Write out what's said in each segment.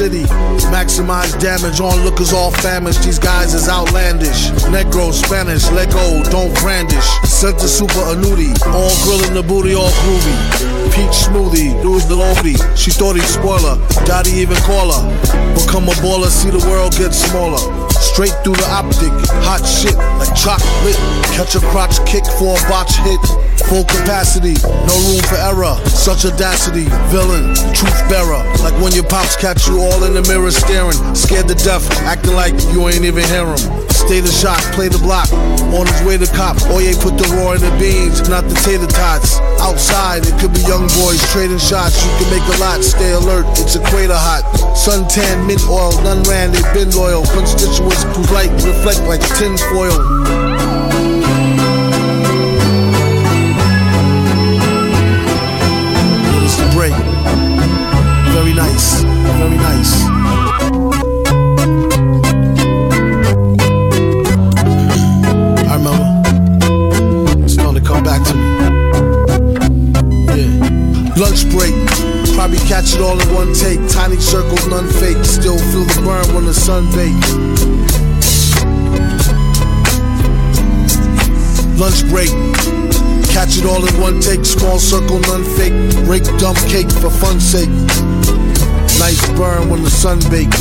city. Maximize damage on lookers all famished. These guys is outlandish. Negro, Spanish, let go, don't brandish. Center super annuity. All grilling the booty, all groovy. Peach smoothie, dude the lofty. She thought he'd spoil her. Daddy even call her. Become a baller, see the world get smaller. Straight through the optic, hot shit like chocolate. Catch a crotch kick for a botch hit. Full capacity, no room for error. Such audacity, villain, truth bearer. Like when your pops catch you all in the mirror staring, scared to death, acting like you ain't even hear him. Stay the shot, play the block. On his way to cop, Oye put the raw in the beans, not the tater tots. Outside, it could be young boys trading shots. You can make a lot, stay alert, it's equator hot. Suntan, mint oil, none ran, they been loyal. Constituents whose light reflect like tin Very nice. It's to come back to me. Yeah. Lunch break. Probably catch it all in one take. Tiny circles, none fake. Still feel the burn when the sun bakes. Lunch break. Catch it all in one take. Small circle, none fake. Break dump cake for fun's sake. Nice burn when the sun bake.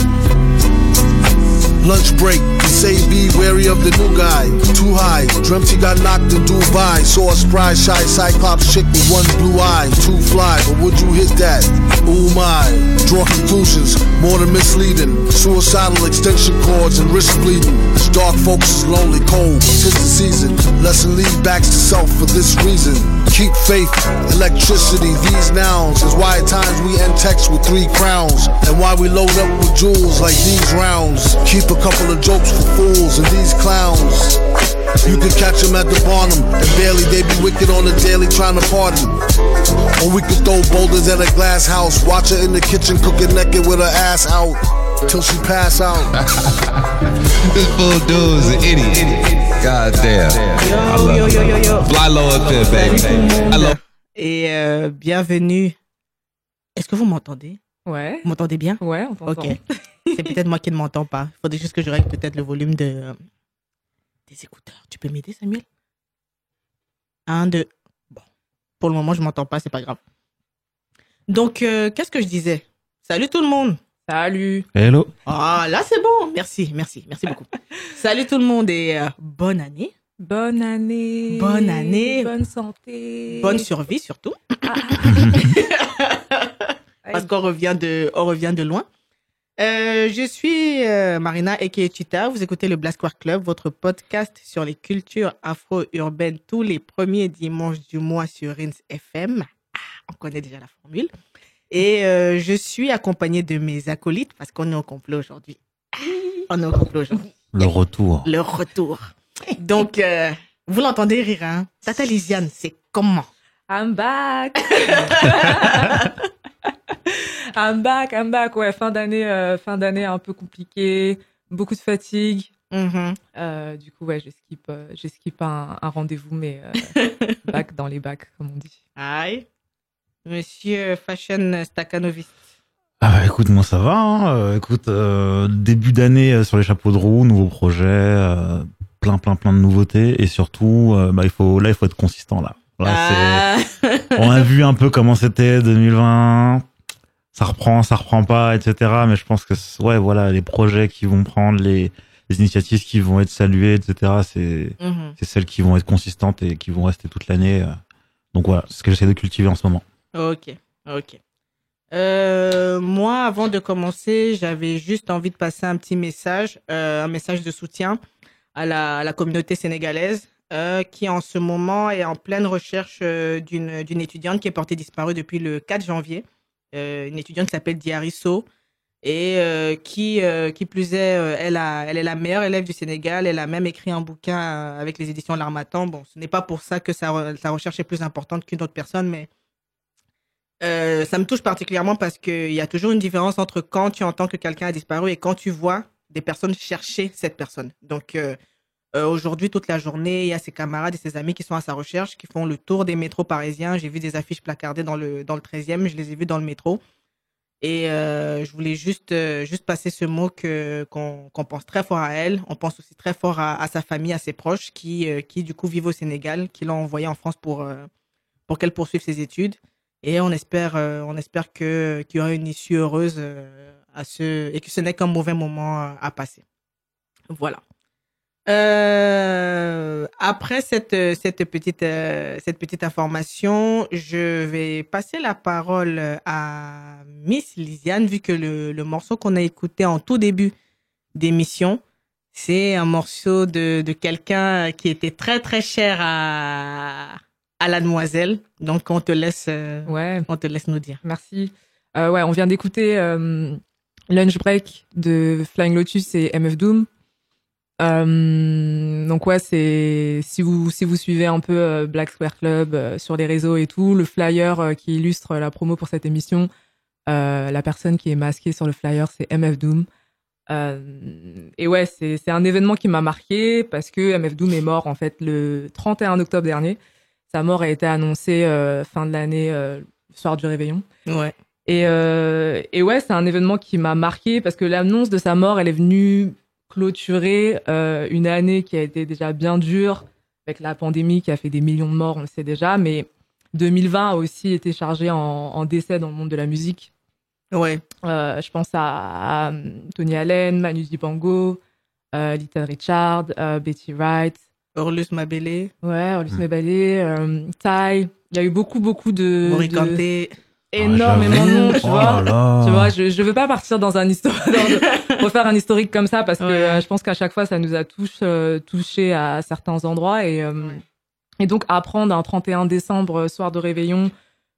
Lunch break. Say be wary of the new guy. Too high. Dreamt he got knocked in Dubai. Saw a spry shy cyclops chick with one blue eye. Too fly, but would you hit that? Ooh my. Draw conclusions. More than misleading. Suicidal extension cords and wrist bleeding. This dark folks is lonely cold. Tis the season. Lesson lead backs to self for this reason. Keep faith. Electricity. These nouns is why at times we end text with three crowns. And why we load up with jewels like these rounds. Keep a couple of jokes for fools and these clowns. You can catch them at the bottom, and barely they be wicked on the daily trying to party. Or we could throw boulders at a glass house, watch her in the kitchen cooking naked with her ass out till she pass out. This fool dude is an idiot. God damn. I Yo, love yo, it. yo, yo, yo. Fly low up there, baby. Salut tout le monde. Hello. Et euh, bienvenue. Est-ce que vous m'entendez? Ouais. Vous m'entendez bien? Ouais, on t'entend. Ok. C'est peut-être moi qui ne m'entends pas. Il faudrait juste que je règle peut-être le volume de, euh, des écouteurs. Tu peux m'aider, Samuel? Un, deux. Bon. Pour le moment, je ne m'entends pas, c'est pas grave. Donc, euh, qu'est-ce que je disais? Salut tout le monde Salut. Hello. Ah, là, c'est bon. Merci, merci, merci beaucoup. Salut tout le monde et euh, bonne année. Bonne année. Bonne année. Bonne santé. Bonne survie surtout. Ah. parce qu'on revient de, on revient de loin. Euh, je suis euh, Marina aka Chita. Vous écoutez le Black Square Club, votre podcast sur les cultures afro-urbaines tous les premiers dimanches du mois sur Rins FM. Ah, on connaît déjà la formule. Et euh, je suis accompagnée de mes acolytes parce qu'on est au complot aujourd'hui. On est au complot aujourd'hui. Le retour. Le retour. Donc, euh, vous l'entendez rire, hein? Tata Lisiane, c'est comment? I'm back. I'm back, I'm back. Ouais, fin d'année, euh, fin d'année un peu compliquée, beaucoup de fatigue. Mhm. Euh, du coup, ouais, je skip, euh, je skip un, un rendez-vous, mais euh, back dans les bacs, comme on dit. Aïe. Monsieur Fashion Stakhanovist. Ah bah, écoute, moi ça va. hein. Euh, écoute, euh, début d'année euh, sur les chapeaux de roue, nouveaux projets, euh, plein plein plein de nouveautés et surtout, euh, bah, il faut là il faut être consistant là. Là, Ah. on a vu un peu comment c'était 2020. Ça reprend, ça reprend pas, etc. Mais je pense que ouais, voilà, les projets qui vont prendre, les, les initiatives qui vont être saluées, etc. C'est Mhm. c'est celles qui vont être consistantes et qui vont rester toute l'année. Donc voilà, c'est ce que j'essaie de cultiver en ce moment. Ok, ok. Euh, moi, avant de commencer, j'avais juste envie de passer un petit message, euh, un message de soutien à la, communauté sénégalaise euh, qui, en ce moment, est en pleine recherche d'une étudiante qui est portée disparue depuis le 4 janvier. Une étudiante qui s'appelle Diarisso et qui, qui plus est, elle, est la meilleure élève du Sénégal. Elle a même écrit un bouquin avec les éditions L'Armatan. Bon, ce n'est pas pour ça que sa recherche est plus importante qu'une autre personne, mais Euh, ça me touche particulièrement parce qu'il y a toujours une différence entre quand tu entends que quelqu'un a disparu et quand tu vois des personnes chercher cette personne. Donc euh, euh, aujourd'hui, toute la journée, il y a ses camarades et ses amis qui sont à sa recherche, qui font le tour des métros parisiens. J'ai vu des affiches placardées dans le, dans le 13e, je les ai vues dans le métro. Et euh, je voulais juste, euh, juste passer ce mot que qu'on qu'on pense très fort à elle. On pense aussi très fort à, à sa famille, à ses proches qui, euh, qui du coup vivent au Sénégal, qui l'ont envoyée en France pour, pour qu'elle poursuive ses études. Et on espère, euh, on espère que qu'il y aura une issue heureuse euh, à ce et que ce n'est qu'un mauvais moment euh, à passer. Voilà. Euh, après cette cette petite euh, cette petite information, je vais passer la parole à Miss Lisiane vu que le, le morceau qu'on a écouté en tout début d'émission, c'est un morceau de de quelqu'un qui était très très cher à à la demoiselle. Donc on te laisse euh, Ouais, on te laisse nous dire. merci. Euh, ouais, on vient d'écouter euh, Lunch Break de Flying Lotus et MF Doom. Donc ouais, c'est si vous si vous suivez un peu Black Square Club sur les réseaux et tout, le flyer qui illustre la promo pour cette émission, la personne qui est masquée sur le flyer, c'est MF Doom. Et ouais, c'est c'est un événement qui m'a marqué parce que MF Doom est mort en fait le 31 octobre dernier. Sa mort a été annoncée euh, fin de l'année, euh, le soir du réveillon. Ouais. Et, euh, et ouais, c'est un événement qui m'a marqué parce que l'annonce de sa mort, elle est venue clôturer une année qui a été déjà bien dure avec la pandémie qui a fait des millions de morts, on le sait déjà, mais 2020 a aussi été chargé en, en décès dans le monde de la musique. Ouais. Euh, je pense à, à Tony Allen, Manu Dibango, euh, Little Richard, euh, Betty Wright, Orlus Mabélé, ouais, Orlus Mebale, euh, Ty. Il y a eu beaucoup, beaucoup de, de- Kanté. énormément de noms, tu Oh vois. Tu vois, je, je veux pas partir dans un historique, refaire un historique comme ça parce que Ouais. euh, je pense qu'à chaque fois ça nous a tous euh, touché à certains endroits et euh, Ouais. et donc apprendre un 31 décembre euh, soir de réveillon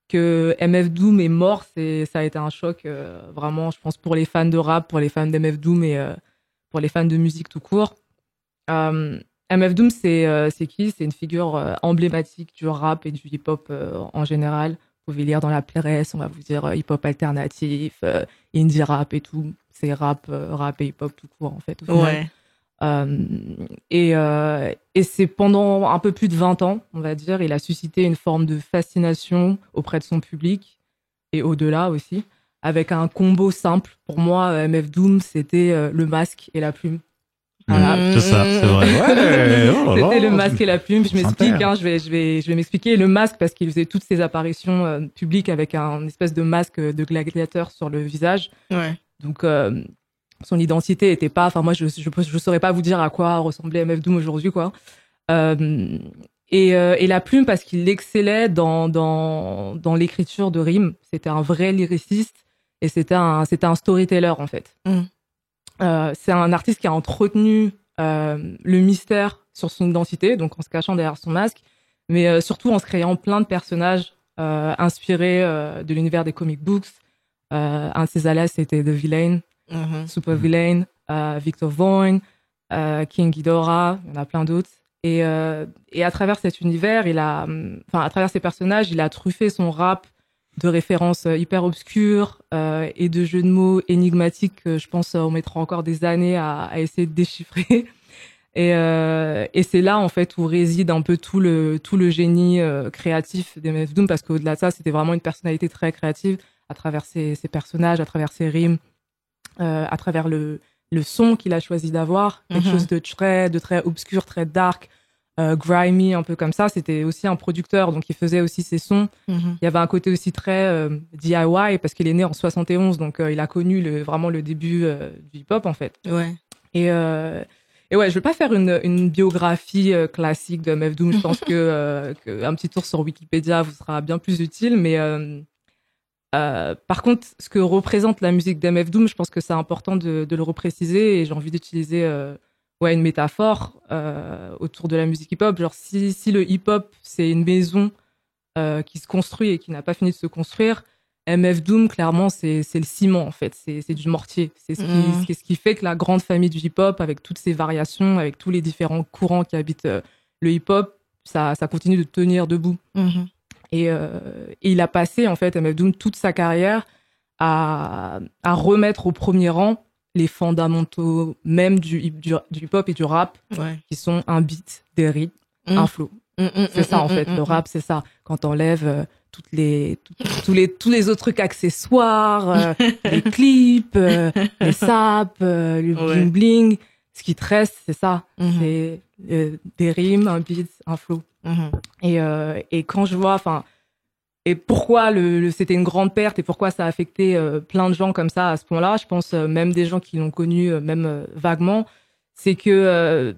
que MF Doom est mort, c'est ça a été un choc euh, vraiment, je pense pour les fans de rap, pour les fans d'MF Doom et euh, pour les fans de musique tout court. Euh, MF Doom, c'est euh, c'est qui? C'est une figure euh, emblématique du rap et du hip-hop euh, en général. Vous pouvez lire dans la presse, on va vous dire hip-hop alternatif, indie rap et tout. C'est rap, rap et hip-hop tout court en fait. au. Ouais. Et et c'est pendant un peu plus de 20 ans, on va dire, il a suscité une forme de fascination auprès de son public et au-delà aussi, avec un combo simple. Pour moi, MF Doom, c'était le masque et la plume. Voilà. Mmh. C'est ça, c'est vrai. Ouais, oh là là. C'était le masque et la plume. Je m'explique, Sincère. hein, je vais, je vais, je vais m'expliquer. Le masque parce qu'il faisait toutes ses apparitions euh, publiques avec un espèce de masque de gladiateur sur le visage. Ouais. Donc euh, son identité était pas. Enfin moi, je, je, je saurais pas vous dire à quoi ressemblait MF Doom aujourd'hui, quoi. Euh, et, euh, et la plume parce qu'il excellait dans dans dans l'écriture de rimes. C'était un vrai lyriciste et c'était un c'était un storyteller en fait. Mm. Euh, c'est un artiste qui a entretenu euh, le mystère sur son identité, donc en se cachant derrière son masque, mais euh, surtout en se créant plein de personnages inspirés de l'univers des comic books. Un de ses alias, c'était The Villain, Mhm. Super Villain, Victor Vaughn, King Ghidorah, il y en a plein d'autres. Et, et à travers cet univers, il a, hum, enfin, à travers ces personnages, il a truffé son rap de références euh, hyper obscures euh, et de jeux de mots énigmatiques que je pense euh, on mettra encore des années à, à essayer de déchiffrer. Et, euh, et c'est là en fait où réside un peu tout le tout le génie euh, créatif d'MF Doom parce qu'au-delà de ça, c'était vraiment une personnalité très créative à travers ses, ses personnages, à travers ses rimes, à travers le le son qu'il a choisi d'avoir, quelque Mhm. chose de très de très obscur, très dark, euh, grimy, un peu comme ça. C'était aussi un producteur, donc il faisait aussi ses sons. Mhm. Il y avait un côté aussi très euh, DIY parce qu'il est né en 71, donc euh, il a connu le, vraiment le début du hip-hop en fait. Ouais. Et, et ouais, je vais pas faire une, une biographie classique de MF Doom. Je pense que, euh, que un petit tour sur Wikipédia vous sera bien plus utile. Mais euh, par contre, ce que représente la musique d'MF Doom, je pense que c'est important de, de le repréciser. Et j'ai envie d'utiliser euh, ouais une métaphore euh, autour de la musique hip-hop. Genre si si le hip-hop c'est une maison euh, qui se construit et qui n'a pas fini de se construire. MF Doom, clairement, c'est le ciment, en fait. C'est du mortier. C'est ce, qui c'est ce qui fait que la grande famille du hip-hop, avec toutes ses variations, avec tous les différents courants qui habitent euh, le hip-hop, ça, ça continue de tenir debout. Mhm. Et, et il a passé, en fait, MF Doom, toute sa carrière à, à remettre au premier rang les fondamentaux même du, du, du hip-hop et du rap, Ouais. qui sont un beat, des rythmes, Mm. un flow. Mm, mm, C'est ça, en fait. Le rap, c'est ça. Quand t'enlèves euh, toutes les, tout- tous les, tous les autres trucs accessoires, euh, les clips, euh, les saps, le Ouais. bling bling, ce qui te reste, c'est ça. Mhm. C'est des rimes, un beat, un flow. Mhm. Et, et quand je vois, enfin, et pourquoi le, le- c'était une grande perte et pourquoi ça a affecté euh, plein de gens comme ça à ce point-là, je pense euh, même des gens qui l'ont connu, euh, même vaguement, c'est que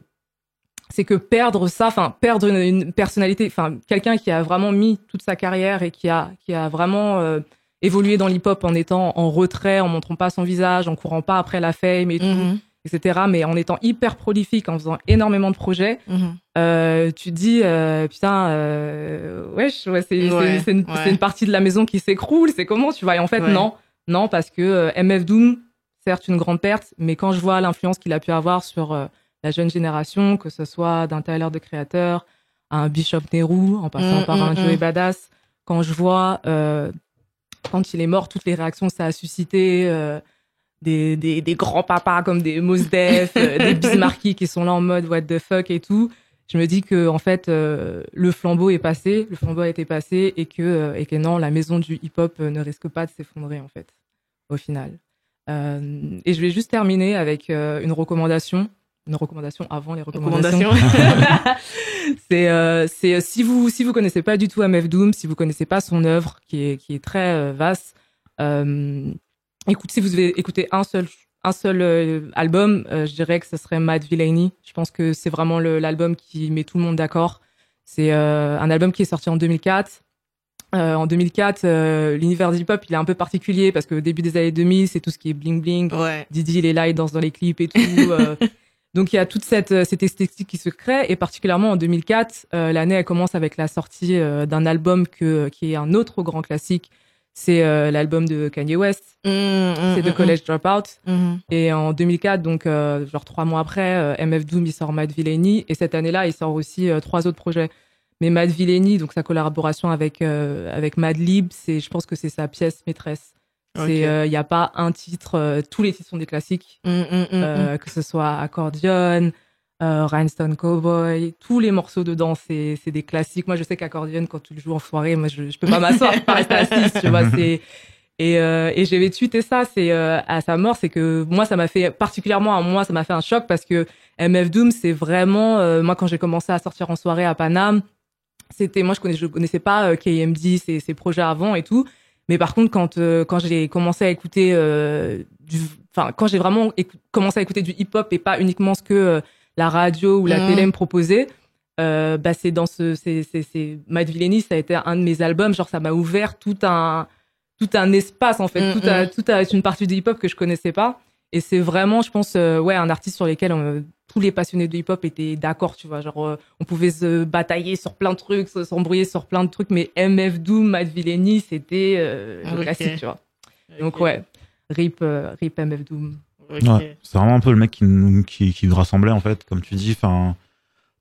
c'est que perdre ça, enfin perdre une, une personnalité, enfin quelqu'un qui a vraiment mis toute sa carrière et qui a qui a vraiment évolué dans l'hip-hop en étant en retrait, en montrant pas son visage, en courant pas après la fame et tout, Mhm. Etc. Mais en étant hyper prolifique, en faisant énormément de projets, Mhm. euh, tu te dis euh, putain euh, wesh ouais, c'est Ouais, une, ouais. c'est une partie de la maison qui s'écroule c'est comment tu vois? Et en fait non non parce que euh, MF Doom certes une grande perte mais quand je vois l'influence qu'il a pu avoir sur la jeune génération que ce soit d'un Tyler de créateur à un Bishop Nehru en passant Mm, par mm, un mm. Joey Badass quand je vois quand il est mort toutes les réactions que ça a suscité des, des, des grands papas comme des Mos Def, euh, des Bismarcky qui sont là en mode what the fuck et tout. Je me dis que en fait euh, le flambeau est passé, le flambeau a été passé et que euh, et que non la maison du hip hop ne risque pas de s'effondrer en fait au final. Euh, et je vais juste terminer avec une recommandation, une recommandation avant les recommandations. Recommandation. c'est c'est si vous si vous connaissez pas du tout MF Doom, si vous connaissez pas son œuvre qui est qui est très vaste, euh, écoute si vous devez écouter un seul un seul euh, album, euh, je dirais que ce serait Mad Villainy. Je pense que c'est vraiment l'album qui met tout le monde d'accord. C'est euh, un album qui est sorti en 2004. Euh, en 2004, euh, l'univers du hip-hop, il est un peu particulier parce que au début des années 2000, c'est tout ce qui est bling bling, Ouais. Didi, il est là, il danse dans les clips et tout. donc il y a toute cette, cette esthétique qui se crée et particulièrement en 2004, euh, l'année elle commence avec la sortie euh, d'un album que, qui est un autre grand classique. C'est euh, l'album de Kanye West, Mm, mm, c'est The mm, College Dropout. Et en 2004, donc euh, genre trois mois après, euh, MF Doom il sort Mad Villainy. Et cette année-là il sort aussi euh, trois autres projets. Mais Mad Villainy, donc sa collaboration avec euh, avec Madlib, c'est je pense que c'est sa pièce maîtresse. Il y a pas un titre, euh, tous les titres sont des classiques, que ce soit Accordion, euh, Rhinestone Cowboy, tous les morceaux dedans c'est c'est des classiques. Moi je sais qu'Accordion quand tu le joues en soirée, moi je je peux pas m'asseoir, je peux pas rester assise, tu vois, c'est et, euh, et j'avais tweeté ça, c'est euh, à sa mort, c'est que moi ça m'a fait particulièrement à moi ça m'a fait un choc parce que MF Doom c'est vraiment euh, moi quand j'ai commencé à sortir en soirée à Paname, c'était moi je connais je connaissais pas KMD ses, ses projets avant et tout, mais par contre quand quand j'ai commencé à écouter du enfin quand j'ai vraiment commencé à écouter du hip-hop et pas uniquement ce que la radio ou la Mhm. télé me proposait euh, bah c'est dans ce c'est c'est c'est Mad Villainy ça a été un de mes albums. Genre ça m'a ouvert tout un tout un espace en fait. Mm, tout mm. tout un- une partie du hip hop que je connaissais pas. Et c'est vraiment je pense euh, ouais un artiste sur lequel euh, tous les passionnés de hip hop étaient d'accord tu vois. Genre euh, on pouvait se batailler sur plein de trucs se- s'embrouiller sur plein de trucs mais MF Doom Mad Villainy c'était le classique tu vois. Donc ouais. Rip rip MF Doom Ouais, c'est vraiment un peu le mec qui nous, qui, qui nous rassemblait, en fait, comme tu dis. Enfin,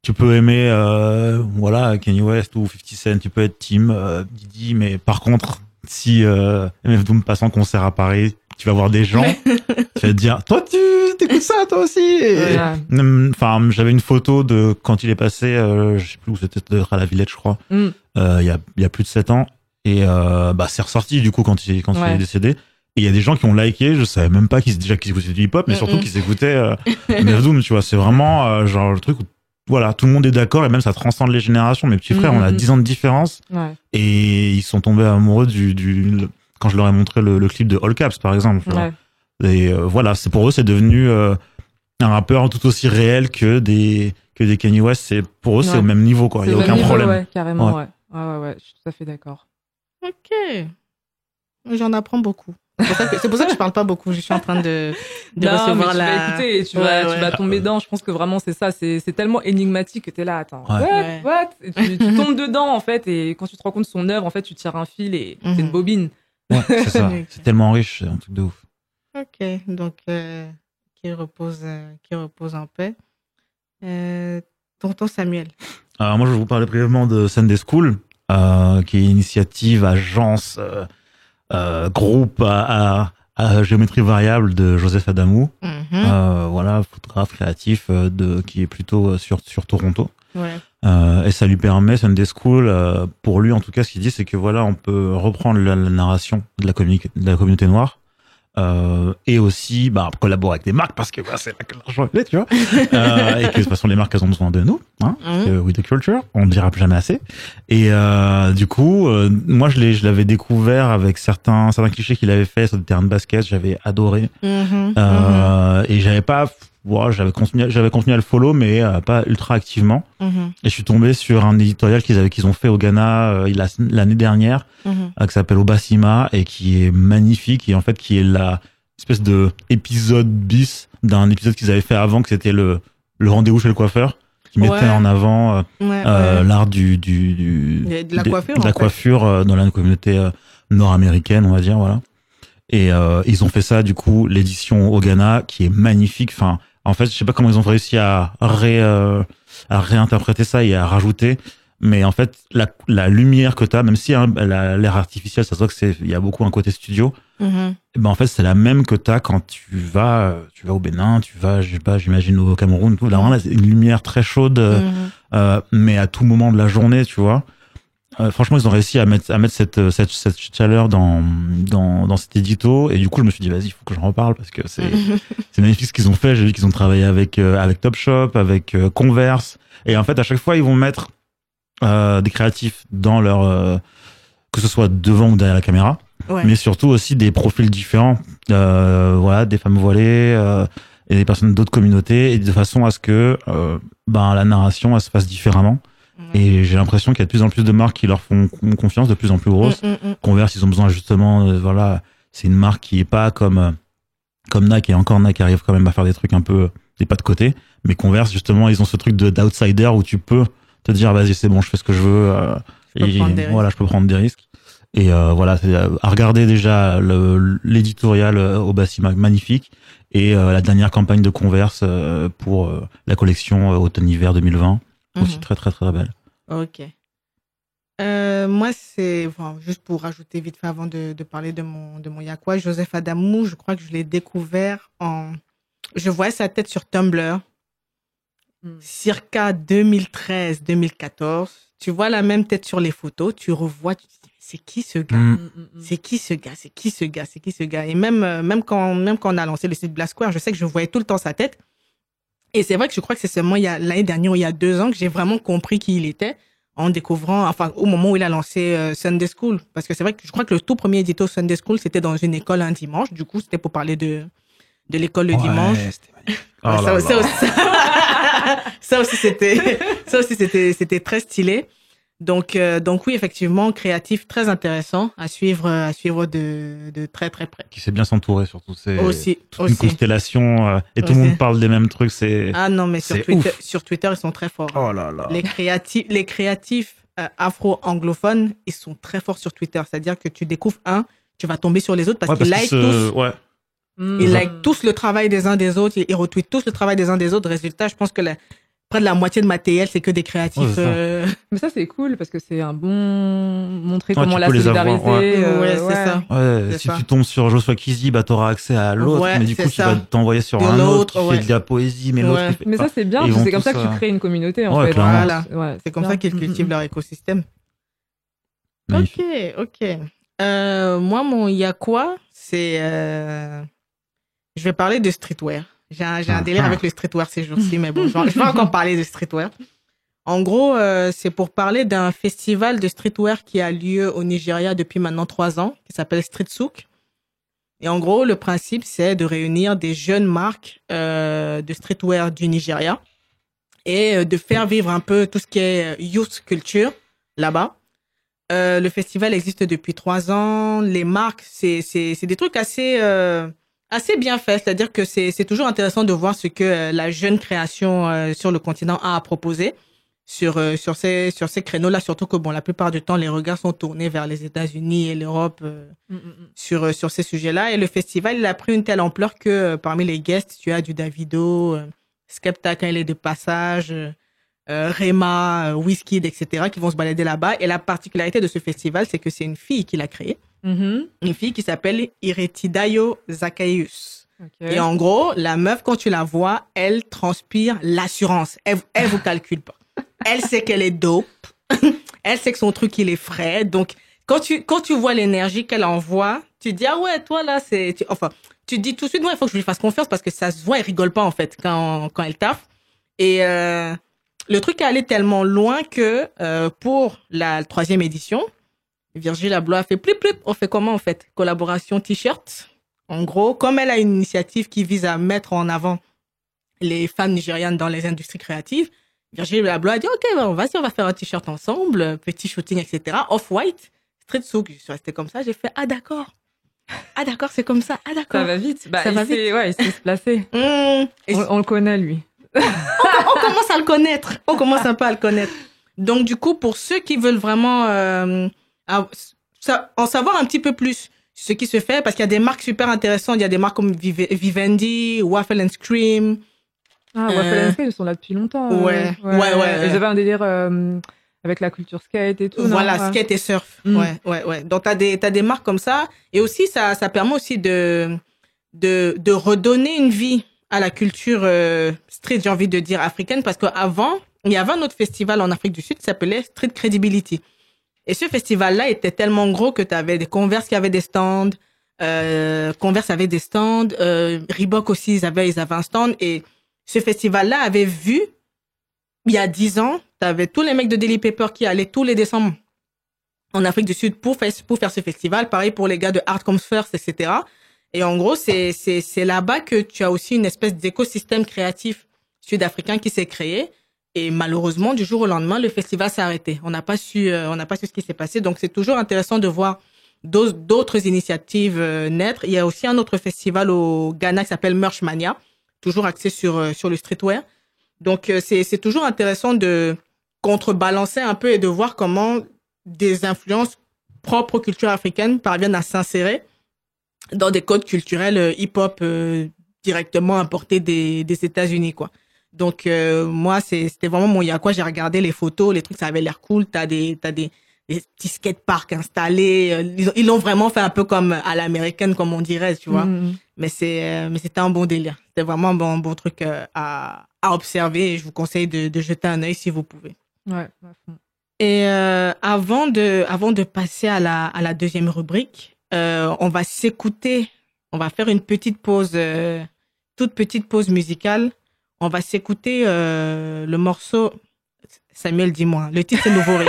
tu peux aimer, euh, voilà, Kanye West ou 50 Cent, tu peux être team euh, Didi, mais par contre, si euh, MF Doom passe en concert à Paris, tu vas voir des gens, tu vas te dire, toi, tu t'écoutes ça, toi aussi? Voilà. Enfin, j'avais une photo de quand il est passé, euh, je sais plus où c'était, à la Villette, je crois, Mm. euh, il y, a, il y a plus de 7 ans. Et euh, bah, c'est ressorti, du coup, quand il, quand il est décédé. Et il y a des gens qui ont liké, je savais même pas qu'ils déjà qu'ils écoutaient du hip-hop, mais Mm, surtout qu'ils écoutaient euh, Doom, tu vois. C'est vraiment euh, genre le truc où voilà, tout le monde est d'accord et même ça transcende les générations. Mes petits frères, Mm, on a mm. 10 ans de différence ouais et ils sont tombés amoureux du, du le- quand je leur ai montré le, le clip de All Caps par exemple. ouais Et euh, voilà, c'est pour eux c'est devenu euh, un rappeur tout aussi réel que des que des Kanye West. C'est pour eux c'est au même niveau quoi. Il y a aucun niveau, problème. ouais, carrément Ouais. ouais ouais ouais, ouais je suis tout à fait d'accord Ok. J'en apprends beaucoup. C'est pour, ça que, je parle pas beaucoup. Je suis en train de, de non, mais recevoir tu la. vas écouter et tu, Ouais, vas, ouais. tu vas tomber dedans. Je pense que vraiment, c'est ça. C'est, c'est tellement énigmatique que t'es là, attends. Ouais. What, what? Et tu, tu tombes dedans, en fait. Et quand tu te rends compte de son œuvre, en fait, tu tires un fil et c'est une Mhm. bobine. Ouais, c'est ça. C'est tellement riche, c'est un truc de ouf. Ok, donc euh, qui repose, euh, qui repose en paix. Euh, tonton Samuel. Alors moi, je vais vous parler brièvement de Sunday School. euh, qui est initiative, agence, euh, groupe à, à, à géométrie variable de Joseph Adamou. Mhm. Euh, voilà, photographe créatif euh, de, qui est plutôt euh, sur, sur Toronto. Ouais. Euh, et ça lui permet, Sunday School, euh, pour lui en tout cas, ce qu'il dit, c'est que voilà, on peut reprendre la, la narration de la, de la communauté noire. Euh, et aussi bah, collaborer avec des marques parce que bah, c'est là que l'argent est, tu vois. euh, et que de toute façon les marques elles ont besoin de nous, hein, parce que with the culture, on ne dira plus jamais assez. Et euh, du coup, euh, moi je l'ai, je l'avais découvert avec certains certains clichés qu'il avait fait sur des terrains de basket, j'avais adoré. Mhm. Euh, Et j'avais pas, j'avais continué, j'avais continué à le follow, mais euh, pas ultra activement. Mhm. Et je suis tombé sur un éditorial qu'ils avaient, qu'ils ont fait au Ghana euh, l'année dernière, Mhm. euh, qui s'appelle Obasima et qui est magnifique et en fait qui est la espèce de épisode bis d'un épisode qu'ils avaient fait avant, que c'était le le rendez-vous chez le coiffeur, qui mettait Ouais. en avant euh, Ouais, ouais. l'art du, du, du De la coiffure, de en la fait. coiffure dans la communauté nord-américaine, on va dire, voilà. Et euh, ils ont fait ça, du coup, l'édition au Ghana, qui est magnifique. Enfin, en fait, je sais pas comment ils ont réussi à, ré, euh, à réinterpréter ça et à rajouter. Mais en fait, la, la lumière que tu as, même si hein, l'air artificielle, ça se voit que c'est, il y a beaucoup un côté studio. Ben en fait, c'est la même que tu as quand tu vas, euh, tu vas au Bénin, tu vas, je sais pas, j'imagine au Cameroun, tout. Là, vraiment, là, c'est une lumière très chaude. euh, Mhm. euh, mais à tout moment de la journée, tu vois. Euh, franchement, ils ont réussi à mettre, à mettre cette, euh, cette, cette chaleur dans, dans, dans cet édito. Et du coup, je me suis dit, vas-y, il faut que j'en reparle parce que c'est, c'est magnifique ce qu'ils ont fait. J'ai vu qu'ils ont travaillé avec, euh, avec Topshop, avec euh, Converse. Et en fait, à chaque fois, ils vont mettre euh, des créatifs dans leur, euh, que ce soit devant ou derrière la caméra, Ouais. mais surtout aussi des profils différents. Euh, voilà, des femmes voilées euh, et des personnes d'autres communautés, et de façon à ce que ben, la narration elle se fasse différemment. Et j'ai l'impression qu'il y a de plus en plus de marques qui leur font confiance, de plus en plus grosses. Mm, mm, mm. Converse, ils ont besoin justement, euh, voilà, c'est une marque qui est pas comme euh, comme Nike et encore Nike arrive quand même à faire des trucs un peu des pas de côté, mais Converse justement, ils ont ce truc de d'outsider où tu peux te dire vas-y c'est bon, je fais ce que je veux, euh, Je et voilà, je peux prendre des risques. Et euh, voilà, à regarder déjà l'éditorial au Bassima, magnifique, et la dernière campagne de Converse pour la collection automne-hiver 2020, aussi Mhm. très très très belle. Ok. Euh, moi, c'est bon, juste pour rajouter vite fait avant de, de parler de mon, de mon Yakwa, Joseph Adamou, je crois que je l'ai découvert en. Je voyais sa tête sur Tumblr, Mm. circa 2013-2014. Tu vois la même tête sur les photos, tu revois, tu te dis, c'est qui ce gars? Mm. Mm, mm, mm. C'est qui ce gars? C'est qui ce gars? C'est qui ce gars? Et même, euh, même, quand, même quand on a lancé le site Black Square, je sais que je voyais tout le temps sa tête. Et c'est vrai que je crois que c'est seulement il y a l'année dernière ou il y a deux ans que j'ai vraiment compris qui il était en découvrant, enfin, au moment où il a lancé euh, Sunday School. Parce que c'est vrai que je crois que le tout premier édito Sunday School, c'était dans une école un dimanche. Du coup, c'était pour parler de, de l'école le dimanche. Oh ça, là ça là. aussi, ça aussi c'était, ça aussi c'était, c'était très stylé. Donc, euh, donc oui, effectivement, créatif, très intéressant à suivre, euh, à suivre de, de très très près. Qui sait bien s'entourer surtout. C'est Aussi, toute une aussi. constellation euh, et tout le Aussi. monde parle des mêmes trucs. C'est Ah non, mais sur Twitter, sur Twitter, ils sont très forts. oh là là. Les créatifs, les créatifs euh, afro-anglophones, ils sont très forts sur Twitter. C'est-à-dire que tu découvres un, tu vas tomber sur les autres parce Ouais, qu'ils like tous. ouais. Ils like tous le travail des uns des autres, ils ils retweetent tous le travail des uns des autres. Résultat, je pense que la- près de la moitié de ma TL, c'est que des créatifs. Ouais, c'est ça. euh, Mais ça, c'est cool parce que c'est un bon. montrer Ouais, comment la peux les avoir, solidariser. ouais. euh, Ouais, c'est ça. Ouais, C'est si ça. tu tombes sur Joshua Kizzy, bah t'auras accès à l'autre, Ouais, mais du coup c'est tu ça. vas t'envoyer sur De un autre l'autre, qui ouais. fait de la poésie, mais l'autre Ouais. qui fait. Mais ça, c'est bien, c'est comme ça que tu euh, crées une communauté, en fait. clairement. Voilà. C'est comme ça qu'ils cultivent leur écosystème. Ok, ok. Euh, moi, mon Yakwa, c'est. euh, Je vais parler de streetwear. J'ai un, j'ai un Ah, délire ah. avec le streetwear ces jours-ci, mais bon, je vais je vais encore parler de streetwear. En gros, euh, c'est pour parler d'un festival de streetwear qui a lieu au Nigeria depuis maintenant trois ans, qui s'appelle Street Souk. Et en gros, le principe, c'est de réunir des jeunes marques euh, de streetwear du Nigeria et euh, de faire vivre un peu tout ce qui est youth culture là-bas. Euh, le festival existe depuis trois ans. Les marques, c'est c'est c'est des trucs assez euh, assez bien faits. C'est-à-dire que c'est c'est toujours intéressant de voir ce que euh, la jeune création euh, sur le continent a à proposer sur euh, sur ces sur ces créneaux-là. Surtout que bon, la plupart du temps, les regards sont tournés vers les États-Unis et l'Europe. euh, mm, mm, mm. sur, sur ces sujets-là. Et le festival, il a pris une telle ampleur que euh, parmi les guests, tu as du Davido, euh, Skepta quand il est de passage, Rema, Wizkid, etc., qui vont se balader là-bas. Et la particularité de ce festival, c'est que c'est une fille qui l'a créé, Mhm. une fille qui s'appelle Iretidayo Zacchaeus. Ok. Et en gros, la meuf, quand tu la vois, elle transpire l'assurance. Elle, elle vous calcule pas. Elle sait qu'elle est dope. elle sait que son truc, il est frais. Donc, quand tu, quand tu vois l'énergie qu'elle envoie, tu dis, ah ouais, toi là, c'est, enfin, tu dis tout de suite, ouais, il faut que je lui fasse confiance parce que ça se voit, elle rigole pas, en fait, quand, quand elle taffe. Et, euh, le truc est allé tellement loin que, euh, pour la troisième édition, Virgile Abloh a fait plip plip. On fait comment, en fait? Collaboration t-shirt. En gros, comme elle a une initiative qui vise à mettre en avant les femmes nigérianes dans les industries créatives, Virgile Abloh a dit, OK, bon, vas-y, on va faire un t-shirt ensemble, petit shooting, etc. Off-white, street souk. Je suis restée comme ça, j'ai fait, ah, d'accord. Ah, d'accord, c'est comme ça. Ah, Ça d'accord. va vite. Bah, Ça il va sait- Ouais, il sait se placer. Hum, et On, on le connaît, lui. on commence à le connaître. On commence un peu à le connaître. Donc, du coup, pour ceux qui veulent vraiment euh, sa- en savoir un petit peu plus ce qui se fait, parce qu'il y a des marques super intéressantes. Il y a des marques comme Vive- Vivendi, Waffle and Scream. Ah, Euh, Waffle and Skate, ils sont là depuis longtemps. euh, Ouais, ouais, ouais. Ils avaient un délire euh, avec la culture skate et tout. Voilà, skate et surf. Mm. Ouais, ouais, ouais. Donc, t'as des, t'as des marques comme ça. Et aussi, ça, ça permet aussi de, de, de redonner une vie à la culture euh, street, j'ai envie de dire, africaine. Parce qu'avant, il y avait un autre festival en Afrique du Sud qui s'appelait Street Credibility. Et ce festival-là était tellement gros que tu avais des Converse qui avaient des stands, euh, Converse avait des stands, euh, Reebok aussi, ils avaient, ils avaient un stand. Et ce festival-là avait vu, il y a dix ans, tu avais tous les mecs de Daily Paper qui allaient tous les décembre en Afrique du Sud pour faire, pour faire ce festival. Pareil pour les gars de Art Comes First, etc. Et en gros, c'est, là-bas que tu as aussi une espèce d'écosystème créatif sud-africain qui s'est créé. Et malheureusement, du jour au lendemain, le festival s'est arrêté. On n'a pas su, euh, on n'a pas su ce qui s'est passé. Donc, c'est toujours intéressant de voir d'autres initiatives euh, naître. Il y a aussi un autre festival au Ghana qui s'appelle Merch Mania, toujours axé sur euh, sur le streetwear. Donc, euh, c'est c'est toujours intéressant de contrebalancer un peu et de voir comment des influences propres aux cultures africaines parviennent à s'insérer dans des codes culturels euh, hip-hop euh, directement importés des, des États-Unis, quoi. Donc euh, moi, c'était vraiment mon y'a quoi. J'ai regardé les photos, les trucs, ça avait l'air cool. T'as des, t'as des, des petits skateparks installés. euh, Ils ont- ils l'ont vraiment fait un peu comme à l'américaine, comme on dirait, tu vois. Mhm. Mais c'est, euh, mais c'était un bon délire. C'était vraiment un bon, bon truc euh, à, à observer. Et je vous conseille de, de jeter un œil si vous pouvez. Ouais. Et euh, avant de avant de passer à la à la deuxième rubrique, euh, on va s'écouter. On va faire une petite pause, euh, toute petite pause musicale. On va s'écouter euh, le morceau. Samuel, dis-moi. Le titre c'est Nouveau Riche.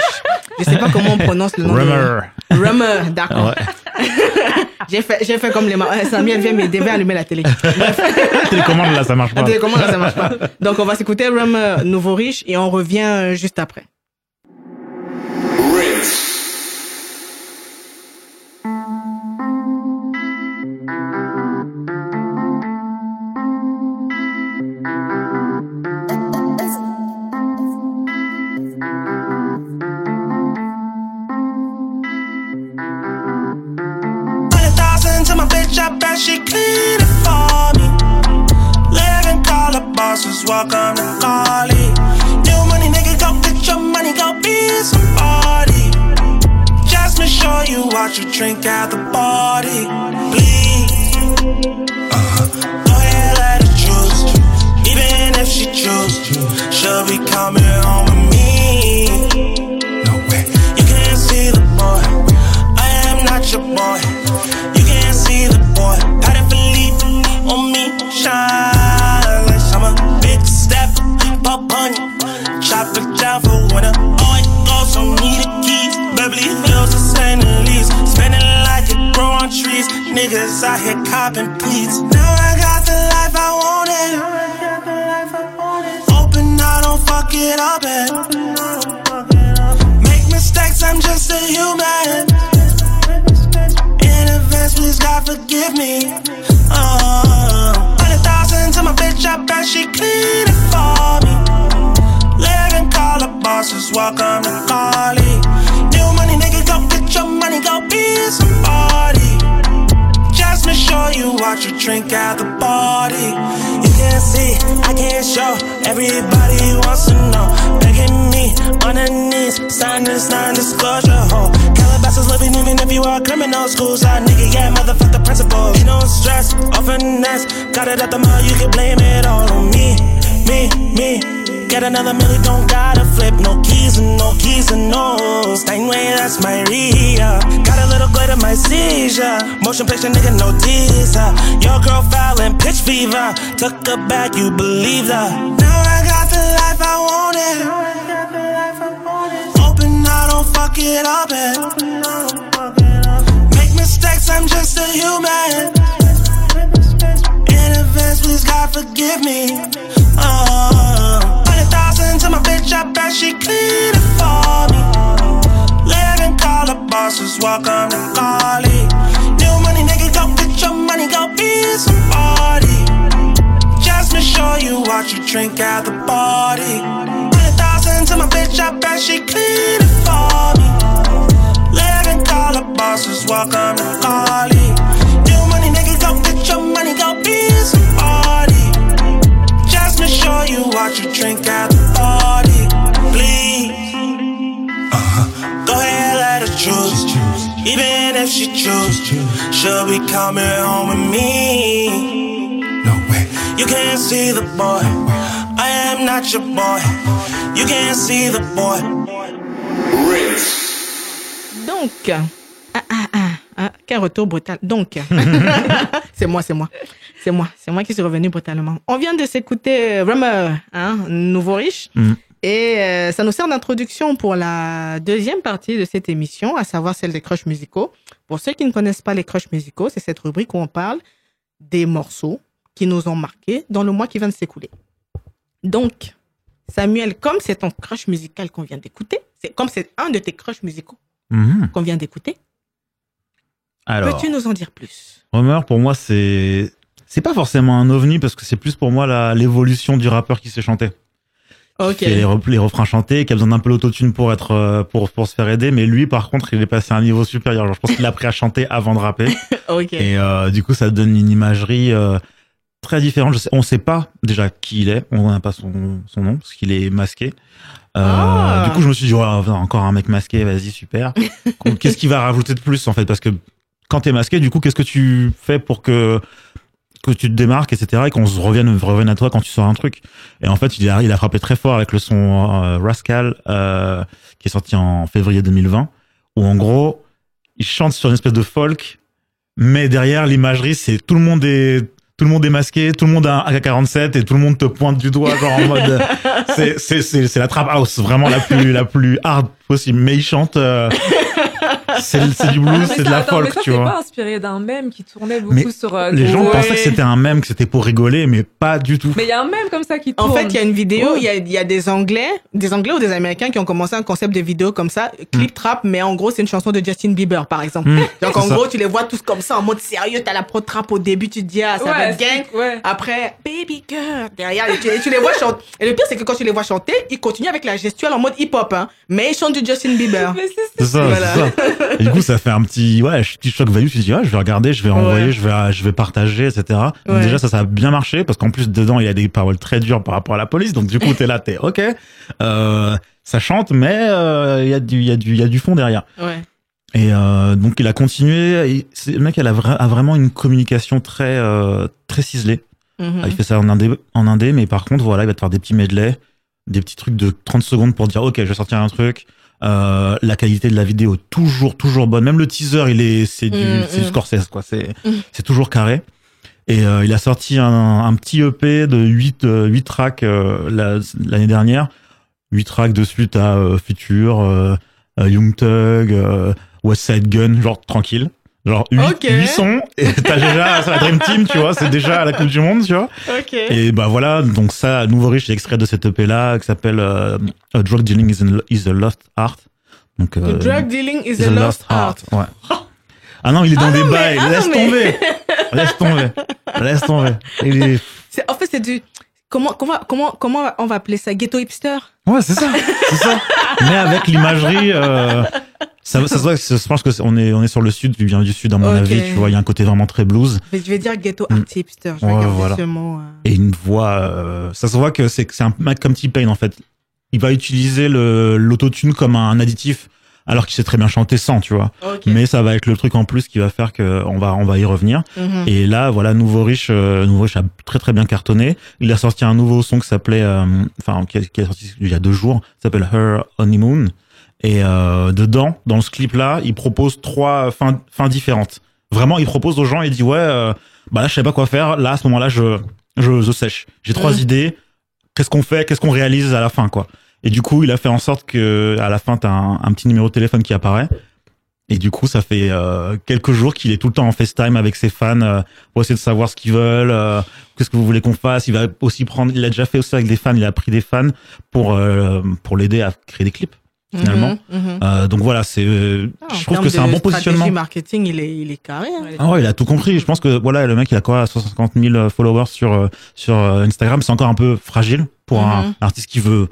Je sais pas comment on prononce le nom. de- Rummer. Rummer, d'accord. Ouais. J'ai fait j'ai fait comme les. ma- euh, Samuel vient m'aider, viens allumer la télé. Télécommande là, ça marche pas. Comment là, ça marche pas Donc, on va s'écouter Rummer Nouveau Riche et on revient euh, juste après. Hundred I she clean it for me. Living color bosses, welcome to Cali. New money, nigga, go get your money, go be somebody. Just make sure you watch your drink at the party. Please. Uh-huh. Go ahead, let her choose. Even if she choose, she'll be coming home with me. Trees. Niggas out here copping pleats. Now I got the life I wanted. Open, I don't fuck it up. And make mistakes, I'm just a human. In advance, please God forgive me. Uh, Hundred thousand to my bitch, I bet she clean it for me. Living color bosses, welcome to Cali. New money, nigga, go get your money, go be somebody. Make sure you watch your drink at the party. You can't see, I can't show. Everybody wants to know. Begging me on their knees, sign this non-disclosure. Ho. Calabasas living even if you are criminal. Schools out, nigga, yeah, motherfuck the principal. You don't stress or finesse. Got it at the mall, you can blame it all on me, me, me. Get another million, don't gotta flip. No keys and no keys and no. Steinway, that's my Ria. Got a little glitter, my seizure. Motion picture, nigga, no teaser. Your girl foul and pitch fever. Took her back, you believe that. Now I got the life I wanted. Open, I don't fuck it up. Eh. And make mistakes, I'm just a human. In advance, please God forgive me. Oh, my bitch, I bet she clean it for me. Living color bosses, welcome to Cali. New money, nigga, go get your money, go be somebody. Just make sure you watch your drink at the party. Hundred thousand to my bitch, I bet she clean it for me. Living color bosses, welcome to Cali. Just make sure you watch your drink at the party, please. Uh-huh. Go ahead, let her choose. Even if she choose, she'll be coming home with me. No way. You can't see the boy. I am not your boy. You can't see the boy. Donc, ah, ah, ah, ah, quel retour brutal. Donc, c'est moi, c'est moi. C'est moi, c'est moi qui suis revenu brutalement. On vient de s'écouter euh, Rummer, hein, nouveau riche. Mhm. Et euh, ça nous sert d'introduction pour la deuxième partie de cette émission, à savoir celle des crushs musicaux. Pour ceux qui ne connaissent pas les crushs musicaux, c'est cette rubrique où on parle des morceaux qui nous ont marqués dans le mois qui vient de s'écouler. Donc, Samuel, comme c'est ton crush musical qu'on vient d'écouter, c'est comme c'est un de tes crushs musicaux Mhm. qu'on vient d'écouter, Alors, peux-tu nous en dire plus? Rumeur, pour moi, c'est c'est pas forcément un ovni parce que c'est plus pour moi la- l'évolution du rappeur qui sait chanter. Ok. Qui fait les, rep- les refrains chantés, qui a besoin d'un peu l'autotune pour être euh, pour pour se faire aider. Mais lui, par contre, il est passé à un niveau supérieur. Genre, je pense qu'il a appris à chanter avant de rapper. Ok. Et euh, du coup, ça donne une imagerie euh, très différente. Je sais, on sait pas déjà qui il est. On n'a pas son, son nom parce qu'il est masqué. Euh, Ah. Du coup, je me suis dit, ouais, encore un mec masqué, vas-y, super. Qu'est-ce qu'il va rajouter de plus en fait? Parce que quand t'es masqué, du coup, qu'est-ce que tu fais pour que que tu te démarques, etc. Et qu'on revienne, revienne à toi quand tu sors un truc? Et en fait, il a, il a frappé très fort avec le son euh, Rascal euh, qui est sorti en février 2020, où en gros, il chante sur une espèce de folk mais derrière l'imagerie c'est tout le monde est tout le monde est masqué tout le monde a un AK47 et tout le monde te pointe du doigt genre en mode c'est c'est la trap house vraiment la plus la plus hard possible mais il chante euh, c'est du blues mais c'est de la attends, mais folk ça, tu vois pas inspiré d'un mème qui tournait beaucoup Mais sur. euh, les gens Ouais. pensaient que c'était un mème que c'était pour rigoler mais pas du tout Mais il y a un mème comme ça qui tourne. En fait, il y a une vidéo, Ouais. il y, a, il y a des Anglais, des Anglais ou des Américains qui ont commencé un concept de vidéo comme ça, clip trap, mais en gros, c'est une chanson de Justin Bieber, par exemple. Mm, Donc, en ça. gros, tu les vois tous comme ça, en mode sérieux, t'as la pro trap au début, tu te dis, ah, ça va Ouais, être gang. ouais. Après, baby girl, derrière, et tu, et tu les vois chanter. Et le pire, c'est que quand tu les vois chanter, ils continuent avec la gestuelle en mode hip-hop, hein. Mais ils chantent du Justin Bieber. Mais c'est c'est ça, Voilà. c'est ça. Et du coup, ça fait un petit, ouais, petit choc value. Tu te dis, ouais, je vais regarder, je vais envoyer, Ouais. je vais, je vais partager, etc. Ouais. déjà, ça, ça a bien marché parce qu'en plus, dedans, il y a des paroles très dures par rapport à la police. Donc, du coup, t'es là, t'es, ok, euh, ça chante, mais, euh, il y a du, il y a du, il y a du fond derrière. Ouais. Et euh, donc il a continué. Et le mec, elle a, vra- a vraiment une communication très euh, très ciselée. Mhm. Ah, Il fait ça en indé, en indé, mais par contre, voilà, il va te faire des petits medley, des petits trucs de 30 secondes pour dire, ok, je vais sortir un truc. Euh, la qualité de la vidéo toujours toujours bonne. Même le teaser, il est c'est du Mm, c'est du mm. Scorsese quoi. C'est Mm. c'est toujours carré. Et euh, il a sorti un, un petit EP de 8 euh, 8 tracks euh, la- l'année dernière. 8 tracks de suite à euh, Future, euh, euh, Young Thug, euh, West Side Gun, genre tranquille. Genre 8, Ok. sons et t'as déjà c'est la Dream Team, tu vois, c'est déjà à la Coupe du Monde, tu vois. Et bah voilà, donc ça, nouveau riche, c'est extrait de cet EP là qui s'appelle euh, Drug Dealing is, a- is a Lost Art. Donc, euh, drug dealing is is a lost art. Ouais. Ah non, il est dans Ah des non, mais- bails, ah laisse mais- tomber. laisse tomber. Laisse tomber. Est... En fait, c'est du, comment, comment, comment, comment on va appeler ça? Ghetto hipster? Ouais, c'est ça. C'est ça. Mais avec l'imagerie, euh, Ça, ça se voit, que c'est- je pense que c'est- on est, on est sur le sud, tu viens du sud à mon Ok. avis, tu vois, il y a un côté vraiment très blues Mais je vais dire ghetto Mm. art hipster. Je vais Ouais, voilà. ce mot. euh. et une voix, euh, ça se voit que c'est c'est un mec comme T-Pain en fait. Il va utiliser le l'autotune comme un additif alors qu'il sait très bien chanter sans, tu vois. Ok. Mais ça va être le truc en plus qui va faire que on va on va y revenir. Mhm. Et là, voilà, Nouveau Riche, euh, Nouveau Riche a très très bien cartonné. Il a sorti un nouveau son qui s'appelait, euh, enfin, qui, a- qui est sorti il y a deux jours, qui s'appelle Her Honeymoon. Et euh, dedans, dans ce clip-là, il propose trois fins, fins différentes. Vraiment, il propose aux gens, il dit ouais, euh, bah là, je sais pas quoi faire. Là, à ce moment-là, je, je, je sèche. J'ai trois Mhm. idées. Qu'est-ce qu'on fait? Qu'est-ce qu'on réalise à la fin, quoi? Et du coup, il a fait en sorte que à la fin, t'as un, un petit numéro de téléphone qui apparaît. Et du coup, ça fait euh, quelques jours qu'il est tout le temps en FaceTime avec ses fans euh, pour essayer de savoir ce qu'ils veulent, euh, qu'est-ce que vous voulez qu'on fasse. Il va aussi prendre, il a déjà fait aussi avec des fans, il a pris des fans pour euh, pour l'aider à créer des clips. Finalement. Mhm, mhm. Euh, donc voilà, c'est, euh, Ah, je trouve que c'est un bon positionnement. marketing, il est, il est carré. hein. Ah ouais, il a tout compris. Je pense que voilà, le mec, il a quoi, 150 000 followers sur euh, sur Instagram. C'est encore un peu fragile pour Mhm. un artiste qui veut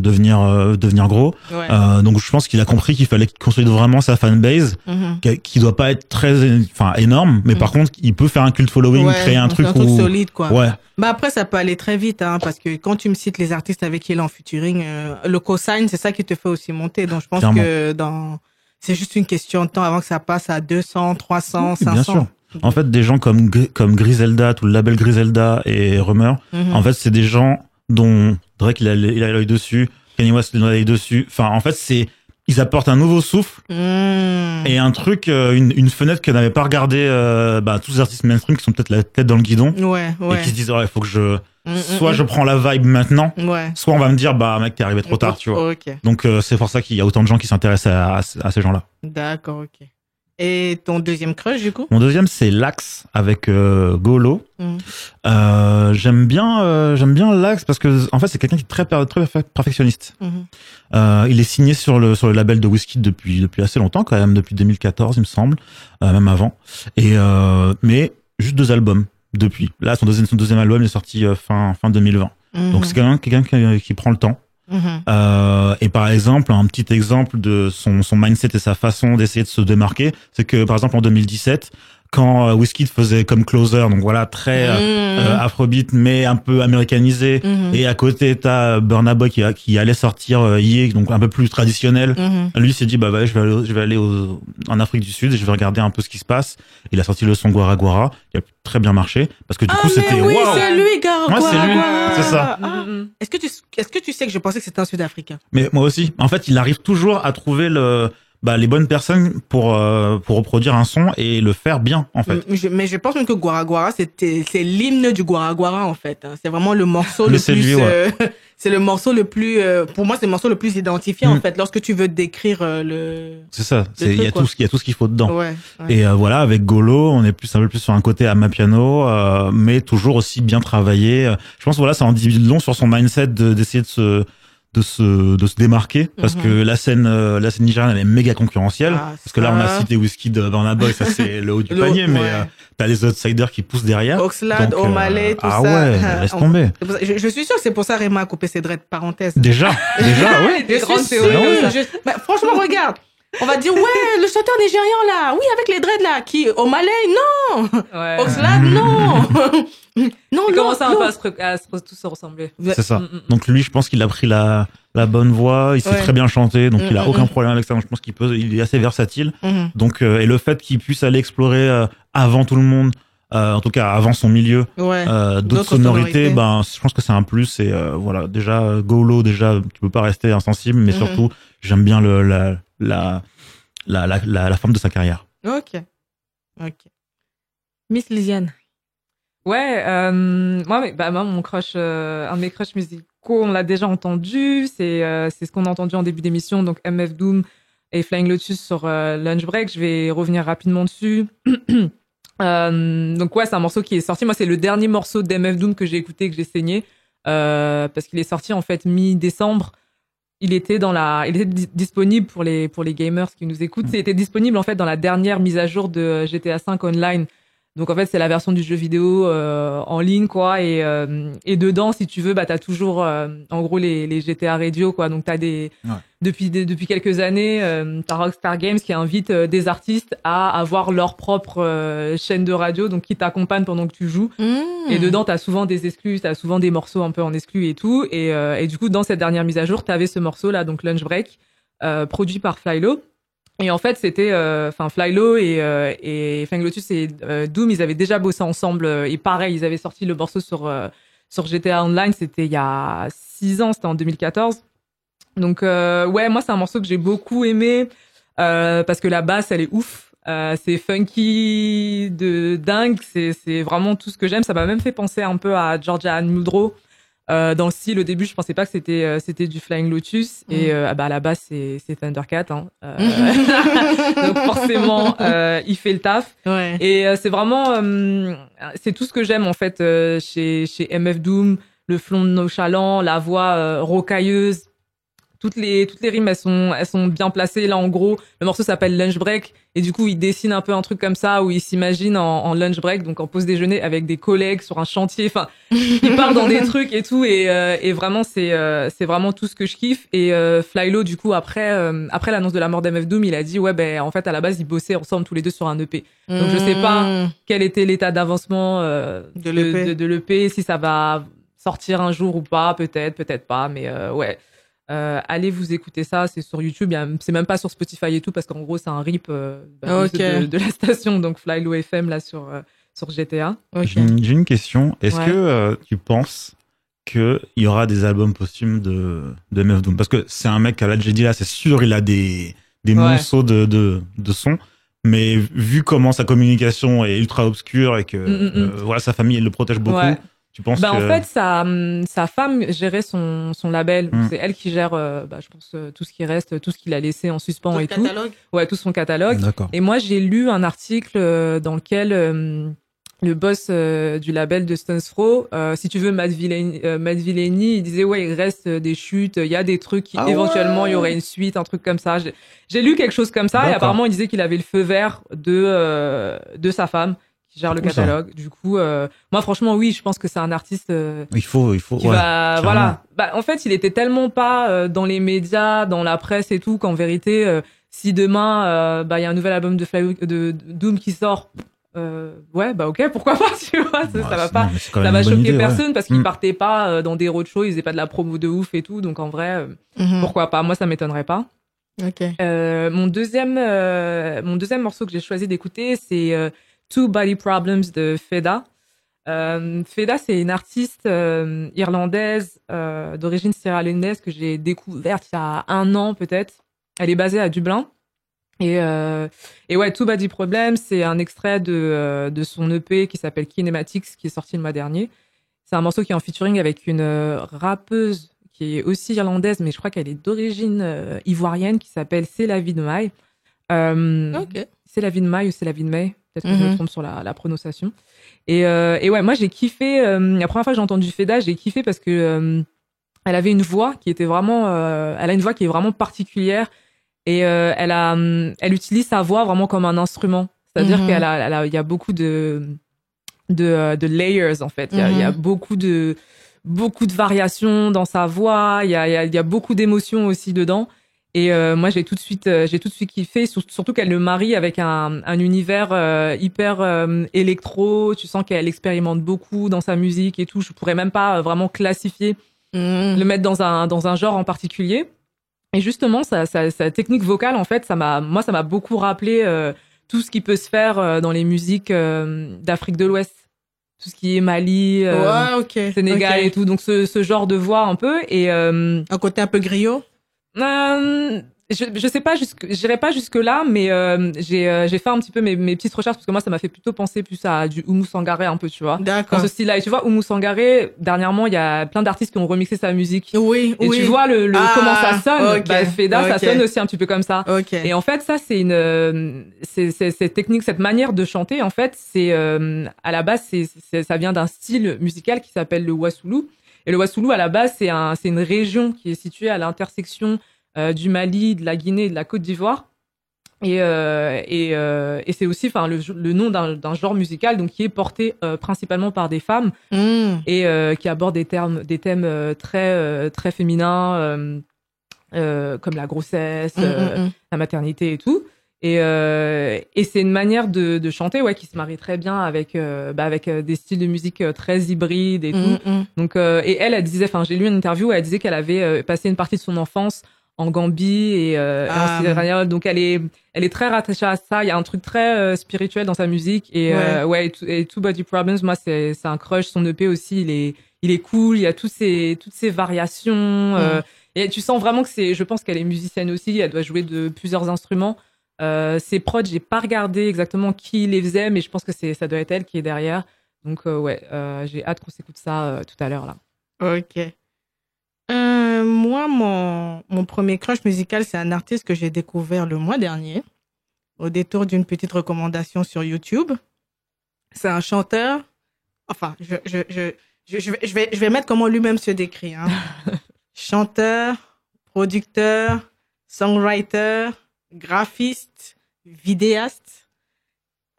devenir euh, devenir gros. Ouais. Euh, donc je pense qu'il a compris qu'il fallait consolide vraiment sa fanbase, Mhm. qui, qui doit pas être très, enfin énorme, mais Mhm. par contre, il peut faire un cult following, Ouais, créer un truc un truc où, solide, quoi. ouais, Bah après, ça peut aller très vite, hein, parce que quand tu me cites les artistes avec qui il est en featuring, euh, le cosign, c'est ça qui te fait aussi monter. Donc je pense Clairement. que dans, c'est juste une question de temps avant que ça passe à 200, 300, 500. bien sûr. En fait, des gens comme comme Griselda, tout le label Griselda et Rumeur, Mhm. en fait, c'est des gens dont Drake il a il a l'œil dessus, Kanye West il a l'œil dessus. Enfin, en fait, c'est ils apportent un nouveau souffle Mhm. et un truc, euh, une, une fenêtre que n'avait pas regardé euh, bah, tous les artistes mainstream qui sont peut-être la tête dans le guidon Ouais, ouais. et qui se disent ouais, il faut que je Mhm, soit mhm. je prends la vibe maintenant, Ouais. soit on va me dire bah mec t'es arrivé trop tard, tu vois. Donc euh, c'est pour ça qu'il y a autant de gens qui s'intéressent à, à, à ces gens-là. D'accord, ok. Et ton deuxième crush, du coup Mon deuxième c'est Lax avec euh, Golo. Mhm. Euh, j'aime bien euh, j'aime bien Lax parce que en fait c'est quelqu'un qui est très très perfe- perfectionniste. Mhm. Euh, il est signé sur le sur le label de whisky depuis depuis assez longtemps quand même depuis 2014 il me semble même avant et mais juste deux albums depuis là son deuxième son deuxième album est sorti fin fin 2020 Mhm. donc c'est quelqu'un quelqu'un qui, qui prend le temps Mhm. euh, et par exemple, un petit exemple de son mindset et sa façon d'essayer de se démarquer, c'est que par exemple en 2017, quand euh, Wizkid faisait comme closer, donc voilà très euh, euh, afrobeat mais un peu américanisé, Mhm. et à côté t'as Burna Boy qui, qui allait sortir euh, Ye, donc un peu plus traditionnel. Mhm. Lui s'est dit bah, bah je vais aller, je vais aller au- en Afrique du Sud et je vais regarder un peu ce qui se passe. Il a sorti le son Guara Guara, qui a très bien marché parce que du Ah, coup c'était oui, c'est lui, Gar. Ouais, c'est Guara, lui, Guara. c'est ça. Ah. Est-ce que tu, est-ce que tu sais que je pensais que c'était un Sud-Africain? Mais moi aussi. En fait, il arrive toujours à trouver le, bah, les bonnes personnes pour euh, pour reproduire un son et le faire bien, en fait. mais je, mais je pense même que Guara Guara, c'était, c'est l'hymne du Guara Guara, en fait. hein. C'est vraiment le morceau le plus, lui, ouais. euh, c'est le morceau le plus, euh, pour moi, c'est le morceau le plus identifié, Mm. en fait, lorsque tu veux décrire euh, le, C'est ça. Il y a quoi. tout ce il y a tout ce qu'il faut dedans. ouais. ouais. Et euh, voilà, avec Golo, on est plus un peu plus sur un côté à ma piano, euh, mais toujours aussi bien travaillé. Je pense voilà, ça en dit long sur son mindset de- d'essayer de se de se de se démarquer parce Mhm. que la scène euh, la scène nigériane elle est méga concurrentielle Ah, parce que là on a cité Whisky de Burna Boy ça c'est le haut du Le- panier mais ouais. euh, t'as les outsiders qui poussent derrière Oxlade, Donc, euh, O'Malley, tout ah ça. ouais laisse tomber Je, je suis sûr que c'est pour ça Rema a coupé ses dreads, parenthèse. déjà déjà oui Je suis bah, franchement, regarde. On va dire, ouais, le chanteur nigérian là, oui, avec les dreads là, qui, au Malais, non, Ouais. Oxlade, non, non, non, commencent un non. peu à se, à se re- tous se ressembler. c'est ça Mm, mm. donc lui je pense qu'il a pris la la bonne voie il sait Ouais. très bien chanter donc Mm, il a mm, aucun mm. problème avec ça Donc, je pense qu'il peut il est assez versatile. Donc euh, et le fait qu'il puisse aller explorer euh, avant tout le monde, euh, en tout cas avant son milieu, Ouais. euh, d'autres sonorités, sonorités. ben je pense que c'est un plus. Et euh, voilà, déjà Golo, déjà tu peux pas rester insensible, mais surtout j'aime bien le la la la la, la, la forme de sa carrière. Ok. Ok. Miss Lisiane. Ouais, euh, moi, mais- bah, moi, mon crush, euh, un de mes crushs musicaux, on l'a déjà entendu. C'est euh, c'est ce qu'on a entendu en début d'émission, donc MF Doom et Flying Lotus sur euh, Lunch Break. Je vais revenir rapidement dessus. Euh, donc ouais, c'est un morceau qui est sorti. Moi, c'est le dernier morceau d'MF Doom que j'ai écouté, que j'ai saigné, euh, parce qu'il est sorti en fait mi-décembre. Il était dans la, il était di- disponible pour les pour les gamers qui nous écoutent. C'était disponible en fait dans la dernière mise à jour de GTA 5 online Donc en fait, c'est la version du jeu vidéo euh, en ligne, quoi. Et, euh, et dedans, si tu veux, bah t'as toujours, euh, en gros, les, les GTA Radio, quoi. Donc t'as des Ouais. depuis des- depuis quelques années, euh, t'as Rockstar Games qui invite euh, des artistes à avoir leur propre euh, chaîne de radio, donc qui t'accompagne pendant que tu joues. Mmh. Et dedans, t'as souvent des exclus, t'as souvent des morceaux un peu en exclus et tout. Et, euh, et du coup, dans cette dernière mise à jour, t'avais ce morceau là, donc Lunch Break, euh, produit par Flylo. Et en fait, c'était, euh, enfin, Flylo et euh, et Fang Lotus et euh, Doom, ils avaient déjà bossé ensemble. euh, Et pareil, ils avaient sorti le morceau sur euh, sur GTA Online. C'était il y a six ans, c'était en 2014. Donc euh, ouais, moi c'est un morceau que j'ai beaucoup aimé euh, parce que la basse, elle est ouf. Euh, c'est funky de dingue, c'est vraiment tout ce que j'aime. Ça m'a même fait penser un peu à Georgia Anne Muldrow. Euh, dans le style, au début, je pensais pas que c'était euh, c'était du Flying Lotus et euh, ah bah à la base c'est c'est Thundercat. Hein. Euh, donc forcément, euh, il fait le taf. Ouais. Et euh, c'est vraiment, euh, c'est tout ce que j'aime en fait euh, chez chez MF Doom, le flon nonchalant, la voix euh, rocailleuse. Toutes les toutes les rimes elles sont elles sont bien placées. Là en gros, le morceau s'appelle Lunch Break et du coup il dessine un peu un truc comme ça où il s'imagine en, en lunch break donc en pause déjeuner avec des collègues sur un chantier. Enfin, il part dans des trucs et tout et, euh, et vraiment c'est euh, c'est vraiment tout ce que je kiffe et euh, Flylo du coup après euh, après l'annonce de la mort d'MF Doom il a dit ouais ben en fait à la base ils bossaient ensemble tous les deux sur un EP donc je sais pas Mmh. quel était l'état d'avancement euh, De l'EP. de, de l'EP, si ça va sortir un jour ou pas, peut-être, peut-être pas, mais euh, ouais. Euh, allez vous écouter ça, c'est sur YouTube, c'est même pas sur Spotify et tout, parce qu'en gros c'est un rip euh, bah, de, de la station, donc Flylo FM là sur, euh, sur GTA. J'ai une, question. Est-ce Ouais. que euh, tu penses qu'il y aura des albums posthumes de, de MF Doom? Parce que c'est un mec, là, j'ai dit là, c'est sûr, il a des, des Ouais. monceaux de, de, de son. Mais vu comment sa communication est ultra obscure et que Mm, mm, mm. euh, voilà, sa famille elle le protège beaucoup, Ouais. Tu penses Bah, que... En fait, sa, hum, sa femme gérait son, son label. Mm. C'est elle qui gère, euh, bah, je pense, euh, tout ce qui reste, tout ce qu'il a laissé en suspens Tout et tout. catalogue Ouais, tout son catalogue. D'accord. Et moi, j'ai lu un article euh, dans lequel euh, le boss euh, du label de Stones Throw, euh, si tu veux, Matt Villani, euh, Matt Villani, il disait ouais, il reste des chutes, il y a des trucs qui Ah éventuellement il y aurait une suite, un truc comme ça. J'ai- J'ai lu quelque chose comme ça et apparemment il disait qu'il avait le feu vert de euh, de sa femme gère le ça. catalogue. Du coup, euh, moi franchement oui, je pense que c'est un artiste. euh, Il faut, il faut. qui ouais, va clairement. voilà bah en fait il était tellement pas euh, dans les médias dans la presse et tout qu'en vérité euh, si demain euh, bah il y a un nouvel album de, Fly, de, de Doom qui sort euh, ouais bah ok pourquoi pas tu vois ça, Ouais, ça va pas ça va choquer idée, ouais. personne parce qu'ils Mm. partaient pas euh, dans des roadshows ils faisaient pas de la promo de ouf et tout donc en vrai euh, Mhm. pourquoi pas moi ça m'étonnerait pas Ok. euh, mon deuxième euh, mon deuxième morceau que j'ai choisi d'écouter c'est euh, Two Body Problems de Feda. Euh, Feda c'est une artiste euh, irlandaise euh, d'origine sierra-léonaise que j'ai découverte il y a un an peut-être. Elle est basée à Dublin. Et, et ouais, Two Body Problems, c'est un extrait de, de son EP qui s'appelle Kinematics, qui est sorti le mois dernier. C'est un morceau qui est en featuring avec une rappeuse qui est aussi irlandaise, mais je crois qu'elle est d'origine ivoirienne, qui s'appelle C'est la vie de Mai. Euh, Ok. C'est la vie de Mai ou c'est la vie de May Peut-être que je me Mhm. trompe sur la, la prononciation. Et, euh, et ouais, moi j'ai kiffé. euh, la première fois que j'ai entendu Feda, j'ai kiffé parce que euh, elle avait une voix qui était vraiment. elle a une voix qui est vraiment particulière et elle a, elle utilise sa voix vraiment comme un instrument. C'est-à-dire Mhm. qu'elle a, elle a- y a beaucoup de de, de layers en fait. Il y a- il y, a Mhm. beaucoup de beaucoup de variations dans sa voix. Il y a, y a beaucoup d'émotions aussi dedans. Et euh, moi, j'ai tout de suite, euh, j'ai tout de suite kiffé, sur- surtout qu'elle le marie avec un, un univers euh, hyper euh, électro. Tu sens qu'elle expérimente beaucoup dans sa musique et tout. Je pourrais même pas euh, vraiment classifier, Mhm. le mettre dans un dans un genre en particulier. Et justement, sa, sa, sa technique vocale, en fait, ça m'a, moi, ça m'a beaucoup rappelé euh, tout ce qui peut se faire euh, dans les musiques euh, d'Afrique de l'Ouest, tout ce qui est Mali, euh. Sénégal et tout. Donc ce, ce genre de voix un peu. Et euh, Un côté un peu griot? Euh, je, je sais pas j'irai pas jusque là, mais euh, j'ai euh, fait un petit peu mes, mes petites recherches parce que moi ça m'a fait plutôt penser plus à du Oumou Sangaré un peu, tu vois. Dans D'accord. ce style-là. Et tu vois, Oumou Sangaré, dernièrement, il y a plein d'artistes qui ont remixé sa musique. Oui, Et oui. tu vois le, le Ah, comment ça sonne. ok, Bah, Feda, ça sonne aussi un petit peu comme ça. Ok. Et en fait, ça, c'est une, euh, c'est, cette technique, cette manière de chanter, en fait, c'est, euh, à la base, c'est- ça vient d'un style musical qui s'appelle le Wassoulou. Et le Wassoulou, à la base, c'est un, une région qui est située à l'intersection euh, du Mali, de la Guinée et de la Côte d'Ivoire. Et, euh, et, euh, et c'est aussi enfin le, le nom d'un genre musical donc qui est porté principalement par des femmes Mm. et qui aborde des termes des thèmes très très féminins comme la grossesse, Mm, euh, mm, mm. la maternité et tout. Et, euh, et c'est une manière de, de chanter ouais qui se marie très bien avec euh, bah, avec euh, des styles de musique euh, très hybrides et tout. Mm, mm. Donc euh, et elle elle disait enfin j'ai lu une interview où elle disait qu'elle avait passé une partie de son enfance en Gambie et, euh, et Ah. en Sierra Leone. donc elle est elle est très rattachée à ça il y a un truc très spirituel dans sa musique et euh, ouais et, Two- et Two Body Problems moi c'est c'est un crush son EP aussi il est il est cool il y a tous ces toutes ces variations euh, et tu sens vraiment que c'est je pense qu'elle est musicienne aussi elle doit jouer de plusieurs instruments euh, ses prods j'ai pas regardé exactement qui les faisait mais je pense que c'est ça doit être elle qui est derrière donc euh, ouais euh, j'ai hâte qu'on s'écoute ça euh, tout à l'heure là Ok. Euh, moi, mon, mon premier crush musical, c'est un artiste que j'ai découvert le mois dernier, au détour d'une petite recommandation sur YouTube. C'est un chanteur. Enfin, je, je, je, je, je vais, je, vais, je vais mettre comment lui-même se décrit. hein. chanteur, producteur, songwriter, graphiste, vidéaste.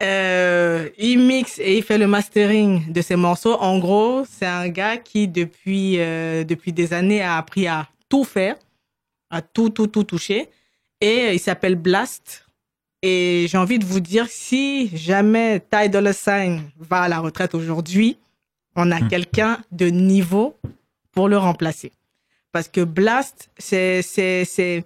Euh, il mixe et il fait le mastering de ses morceaux. En gros, c'est un gars qui, depuis, euh, depuis des années, a appris à tout faire, à tout, tout, tout toucher. Et il s'appelle Blast. Et j'ai envie de vous dire, si jamais Ty Dolla Sign va à la retraite aujourd'hui, on a Hmm. quelqu'un de niveau pour le remplacer. Parce que Blast, c'est, c'est, c'est,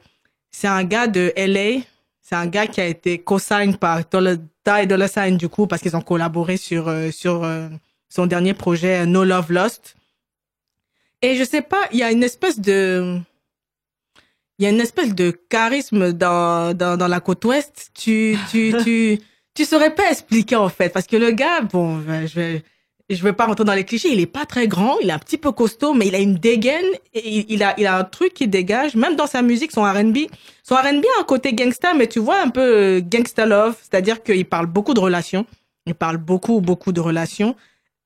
c'est un gars de LA. C'est un gars qui a été co-sign par Ty Dolla Sign, du coup, parce qu'ils ont collaboré sur, euh, sur euh, son dernier projet, euh, No Love Lost. Et je sais pas, il y a une espèce de, il y a une espèce de charisme dans, dans, dans la côte ouest. Tu, tu, tu, tu saurais pas expliquer, en fait. Parce que le gars, bon, je vais, je vais pas rentrer dans les clichés. Il est pas très grand. Il est un petit peu costaud, mais il a une dégaine. Et il, a, il a un truc qui dégage. Même dans sa musique, son R&B. Son R&B a un côté gangsta, mais tu vois un peu euh, gangsta love. C'est-à-dire qu'il parle beaucoup de relations. Il parle beaucoup, beaucoup de relations.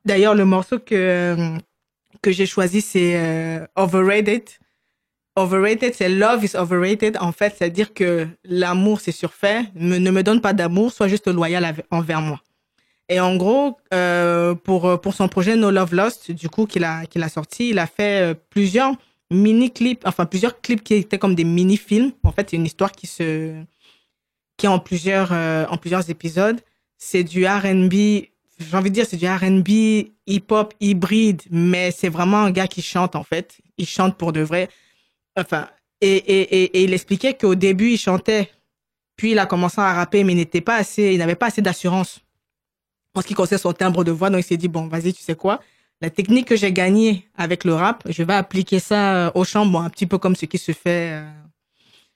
D'ailleurs, le morceau que, euh, que j'ai choisi, c'est euh, Overrated. Overrated, c'est Love is overrated. En fait, c'est-à-dire que l'amour, c'est surfait. Ne me donne pas d'amour, sois juste loyal envers moi. Et en gros, euh, pour, pour son projet No Love Lost, du coup, qu'il a, qu'il a sorti, il a fait euh, plusieurs mini-clips, enfin plusieurs clips qui étaient comme des mini-films. En fait, c'est une histoire qui se, qui est en plusieurs, euh, en plusieurs épisodes. C'est du R&B, j'ai envie de dire, c'est du R&B hip-hop hybride, mais c'est vraiment un gars qui chante, en fait. Il chante pour de vrai. Enfin, et, et, et, et il expliquait qu'au début, il chantait, puis il a commencé à rapper, mais il n'était pas assez, il n'avait pas assez d'assurance en ce qui concerne son timbre de voix. Donc, il s'est dit, bon, vas-y, tu sais quoi? La technique que j'ai gagnée avec le rap, je vais appliquer ça euh, au chant, bon, un petit peu comme ce qui se fait, euh,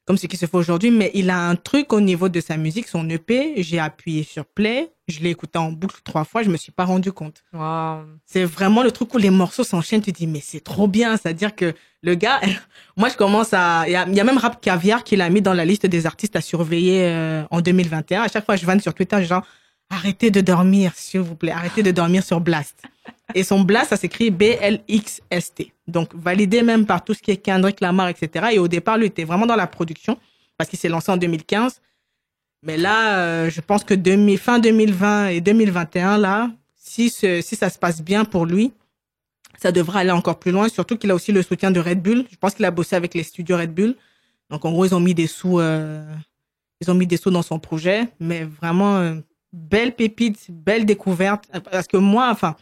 comme ce qui se fait aujourd'hui, mais il a un truc au niveau de sa musique, son EP, j'ai appuyé sur play, je l'ai écouté en boucle trois fois, je me suis pas rendu compte. Waouh. C'est vraiment le truc où les morceaux s'enchaînent, tu dis, mais c'est trop bien, c'est-à-dire que le gars, moi, je commence à, il y a, il y a même Rap Caviar qui l'a mis dans la liste des artistes à surveiller euh, en 2021. À chaque fois, je vanne sur Twitter, genre, arrêtez de dormir, s'il vous plaît, arrêtez de dormir sur Blast. Et son Blast, ça s'écrit B-L-X-S-T. Donc, validé même par tout ce qui est Kendrick Lamar, etc. Et au départ, lui était vraiment dans la production parce qu'il s'est lancé en 2015. Mais là, euh, je pense que demi, fin 2020 et 2021, là, si, si ça se passe bien pour lui, ça devra aller encore plus loin. Surtout qu'il a aussi le soutien de Red Bull. Je pense qu'il a bossé avec les studios Red Bull. Donc, en gros, ils ont mis des sous, euh, ils ont mis des sous dans son projet. Mais vraiment, euh, belle pépite, belle découverte. Parce que moi, enfin,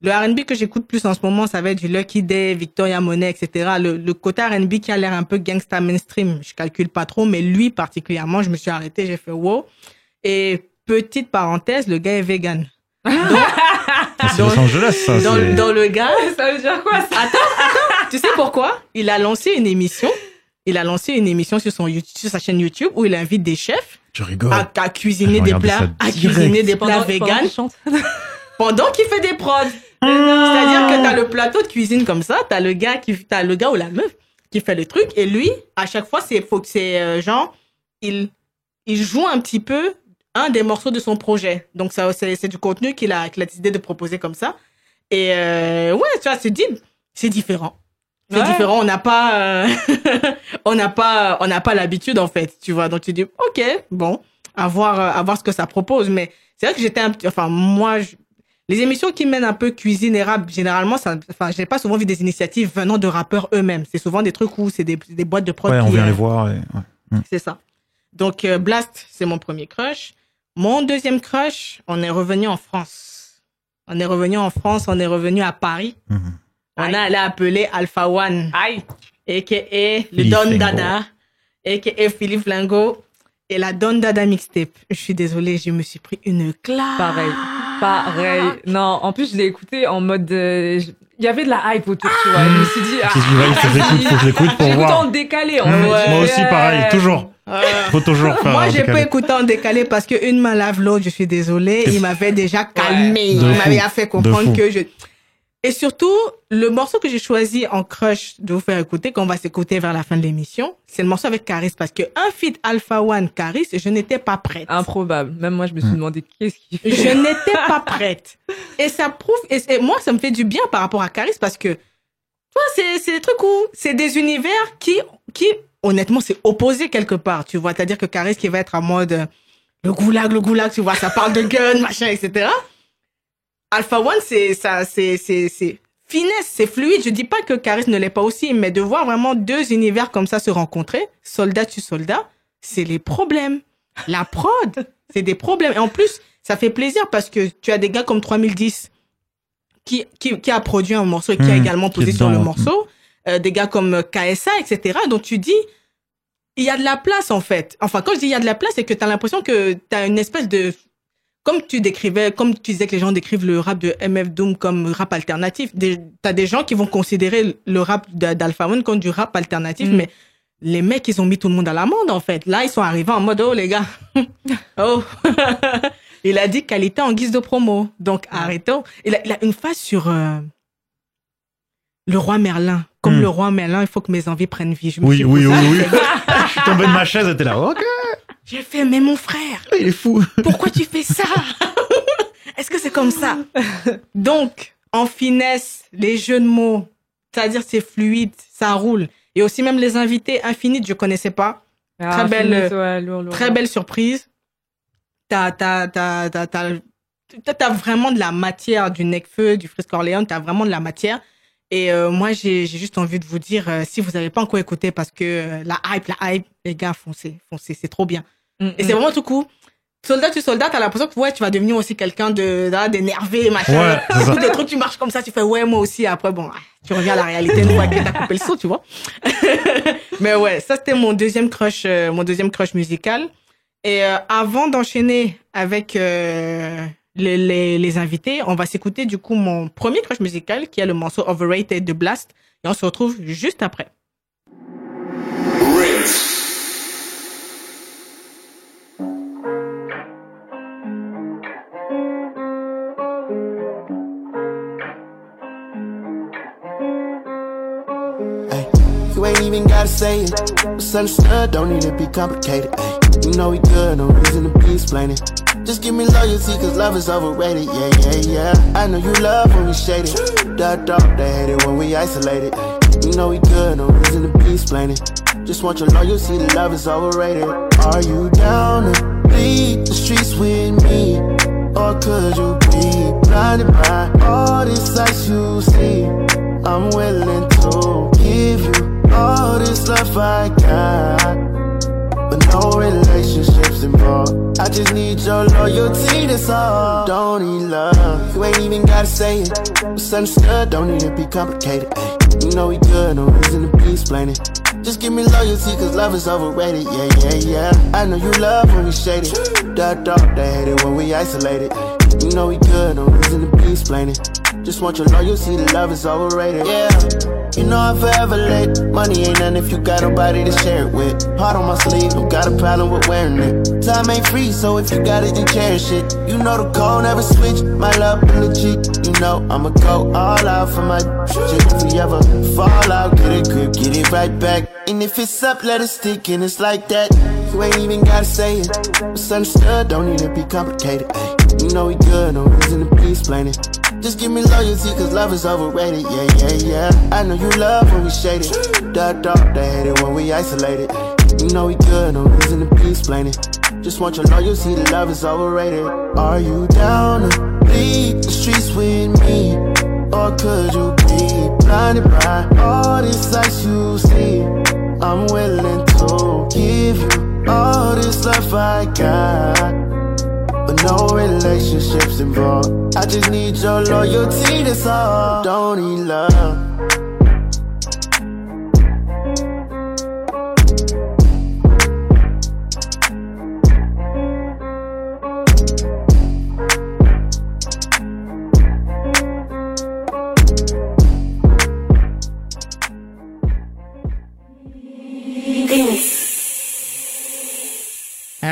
le R&B que j'écoute plus en ce moment, ça va être du Lucky Day, Victoria Monet, etc. Le, le côté R&B qui a l'air un peu gangsta mainstream, je calcule pas trop, mais lui particulièrement, je me suis arrêté, j'ai fait wow. Et petite parenthèse, le gars est vegan. C'est Los Angeles, ça. Dans, dans le gars, Ça veut dire quoi ça attends, attends, tu sais pourquoi? Il a lancé une émission. Il a lancé une émission sur son YouTube- sur sa chaîne YouTube où il invite des chefs Tu rigoles. à, à cuisiner des plats, à cuisiner des plats vegan pendant qu'il fait des prods. C'est-à-dire que t'as le plateau de cuisine comme ça, t'as le gars qui, t'as le gars ou la meuf qui fait le truc, et lui, à chaque fois, c'est, faut que c'est, euh, genre, il, il joue un petit peu un des morceaux de son projet. Donc ça, c'est, c'est du contenu qu'il a, qu'il a décidé de proposer comme ça. Et, euh, ouais, tu vois, c'est dit, c'est différent. C'est Ouais. différent, on n'a pas, euh, on n'a pas, on n'a pas l'habitude, en fait, tu vois. Donc tu dis, ok, bon. à voir, euh, à voir ce que ça propose. Mais c'est vrai que j'étais un petit, enfin, moi, je- les émissions qui mènent un peu cuisine et rap, généralement, ça, enfin, j'ai pas souvent vu des initiatives venant de rappeurs eux-mêmes. C'est souvent des trucs où c'est des, des boîtes de prod Ouais, on vient euh, les voir. et- ouais. c'est ça. Donc, euh, Blast, c'est mon premier crush. Mon deuxième crush, on est revenu en France. On est revenu en France, on est revenu à Paris. Mhm. On a allé appeler Alpha One, Aïe. a.k.a. le Philippe Don Lingo. Dada, a.k.a. Philippe Lingo, et la Don Dada mixtape. Je suis désolée, je me suis pris une claque. Pareil. Pareil. Non, en plus, je l'ai écouté en mode. euh, je- Il y avait de la hype autour, tu vois. Je me suis dit. Ah, Qu'est-ce que- ouais, il faut que j'écoute, faut que je l'écoute pour J'ai écouté voir. en décalé, en Mmh, fait. Moi aussi, pareil, toujours. Euh, Faut toujours faire. Moi, un j'ai pas décalé. écouté en décalé parce que une main lave l'autre, je suis désolée. Il m'avait déjà calmé. De Il fou. m'avait fait De comprendre fou. que je. Et surtout, le morceau que j'ai choisi en crush de vous faire écouter, qu'on va s'écouter vers la fin de l'émission, c'est le morceau avec Caris parce que un feat Alpha One Caris, je n'étais pas prête. Improbable. Même moi, je me suis Mmh. demandé qu'est-ce qu'il fait? Je n'étais pas prête. Et ça prouve, et, moi, ça me fait du bien par rapport à Caris parce que, tu vois, c'est, c'est des trucs où, c'est des univers qui, qui, honnêtement, c'est opposé quelque part, tu vois. C'est-à-dire que Caris qui va être en mode, euh, le goulag, le goulag, tu vois, ça parle de gun, machin, etc. Alpha One, c'est, ça, c'est, c'est, c'est finesse, c'est fluide. Je dis pas que Caris ne l'est pas aussi, mais de voir vraiment deux univers comme ça se rencontrer, soldat tu soldat, c'est les problèmes. La prod, c'est des problèmes. Et en plus, ça fait plaisir parce que tu as des gars comme 3010 qui, qui, qui a produit un morceau et qui a Mmh, également posé sur le morceau. Euh, des gars comme euh, KSA, etc. Donc tu dis, il y a de la place en fait. Enfin, quand je dis il y a de la place, c'est que tu as l'impression que tu as une espèce de... Comme tu décrivais, comme tu disais que les gens décrivent le rap de MF Doom comme rap alternatif, tu as des gens qui vont considérer le rap d'A- d'Alpha One comme du rap alternatif, Mm. mais les mecs, ils ont mis tout le monde à l'amende, en fait. Là, ils sont arrivés en mode, oh, les gars. oh. il a dit qualité en guise de promo. Donc, arrêtons. Il a, il a une phase sur euh, le roi Merlin. Comme Hmm. le roi Merlin, il faut que mes envies prennent vie. Je me Oui, suis oui, oui, oui. Je suis tombé de ma chaise t'es là. Ok, J'ai fait, mais mon frère, il est fou. pourquoi tu fais ça? Est-ce que c'est comme ça? Donc, en finesse, les jeux de mots, c'est-à-dire c'est fluide, ça roule. Et aussi même les invités infinites, je connaissais pas. Ah, Très belle, finesse, ouais, lourd, lourd, Très belle surprise. T'as, t'as, t'as, t'as, t'as, t'as- t'as vraiment de la matière du Necfeu, du Frisco Orléans, t'as vraiment de la matière. Et euh, moi, j'ai, j'ai juste envie de vous dire, euh, si vous n'avez pas encore écouté, parce que euh, la hype, la hype, les gars, foncez, foncez, c'est trop bien. Mm, Et mm. c'est vraiment tout cool. Soldat, tu soldat, t'as l'impression que ouais, tu vas devenir aussi quelqu'un de, d'énervé, machin. Ouais, c'est ça. Des trucs, tu marches comme ça, tu fais ouais, moi aussi. Après, bon, ah, tu reviens à la réalité une fois que t'as coupé le saut, tu vois. Mais ouais, ça c'était mon deuxième crush, euh, mon deuxième crush musical. Et euh, avant d'enchaîner avec euh, les, les, les invités, on va s'écouter du coup mon premier crush musical qui est le morceau Overrated de Blast. Et on se retrouve juste après. Ain't even gotta say it. It's understood, don't need to be complicated. Ay, you know we good, no reason to be explaining. Just give me loyalty, cause love is overrated. Yeah, yeah, yeah. I know you love when we shaded. The dark, they hate it when we isolated. You know we good, no reason to be explaining. Just want your loyalty, the love is overrated. Are you down to bleed the streets with me? Or could you be blinded by all this sights you see? I'm willing to give you all this love I got. But no relationships involved. I just need your loyalty, that's all. Don't need love. You ain't even gotta say it. It's understood, don't need to be complicated. Ay, you know we good, no reason to be explaining. Just give me loyalty, cause love is overrated. Yeah, yeah, yeah. I know you love when we shaded. The dark, they hate it when we isolated. You know we good, no reason to be explaining. Just want your loyalty, the love is overrated. Yeah. You know I'm forever late. Money ain't nothing if you got nobody to share it with. Heart on my sleeve, don't got a problem with wearing it. Time ain't free, so if you got it, then cherish it. You know the code never switch. My love been legit. You know I'ma go all out for my chick. If we ever fall out, get a grip, get it right back. And if it's up, let it stick, and it's like that. You ain't even gotta say it. It's understood, don't need to be complicated. Ay, you know we good, no reason to be explaining. Just give me loyalty, cause love is overrated. Yeah, yeah, yeah. I know you love when we shaded. The dark, they hate it when we isolated. You know we good, no reason to be explaining. Just want your loyalty, the love is overrated. Are you down to bleed the streets with me? Or could you be blinded by all these sights you see? I'm willing to give you all this love I got. But no relationships involved. I just need your loyalty, that's all. Don't need love.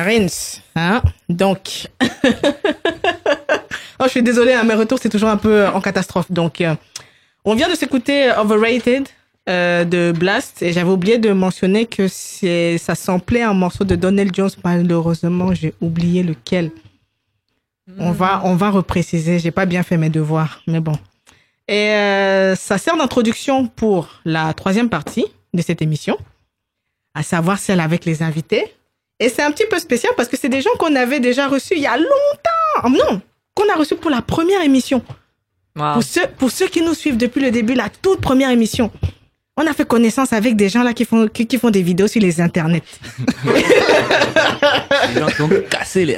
Rins, hein? Donc, oh, je suis désolée, hein, mes retours c'est toujours un peu euh, en catastrophe. Donc, euh, on vient de s'écouter Overrated euh, de Blast et j'avais oublié de mentionner que c'est ça samplait un morceau de Donald Jones. Malheureusement, j'ai oublié lequel. On va on va repréciser. J'ai pas bien fait mes devoirs, mais bon. Et euh, ça sert d'introduction pour la troisième partie de cette émission, à savoir celle avec les invités. Et c'est un petit peu spécial parce que c'est des gens qu'on avait déjà reçus il y a longtemps. Non, qu'on a reçus pour la première émission. Wow. Pour ceux, pour ceux qui nous suivent depuis le début, la toute première émission, on a fait connaissance avec des gens là qui font, qui, qui font des vidéos sur les internets. Les gens qui ont cassé les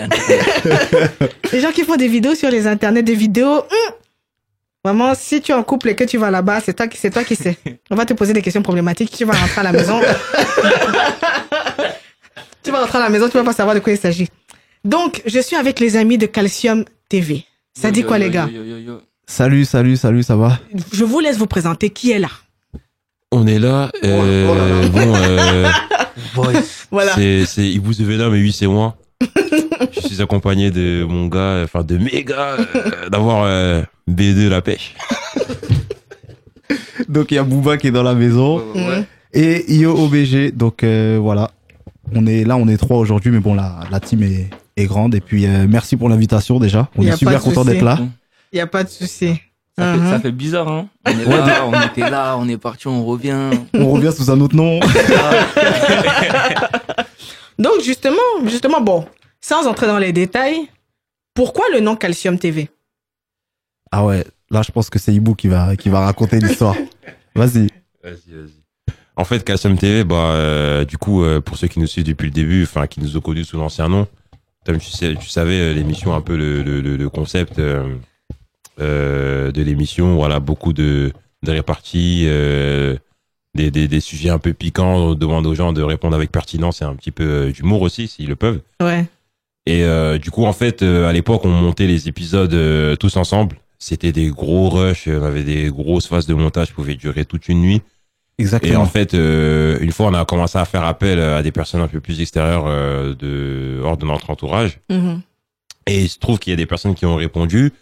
Des gens qui font des vidéos sur les internets, des vidéos. hum. Vraiment, si tu es en couple et que tu vas là-bas, c'est toi qui, c'est toi qui sais. On va te poser des questions problématiques. Tu vas rentrer à la maison. vas rentrer à la maison, tu vas pas savoir de quoi il s'agit. Donc, je suis avec les amis de Calcium TV. Ça dit quoi, les gars? Salut, salut, salut, ça va? Je vous laisse vous présenter. Qui est là? On est là. Euh, Oh là là. Bon, euh, Voilà. c'est Ibou et oui, c'est moi. Je suis accompagné de mon gars, enfin de mes gars, euh, d'avoir euh, B2 la pêche. Donc il y a Booba qui est dans la maison et Io OBG. Donc euh, voilà, on est là, on est trois aujourd'hui, mais bon, la, la team est, est grande. Et puis euh, merci pour l'invitation déjà. On est super content d'être là. Il n'y a pas de souci. Ça, fait, ça fait bizarre, hein On est là, on était là, on est parti, on revient. On revient sous un autre nom. Donc, justement, justement, bon, sans entrer dans les détails, pourquoi le nom Calcium TV ah ouais, là je pense que c'est Ibou qui va qui va raconter l'histoire. Vas-y. Vas-y, vas-y. En fait, Custom TV, bah, euh, du coup, euh, pour ceux qui nous suivent depuis le début, enfin, qui nous ont connus sous l'ancien nom, comme tu, sais, tu savais, euh, l'émission, un peu le, le, le- le concept de l'émission, voilà, beaucoup de, de réparties, des, des, des sujets un peu piquants, on demande aux gens de répondre avec pertinence et un petit peu d'humour aussi, s'ils le peuvent. Ouais. Et du coup, en fait, à l'époque, on montait les épisodes tous ensemble. C'était des gros rushs, on avait des grosses phases de montage qui pouvaient durer toute une nuit. Et Exactement. en fait, euh, une fois, on a commencé à faire appel à des personnes un peu plus extérieures euh, de hors de notre entourage. Mhm. Et il se trouve qu'il y a des personnes qui ont répondu.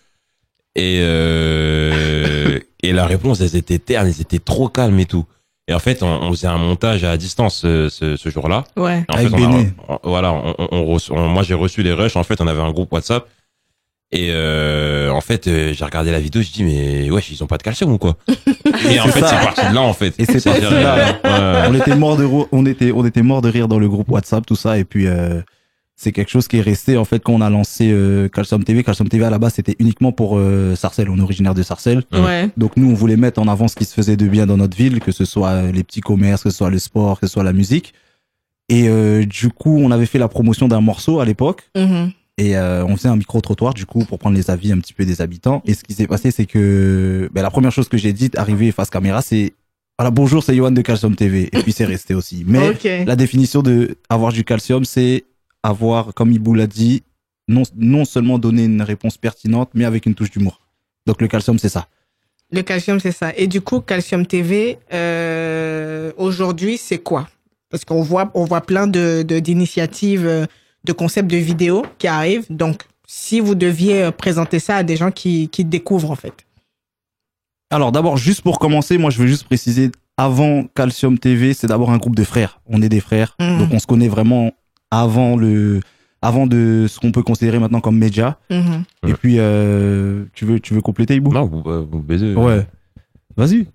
Et et, et la réponse, elles étaient ternes, elles étaient trop calmes et tout. Et en fait, on, on faisait un montage à distance ce, ce, ce jour-là. Ouais. En Avec fait, on a- on- voilà, on, on- on reço- on- moi j'ai reçu les rushs. En fait, on avait un groupe WhatsApp. Et euh, en fait, euh, j'ai regardé la vidéo, je dis mais wesh, ils ont pas de calcium ou quoi Et en fait, c'est parti de là en fait. Et c'est parti de là. Ouais. on était mort de on était on était mort de rire dans le groupe WhatsApp tout ça et puis euh, c'est quelque chose qui est resté en fait quand on a lancé euh, Calcium TV Calcium TV à la base c'était uniquement pour euh, Sarcelles on est originaire de Sarcelles. Ouais. donc nous on voulait mettre en avant ce qui se faisait de bien dans notre ville que ce soit euh, les petits commerces que ce soit le sport que ce soit la musique et euh, du coup on avait fait la promotion d'un morceau à l'époque Mhm. Et euh, on faisait un micro trottoir du coup pour prendre les avis un petit peu des habitants. Et ce qui s'est passé c'est que ben, la première chose que j'ai dite arrivé face caméra c'est voilà bonjour c'est Johan de Calcium TV et puis c'est resté aussi. Mais la définition de avoir du calcium c'est avoir comme Ibou l'a dit non non seulement donner une réponse pertinente mais avec une touche d'humour. Donc le calcium c'est ça. Le calcium, c'est ça. Et du coup, Calcium TV, euh, aujourd'hui, c'est quoi? Parce qu'on voit, on voit plein de de- d'initiatives, euh, de concepts de vidéos qui arrivent. Donc, si vous deviez euh, présenter ça à des gens qui, qui découvrent, en fait. alors d'abord juste pour commencer moi je veux juste préciser avant Calcium TV c'est d'abord un groupe de frères on est des frères Mhm. donc on se connaît vraiment avant le avant de ce qu'on peut considérer maintenant comme média Mhm. Et puis, euh, tu veux, tu veux compléter, Ibou Non, vous, euh, vous baisez. Ouais. Vas-y.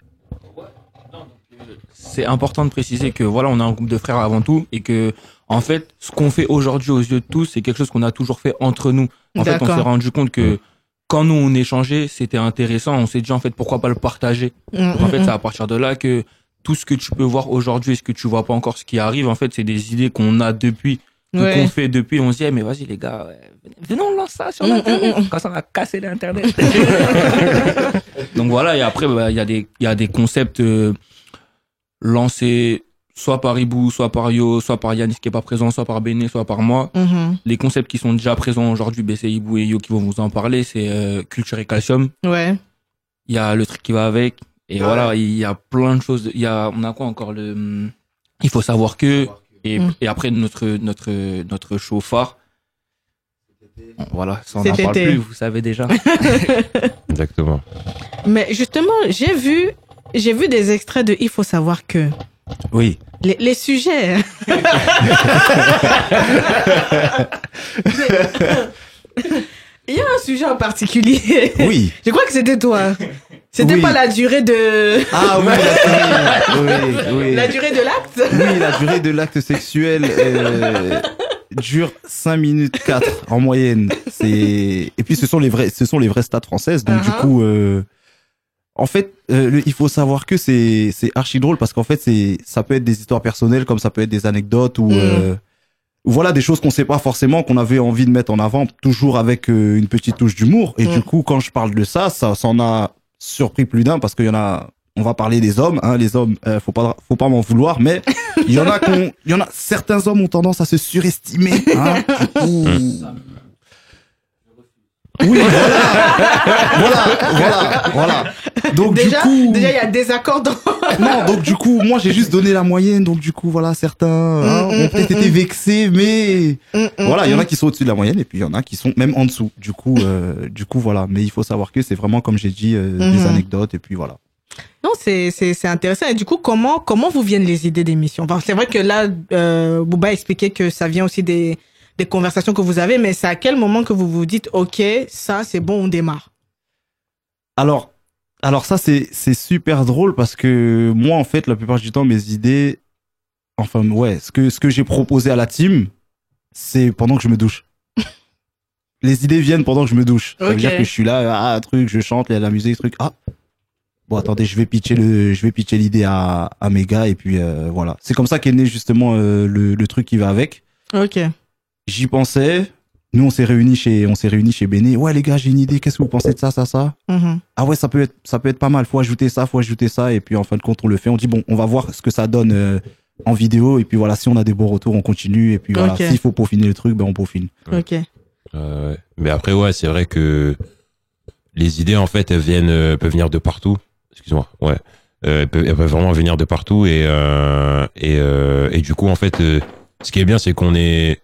C'est important de préciser que voilà, on a un groupe de frères avant tout et que En fait, ce qu'on fait aujourd'hui aux yeux de tous, c'est quelque chose qu'on a toujours fait entre nous. En fait, on s'est rendu compte que quand nous on échangeait, c'était intéressant. On s'est dit en fait pourquoi pas le partager? Mm, Donc, en fait, mm, c'est à partir de là que tout ce que tu peux voir aujourd'hui et ce que tu vois pas encore, ce qui arrive, en fait, c'est des idées qu'on a depuis, Ouais. qu'on fait depuis. On se dit, Eh, mais vas-y les gars, ouais, venez- venez on lance ça sur Mm, l'internet. mm, mm. Quand ça va casser l'internet. Donc voilà. Et après, bah, il y a des, il y a des concepts euh, lancés soit par Ibou, soit par Yo, soit par Yanis qui est pas présent, soit par Béné, soit par moi. Mhm. Les concepts qui sont déjà présents aujourd'hui, ben, c'est Ibou et Yo qui vont vous en parler. C'est euh, culture et calcium. Ouais. Il y a le truc qui va avec. Et voilà, il y a plein de choses. Il y a, on a quoi encore le, il faut savoir que, et, Mm. et après notre, notre, notre show phare. Voilà, ça on n'en parle été. plus, vous savez déjà. Exactement. Mais justement, j'ai vu, j'ai vu des extraits de Il faut savoir que Oui. les, les sujets. Il y a un sujet en particulier. Oui. Je crois que c'était toi. C'était Oui. pas la durée de. Ah oui, la durée, oui, oui. La durée de l'acte. Oui, la durée de l'acte sexuel euh, dure 5 minutes 4 en moyenne. C'est et puis ce sont les vrais ce sont les vraies stats françaises donc du Uh-huh. coup euh, en fait euh, le- il faut savoir que c'est c'est archi drôle parce qu'en fait c'est ça peut être des histoires personnelles comme ça peut être des anecdotes ou Mm. euh, voilà des choses qu'on sait pas forcément qu'on avait envie de mettre en avant toujours avec euh, une petite touche d'humour et Mm. du coup quand je parle de ça ça s'en a surpris plus d'un parce qu'il y en a on va parler des hommes hein, les hommes euh, faut pas faut pas m'en vouloir mais il y en a qu'on il y en a certains hommes ont tendance à se surestimer hein, du coup oui voilà voilà voilà voilà donc déjà, du coup déjà, il y a des accords dans. non, donc du coup, moi j'ai juste donné la moyenne, donc du coup, voilà, certains hein, Mm, mm, ont peut-être mm, été vexés, mais Mm, voilà, il y en a qui sont au-dessus de la moyenne et puis il y en a qui sont même en dessous. Du coup, euh, du coup, voilà. Mais il faut savoir que c'est vraiment, comme j'ai dit, euh, des Mhm. anecdotes et puis voilà. Non, c'est c'est c'est intéressant. Et du coup, comment comment vous viennent les idées d'émissions? Enfin, C'est vrai que là, euh, Bouba expliquait que ça vient aussi des des conversations que vous avez, mais c'est à quel moment que vous vous dites, ok, ça c'est bon, on démarre? Alors, alors ça c'est super drôle parce que moi en fait, la plupart du temps, mes idées, enfin ouais, ce que ce que j'ai proposé à la team, c'est pendant que je me douche. Les idées viennent pendant que je me douche. Ça veut dire que je suis là, ah, truc, je chante, il y a la musique, truc. Ah, bon, attendez, je vais pitcher le, je vais pitcher l'idée à, à mes gars et puis euh, voilà. C'est comme ça qu'est né justement euh, le, le truc qui va avec. Ok. J'y pensais. Nous, on s'est réunis chez, on s'est réunis chez Béné. Ouais, les gars, j'ai une idée. Qu'est-ce que vous pensez de ça, ça, ça? Mhm. Ah ouais, ça peut être, ça peut être pas mal. Faut ajouter ça, faut ajouter ça. Et puis, en fin de compte, on le fait. On dit, bon, on va voir ce que ça donne euh, en vidéo. Et puis voilà, si on a des bons retours, on continue. Et puis voilà, Ok. s'il faut peaufiner le truc, ben, on peaufine. Ok. Euh. Mais après, ouais, c'est vrai que les idées, en fait, elles viennent, euh, peuvent venir de partout. Excuse-moi. Ouais. Euh, elles, peuvent, elles peuvent vraiment venir de partout et euh, et euh, et du coup, en fait, euh, ce qui est bien, c'est qu'on est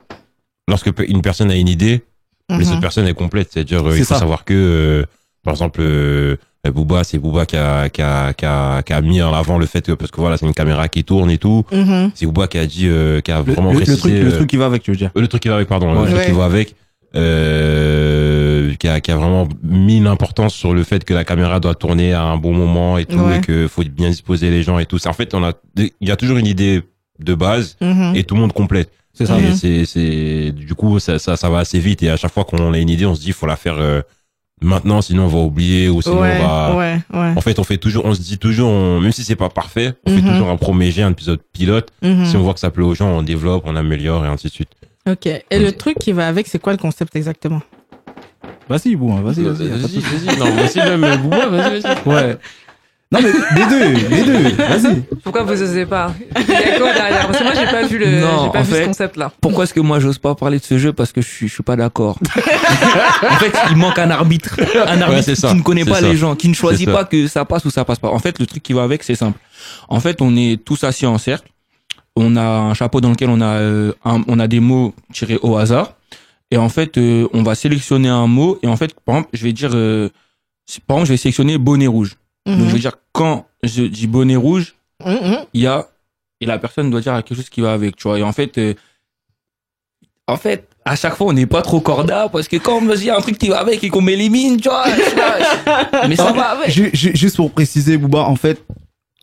lorsque une personne a une idée, les Mhm. autres personnes est complète. C'est-à-dire, euh, C'est il faut ça. savoir que, euh, par exemple, euh, Booba, c'est Booba qui a, qui, a, qui, a, qui a mis en avant le fait que, parce que voilà, c'est une caméra qui tourne et tout. Mhm. C'est Booba qui a dit, euh, qui a vraiment le- le précisé. truc, le truc qui va avec, tu veux dire? euh, Le truc qui va avec, pardon, Ouais. le truc qui va avec, euh, qui, a, qui a vraiment mis une importance sur le fait que la caméra doit tourner à un bon moment et tout, Ouais. et que faut bien disposer les gens et tout. En fait, on a, il y a toujours une idée de base Mhm. et tout le monde complète. C'est ça. Mhm. c'est, c'est, du coup, ça, ça, ça va assez vite et à chaque fois qu'on a une idée, on se dit, faut la faire euh, maintenant, sinon on va oublier ou sinon ouais, on va. ouais, ouais. En fait, on fait toujours, on se dit toujours, on- même si c'est pas parfait, on Mhm. fait toujours un premier jet, un épisode pilote. Mhm. Si on voit que ça plaît aux gens, on développe, on améliore et ainsi de suite. Ok. Et le truc qui va avec, c'est quoi le concept exactement? Vas-y, bon, vas-y, vas-y. y a pas de souci. vas-y. Non, vas-y, même vas-y, vas-y. Ouais. Non, mais les deux, les deux, vas-y. Pourquoi vous osez pas Il y a quoi derrière Parce que moi, j'ai pas vu le, Non, j'ai pas en vu fait- ce concept-là. Pourquoi est-ce que moi j'ose pas parler de ce jeu Parce que je suis, je suis pas d'accord. en fait, il manque un arbitre. Un arbitre c'est ça, qui ne connaît pas ça. les gens, qui ne choisit ça. pas que ça passe ou ça passe pas. En fait, le truc qui va avec, c'est simple. En fait, on est tous assis en cercle. On a un chapeau dans lequel on a, euh, un- on a des mots tirés au hasard. Et en fait, euh, on va sélectionner un mot. Et en fait, par exemple, je vais dire, euh, par exemple, je vais sélectionner bonnet rouge. Donc, je vais dire, quand je dis bonnet rouge, Mhm. il y a et la personne doit dire quelque chose qui va avec tu vois et en fait euh, en fait à chaque fois on n'est pas trop corda parce que quand on me dit un truc qui va avec et qu'on m'élimine tu vois mais ça va avec ju- ju- Juste pour préciser, Bouba, en fait,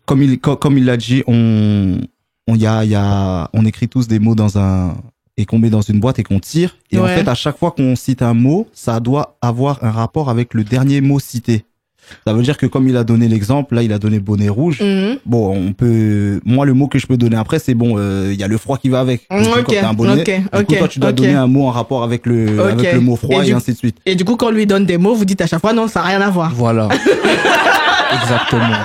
comme il, co- comme il l'a dit, on, on y a, il y a, on écrit tous des mots dans un et qu'on met dans une boîte et qu'on tire. Et en fait, à chaque fois qu'on cite un mot, ça doit avoir un rapport avec le dernier mot cité. Ça veut dire que comme il a donné l'exemple, là, il a donné bonnet rouge. Mhm. Bon, on peut. Moi, le mot que je peux donner après, c'est bon. euh, Il y a le froid qui va avec. Mm, coup, ok, quand un bonnet, du coup, toi, tu dois donner un mot en rapport avec le avec le mot froid Et et, du- ainsi de suite. Et du coup, quand on lui donne des mots, vous dites à chaque fois non, ça n'a rien à voir. Voilà. Exactement.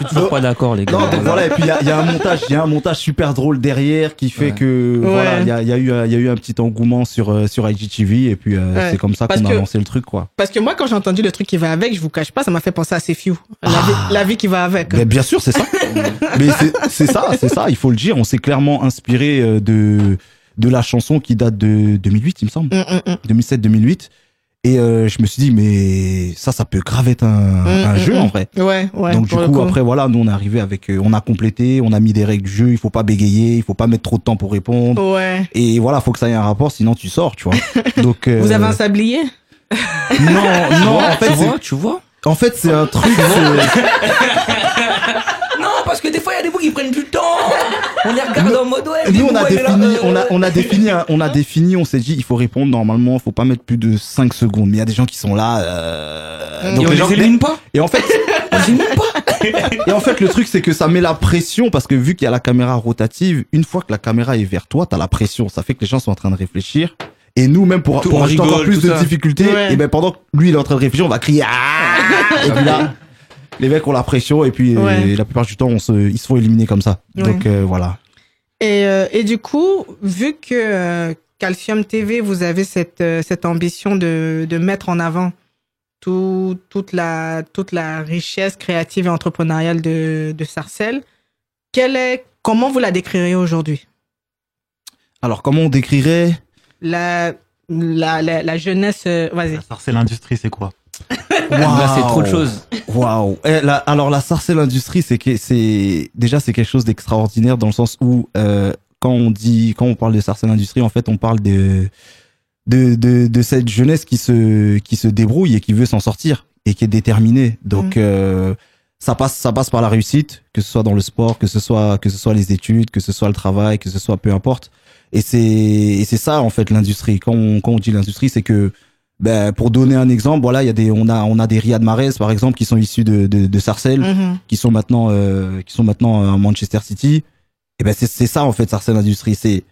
Je suis toujours pas d'accord, les gars. Non, donc voilà, et puis il y a, il y a un montage, il y a un montage super drôle derrière qui fait Ouais. que Ouais. voilà, il y a, y a eu, y a eu un petit engouement sur euh, sur IGTV et puis euh, Ouais. c'est comme ça qu'on a lancé le truc quoi. Parce que moi, quand j'ai entendu le truc qui va avec, je vous cache pas, ça m'a fait penser à C'est Few. La, vie, la vie qui va avec. Mais bien sûr, c'est ça. Mais c'est- c'est ça, c'est ça, il faut le dire. On s'est clairement inspiré euh, de de la chanson qui date de 2008, il me semble, Mm, mm, mm. 2007-2008. Et euh, je me suis dit, mais ça, ça peut grave être un, Mm, un mm, jeu mm. en vrai. Ouais, ouais. Donc du coup, après voilà, nous on est arrivé avec, euh, on a complété, on a mis des règles du jeu. Il faut pas bégayer, il faut pas mettre trop de temps pour répondre. Ouais. Et voilà, faut que ça ait un rapport, sinon tu sors, tu vois. Donc euh, Vous avez un sablier? Non, non, en fait, tu vois, tu vois. en fait c'est un truc. Non, parce que des fois, il y a des mots qui prennent du temps. On les regarde en mode ouais. Nous on a défini, on a, on a défini, on a défini, on s'est dit, il faut répondre normalement, faut pas mettre plus de 5 secondes. Mais il y a des gens qui sont là. euh, Et on les gens- les élimine pas Et en fait, On les élimine pas et en fait, le truc c'est que ça met la pression parce que vu qu'il y a la caméra rotative, une fois que la caméra est vers toi, t'as la pression. Ça fait que les gens sont en train de réfléchir. Et nous, même pour, Tout- pour on ajouter encore plus de ça. difficultés, Ouais. et ben pendant que lui il est en train de réfléchir, on va crier Ah et puis là, les mecs ont la pression et puis euh, la plupart du temps, on se, ils se font éliminer comme ça. Ouais. Donc euh, voilà. Et, euh, et du coup, vu que euh, Calcium TV, vous avez cette, euh, cette ambition de, de mettre en avant tout, toute, la, toute la richesse créative et entrepreneuriale de, de Sarcelles, quelle est, comment vous la décrirez aujourd'hui? Alors comment on décrirait? La, la, la, la jeunesse, euh, vas-y. C'est l'industrie, c'est quoi? Là, c'est trop de choses. Waouh. Eh, alors la sarcelle industrie, c'est que c'est déjà c'est quelque chose d'extraordinaire dans le sens où euh, quand on dit quand on parle de sarcelle industrie, en fait, on parle de de de, de cette jeunesse qui se qui se débrouille et qui veut s'en sortir et qui est déterminée. Donc euh, ça passe ça passe par la réussite, que ce soit dans le sport, que ce soit que ce soit les études, que ce soit le travail, que ce soit peu importe. Et c'est et c'est ça en fait l'industrie. Quand on quand on dit l'industrie, c'est que ben, pour donner un exemple, voilà, il y a des, on a, on a des Riyad Mahrez, par exemple, qui sont issus de, de, de Sarcelles, Mhm. qui sont maintenant, euh, qui sont maintenant à Manchester City. Et ben, c'est, c'est ça, en fait, Sarcelles Industrie. C'est,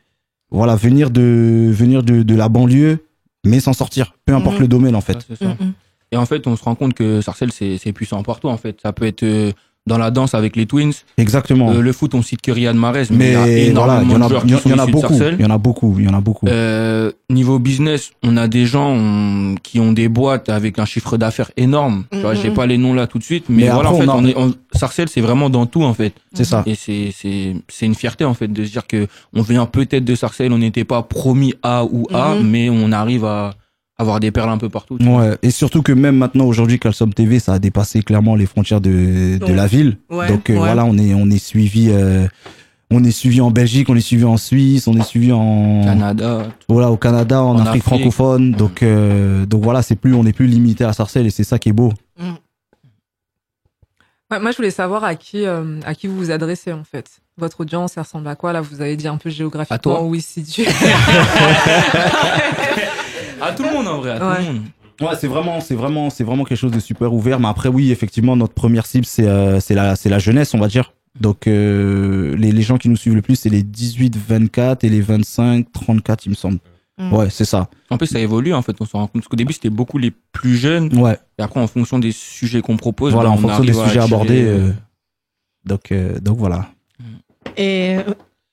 voilà, venir de, venir de, de la banlieue, mais s'en sortir. Peu importe Mhm. le domaine, en fait. Ouais, c'est ça. Mhm. Et en fait, on se rend compte que Sarcelles, c'est c'est puissant partout, en fait. Ça peut être euh, dans la danse avec les Twins. Exactement. Euh, le foot, on cite que Riyad Mahrez, mais, il y a mais voilà, il y de a, joueurs il y qui en- sont il y en a de beaucoup. Sarcelles. Il y en a beaucoup. Il y en a beaucoup. Euh, niveau business, on a des gens on- qui ont des boîtes avec un chiffre d'affaires énorme. Tu vois, Mhm. j'ai pas les noms là tout de suite, mais, Mais voilà, après, en fait, on a- on est, on- Sarcelles, c'est vraiment dans tout, en fait. c'est ça. Et c'est, c'est, c'est une fierté, en fait, de se dire que on vient peut-être de Sarcelles, on n'était pas promis A ou A, Mhm. mais on arrive à avoir des perles un peu partout. tu vois. Ouais, et surtout que même maintenant aujourd'hui Calcium TV ça a dépassé clairement les frontières de, de Ouais. la ville. Ouais, Donc euh, ouais. voilà, on est on est suivi euh, on est suivi en Belgique, on est suivi en Suisse, on est suivi en Canada. voilà au Canada, en, En Afrique, Afrique. francophone. Donc euh, donc voilà, c'est plus on n'est plus limité à Sarcelles et c'est ça qui est beau. Ouais, moi, je voulais savoir à qui, euh, à qui vous vous adressez, en fait. Votre audience, elle ressemble à quoi? Là, vous avez dit un peu géographiquement À toi où il se situe. À tout le monde, en vrai, à Ouais. tout le monde. Ouais, c'est vraiment c'est vraiment c'est vraiment quelque chose de super ouvert mais après oui, effectivement notre première cible c'est euh, c'est la c'est la jeunesse, on va dire. Donc euh, les les gens qui nous suivent le plus c'est les 18 24 et les 25 34 il me semble. Mm. Ouais, c'est ça. En plus, ça évolue, en fait, on se rend compte. Parce qu'au début, c'était beaucoup les plus jeunes. Ouais. Et après, en fonction des sujets qu'on propose, voilà, bah, en on fonction des sujets abordés. euh, donc, euh, donc voilà. Et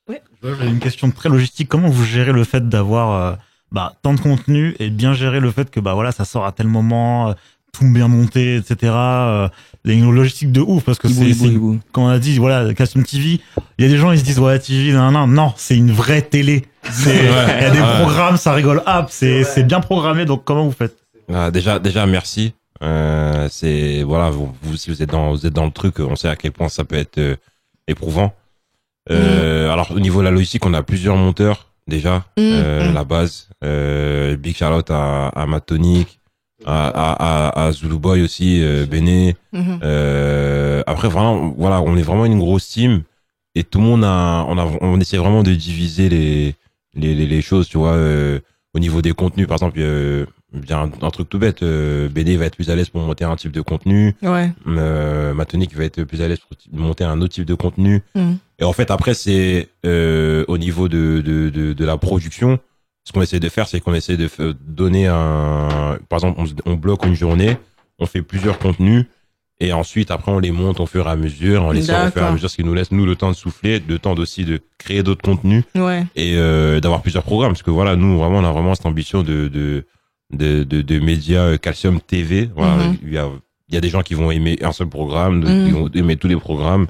euh, J'avais une question très logistique. Comment vous gérez le fait d'avoir euh, bah, tant de contenu et bien gérer le fait que bah voilà ça sort à tel moment, euh, tout bien monté, etc. Euh, il y a une logistique de ouf parce que c'est quand on a dit voilà Custom TV, il y a des gens ils se disent ouais TV non non non c'est une vraie télé. C'est il y a des ouais. programmes ça rigole hop c'est c'est bien programmé donc comment vous faites? Ah, déjà, déjà, merci. Euh, c'est voilà, vous, vous, si vous êtes dans, vous êtes dans le truc, on sait à quel point ça peut être euh, éprouvant. Euh, Alors, au niveau de la logistique, on a plusieurs monteurs déjà. Euh, Mhm. La base, euh, Big Charlotte à, à Matonic, à, à, Zulu Boy aussi, euh, Béné. mhm. Euh, après, vraiment, voilà, on est vraiment une grosse team. et tout le monde a, on a, on essaie vraiment de diviser les, les, les, les choses, tu vois, au niveau des contenus. Par exemple, un, un truc tout bête, euh, BD va être plus à l'aise pour monter un type de contenu, Ouais. euh, Matonic va être plus à l'aise pour monter un autre type de contenu. Mm. Et en fait, après, c'est euh, au niveau de, de, de, de la production. Ce qu'on essaie de faire, c'est qu'on essaie de donner un. Par exemple, on, bloque une journée, on fait plusieurs contenus, et ensuite, après, on les monte au fur et à mesure, on les sort au fur et à mesure, ce qui nous laisse, nous, le temps de souffler, le temps aussi de créer d'autres contenus Ouais. et euh, d'avoir plusieurs programmes. Parce que voilà, nous, vraiment, on a vraiment cette ambition de, de, de, de, de médias euh, Calcium TV. Voilà, Mhm. il, y a, il y a des gens qui vont aimer un seul programme, d'autres Mhm. qui vont aimer tous les programmes,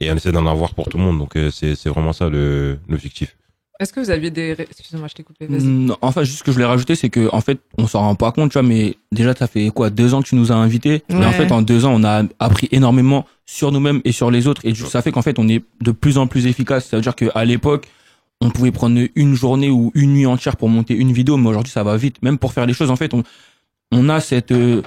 et on essaie d'en avoir pour tout le monde. Donc, euh, c'est c'est vraiment ça le- l'objectif. Est-ce que vous aviez des. Excusez-moi, je t'ai coupé. Vas-y. Non, enfin, juste ce que je voulais rajouter, c'est que en fait, on s'en rend pas compte, tu vois, mais déjà, ça fait quoi, deux ans que tu nous as invités. Et Ouais. en fait, en deux ans, on a appris énormément sur nous-mêmes et sur les autres. Et du- ça fait qu'en fait, on est de plus en plus efficace. Ça veut dire qu'à l'époque, on pouvait prendre une journée ou une nuit entière pour monter une vidéo, mais aujourd'hui, ça va vite. Même pour faire les choses, en fait, on, on a cette, euh,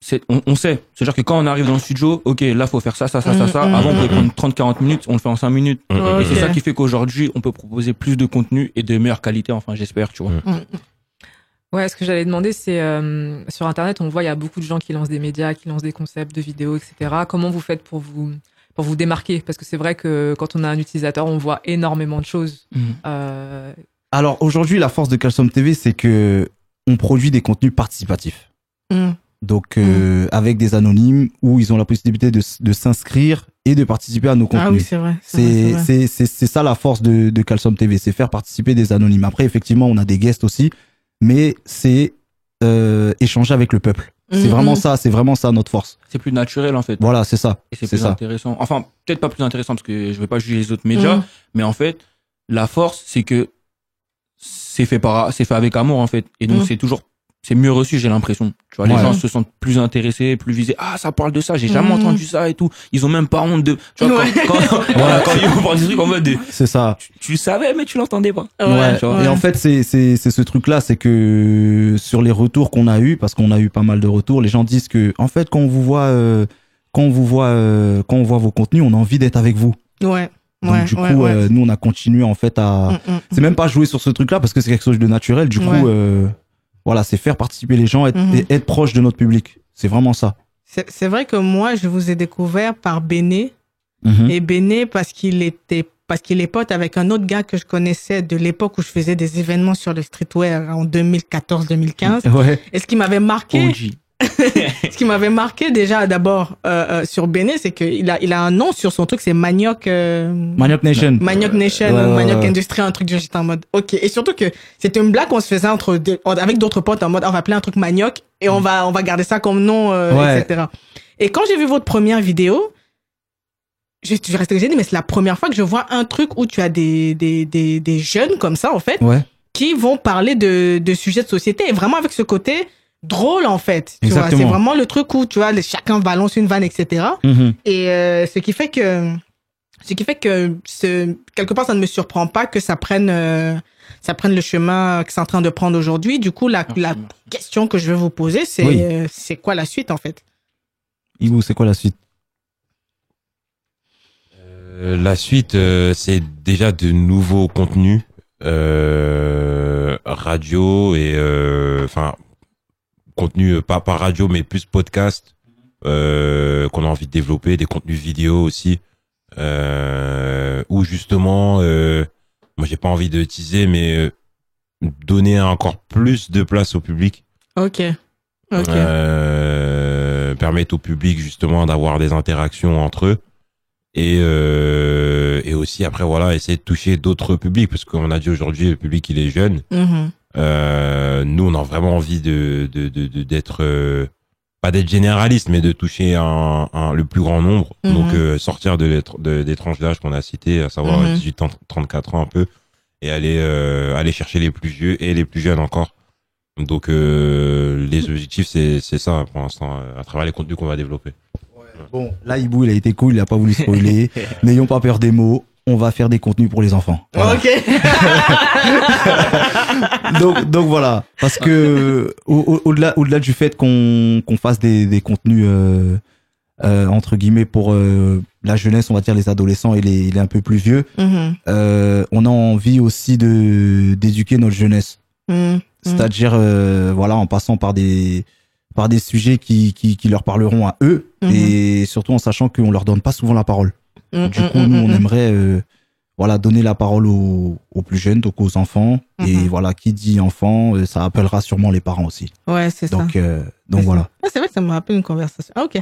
cette on, on sait. C'est-à-dire que quand on arrive dans le studio, ok, là, faut faire ça, ça, ça, ça, Mhm, ça. mhm, Avant, on pouvait mhm. prendre 30, 40 minutes, on le fait en 5 minutes. Ok. Et c'est ça qui fait qu'aujourd'hui, on peut proposer plus de contenu et de meilleure qualité, enfin, j'espère, tu vois. Ouais, ce que j'allais demander, c'est euh, sur Internet, on voit il y a beaucoup de gens qui lancent des médias, qui lancent des concepts de vidéos, etc. Comment vous faites pour vous pour vous démarquer Parce que c'est vrai que quand on a un utilisateur, on voit énormément de choses. Euh, Alors aujourd'hui, la force de Calcium TV, c'est que on produit des contenus participatifs. Mm. Donc euh, avec des anonymes où ils ont la possibilité de, s'inscrire et de participer à nos contenus. Ah oui, c'est vrai. c'est ça la force de de Calcium TV, c'est faire participer des anonymes. Après effectivement, on a des guests aussi, mais c'est euh, échanger avec le peuple. C'est Mhm. vraiment ça, c'est vraiment ça notre force. C'est plus naturel, en fait. Voilà, c'est ça. Et c'est C'est plus ça. intéressant. Enfin, peut-être pas plus intéressant parce que je vais pas juger les autres médias, Mhm. mais en fait, la force, c'est que c'est fait par, c'est fait avec amour, en fait. Et donc, Mhm. c'est toujours, c'est mieux reçu, j'ai l'impression. Tu vois, les gens se sentent plus intéressés, plus visés. Ah, ça parle de ça, j'ai jamais Mhm. entendu ça et tout. Ils ont même pas honte de, tu vois, Ouais. quand, quand, voilà, quand ils vont parler des trucs en mode de, C'est ça. tu, tu le savais, mais tu l'entendais pas. Ouais. tu vois. Et en fait, c'est c'est c'est ce truc-là, c'est que sur les retours qu'on a eu, parce qu'on a eu pas mal de retours, les gens disent que en fait, quand on vous voit, euh, quand on vous voit, euh, quand on voit vos contenus, on a envie d'être avec vous. Ouais. Donc ouais, du coup, ouais, ouais. euh, nous, on a continué en fait à. Mm, mm. C'est même pas jouer sur ce truc-là parce que c'est quelque chose de naturel. Du Ouais. coup, euh, voilà, c'est faire participer les gens, être, Mhm. et être proche de notre public. C'est vraiment ça. C'est c'est vrai que moi, je vous ai découvert par Béné. Mhm. Et Béné, parce qu'il était, parce qu'il est pote avec un autre gars que je connaissais de l'époque où je faisais des événements sur le streetwear en 2014-2015. Ouais. Et ce qui m'avait marqué, OG. ce qui m'avait marqué déjà d'abord euh, euh, sur Béné, c'est qu'il a, il a un nom sur son truc, c'est Manioc. euh, Manioc Nation. Manioc Nation Manioc. Industry, un truc du genre, j'étais en mode, ok. Et surtout que c'était une blague qu'on se faisait entre deux- avec d'autres potes en mode, on va appeler un truc Manioc et on va, on va garder ça comme nom, euh, Ouais. etc. Et quand j'ai vu votre première vidéo, je, je restais j'ai dit, mais c'est la première fois que je vois un truc où tu as des, des, des, des jeunes comme ça, en fait, Ouais. qui vont parler de, de sujets de société et vraiment avec ce côté drôle, en fait. Tu vois, Exactement. c'est vraiment le truc où, tu vois, les- chacun balance une vanne, etc. Mhm. Et euh, ce qui fait que ce qui fait que ce, quelque part ça ne me surprend pas que ça prenne euh, ça prenne le chemin que c'est en train de prendre aujourd'hui. Du coup, la, Merci, la merci. question que je vais vous poser, c'est Oui. euh, c'est quoi la suite en fait? Ibou, c'est quoi la suite? La suite, euh, c'est déjà de nouveaux contenus euh, radio et euh, enfin contenu euh, pas par radio mais plus podcast euh, qu'on a envie de développer, des contenus vidéo aussi euh, où justement euh, moi j'ai pas envie de teaser mais euh, donner encore plus de place au public Ok. Ok. euh, permettre au public justement d'avoir des interactions entre eux et euh, et aussi après voilà essayer de toucher d'autres publics parce qu'on a dit aujourd'hui le public il est jeune Mhm. Euh, nous on a vraiment envie de de de de- d'être euh, pas d'être généraliste mais de toucher un, un- le plus grand nombre Mhm. donc euh, sortir de, de des tranches d'âge qu'on a citées à savoir Mhm. 18 ans 34 ans un peu et aller euh, aller chercher les plus vieux et les plus jeunes encore donc euh, les objectifs c'est c'est ça pour l'instant à travers les contenus qu'on va développer Bon, là, Ibou, il a été cool, il a pas voulu spoiler. N'ayons pas peur des mots. On va faire des contenus pour les enfants. Voilà. Ok. donc, donc voilà, parce que au- au- au-delà, du fait qu'on qu'on fasse des, des contenus euh, euh, entre guillemets pour euh, la jeunesse, on va dire les adolescents et les, les un peu plus vieux. Mhm. Euh, on a envie aussi de d'éduquer notre jeunesse, Mhm. c'est-à-dire voilà en passant par des par des sujets qui, qui, qui leur parleront à eux Mhm. et surtout en sachant qu'on leur donne pas souvent la parole. Du coup, mhm, nous, on mhm. aimerait euh, voilà, donner la parole aux, aux plus jeunes, donc aux enfants. Et voilà, qui dit enfant, euh, ça appellera sûrement les parents aussi. Ouais, c'est ça. Donc, euh, donc voilà. Ah, c'est vrai que ça me rappelle une conversation. Ah, ok.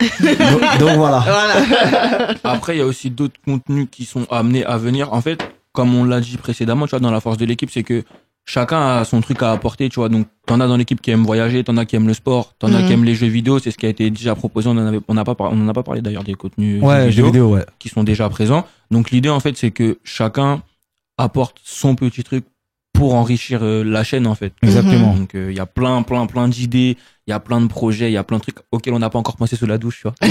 donc, donc voilà. Voilà. Après, il y a aussi d'autres contenus qui sont amenés à venir. En fait, comme on l'a dit précédemment, tu vois, dans la force de l'équipe, c'est que chacun a son truc à apporter, tu vois. Donc, t'en as dans l'équipe qui aiment voyager, t'en as qui aiment le sport, t'en as Mhm. qui aiment les jeux vidéo. C'est ce qui a été déjà proposé. On en avait, on n'a pas, on en a pas parlé d'ailleurs des contenus Ouais, jeux vidéo, ouais. qui sont déjà présents. Donc, l'idée, en fait, c'est que chacun apporte son petit truc pour enrichir euh, la chaîne, en fait. Exactement. Donc, euh, il y a plein, plein, plein d'idées. Il y a plein de projets. Il y a plein de trucs auxquels on n'a pas encore pensé sous la douche, tu vois.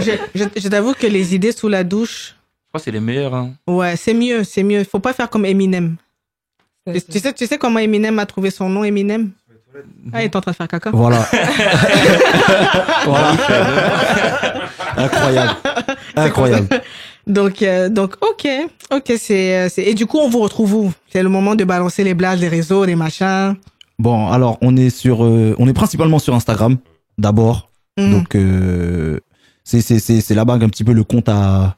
je je, je t'avoue que les idées sous la douche, crois que c'est les meilleurs. Hein. ouais, c'est mieux, c'est mieux. Faut pas faire comme Eminem. Tu, tu sais, tu sais comment Eminem a trouvé son nom, Eminem? Ah, il est en train de faire caca. Voilà. voilà. Incroyable. Incroyable. Donc, euh, donc, ok, ok, c'est, euh, c'est, et du coup, on vous retrouve où? C'est le moment de balancer les blagues, les réseaux, les machins. Bon, alors, on est sur, euh, on est principalement sur Instagram, d'abord. Mhm. Donc, euh, c'est, c'est, c'est, c'est là-bas qu'un petit peu le compte a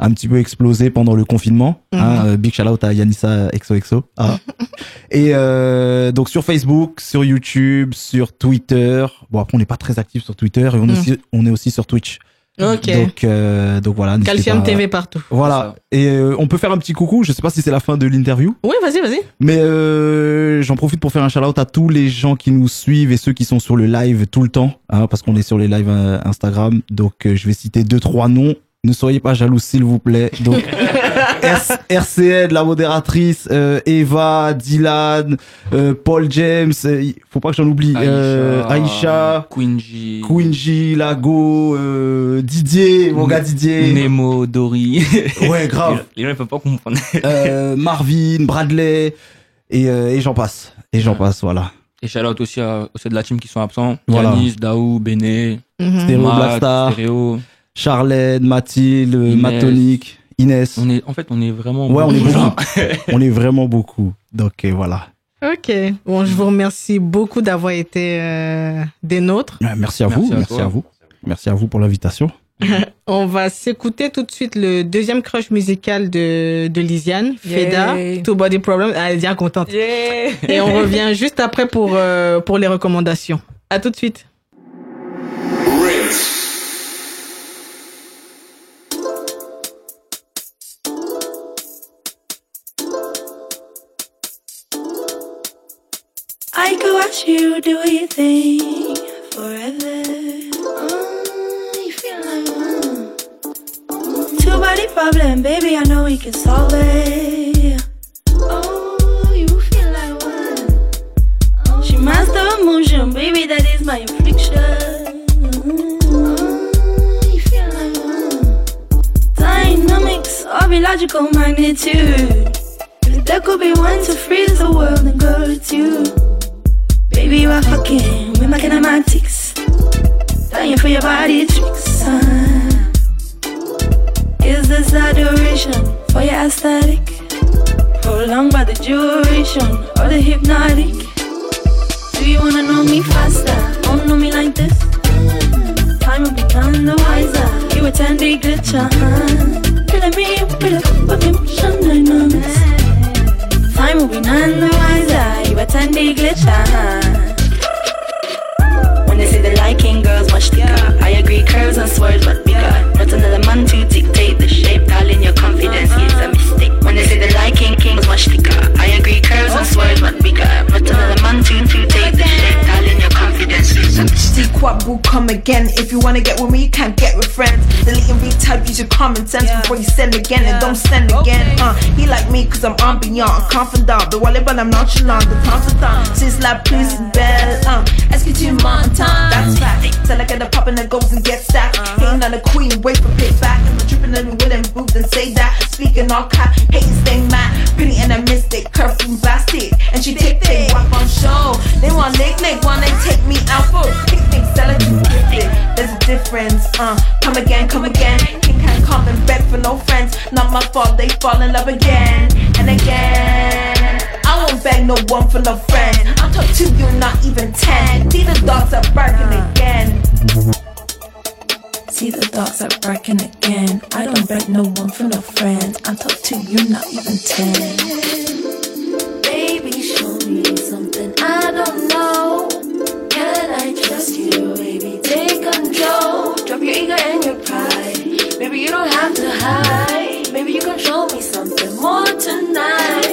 un petit peu explosé pendant le confinement. hein. Mhm. Euh, big shout out à Yanissa XOXO. Ah. Et euh, donc sur Facebook, sur YouTube, sur Twitter. Bon après on n'est pas très actif sur Twitter et on, est Mhm. aussi, on est aussi sur Twitch. Ok. Donc euh, donc voilà. Calcium pas- TV partout. Voilà. Et euh, on peut faire un petit coucou. Je sais pas si c'est la fin de l'interview. Oui, vas-y, vas-y. Mais euh, j'en profite pour faire un shout-out à tous les gens qui nous suivent et ceux qui sont sur le live tout le temps, hein, parce qu'on est sur les lives Instagram. Donc je vais citer deux trois noms. Ne soyez pas jaloux s'il vous plaît. Donc RCN, la modératrice, euh, Eva, Dylan, euh, Paul James. euh, faut pas que j'en oublie. euh, Aïcha, Quingy, Quingy, Lago, euh, Didier, mon gars Didier. Nemo, Dory. Ouais, grave. Les gens, ils peuvent pas comprendre. euh, Marvin, Bradley et, euh, et j'en passe. Et j'en passe, voilà. Et shout out aussi à ceux de la team qui sont absents. Voilà. Yanis, Daou, Béné. Stéréo Matt, Blackstar. Stéréo. Charlène, Mathilde, Inès. Matonique, Inès. On est, en fait, on est vraiment. Ouais, on est beaucoup. beaucoup. on est vraiment beaucoup. Donc euh, voilà. Ok. Bon, je vous remercie beaucoup d'avoir été euh, des nôtres. Merci à vous. Merci à Merci toi. à vous. Merci à vous pour l'invitation. On va s'écouter tout de suite le deuxième crush musical de, de Lisiane, Feda. Two Body Problem. Elle est bien contente. Yeah. Et on revient juste après pour, euh, pour les recommandations. À tout de suite. I could watch you do your thing forever. Mm, you feel like, mm. Two body problem, baby. I know we can solve it. Oh, you feel like what? She master emotion, baby. That is my affliction. Mm, you feel like what? Dynamics of illogical magnitude. There could be one to freeze the world and go it's you. Baby, you are fucking with my kinematics. Dying for your body tricks. uh. Is this adoration for your aesthetic? Prolonged by the duration or the hypnotic? Do you wanna know me faster? Don't know me like this. Time will become the wiser. You attend a glitch, uh-huh. Killing me with a cup of dynamics. Time will be none the wiser. You attend glitch, uh-huh. When they say the liking girls much thicker, I agree curves and swerves but bigger. Not another man to dictate the shape, again. If you wanna get with me, you can't get with friends. Delete and retype, use your common sense before you send again and don't send again. Uh, he like me cause I'm ambiant, confident. The wallet, but I'm nonchalant. The time time, since la plus belle. Uh, tu m'entends? That's fact. Till I get a pop and it goes and get stacked. Hating on the queen, wait for payback. And I'm tripping and willing booth and say that. Speaking all cap, hating stay mad. Pretty and a mystic, curfew blasted. And she take take walk on show. They want lick lick, wanna take me out for a picnic. Friends. Uh, come again, come again. King can't come and beg for no friends. Not my fault, they fall in love again and again. I won't beg no one for no friends. I'm talk to you, not even ten. See the dogs are barking again. See the dogs are barking again. I don't beg no one for no friends. I'm talk to you, not even ten. Baby, show me something I don't know. Can I trust you, your ego and your pride. Baby, you don't have to hide. Maybe you can show me something more tonight.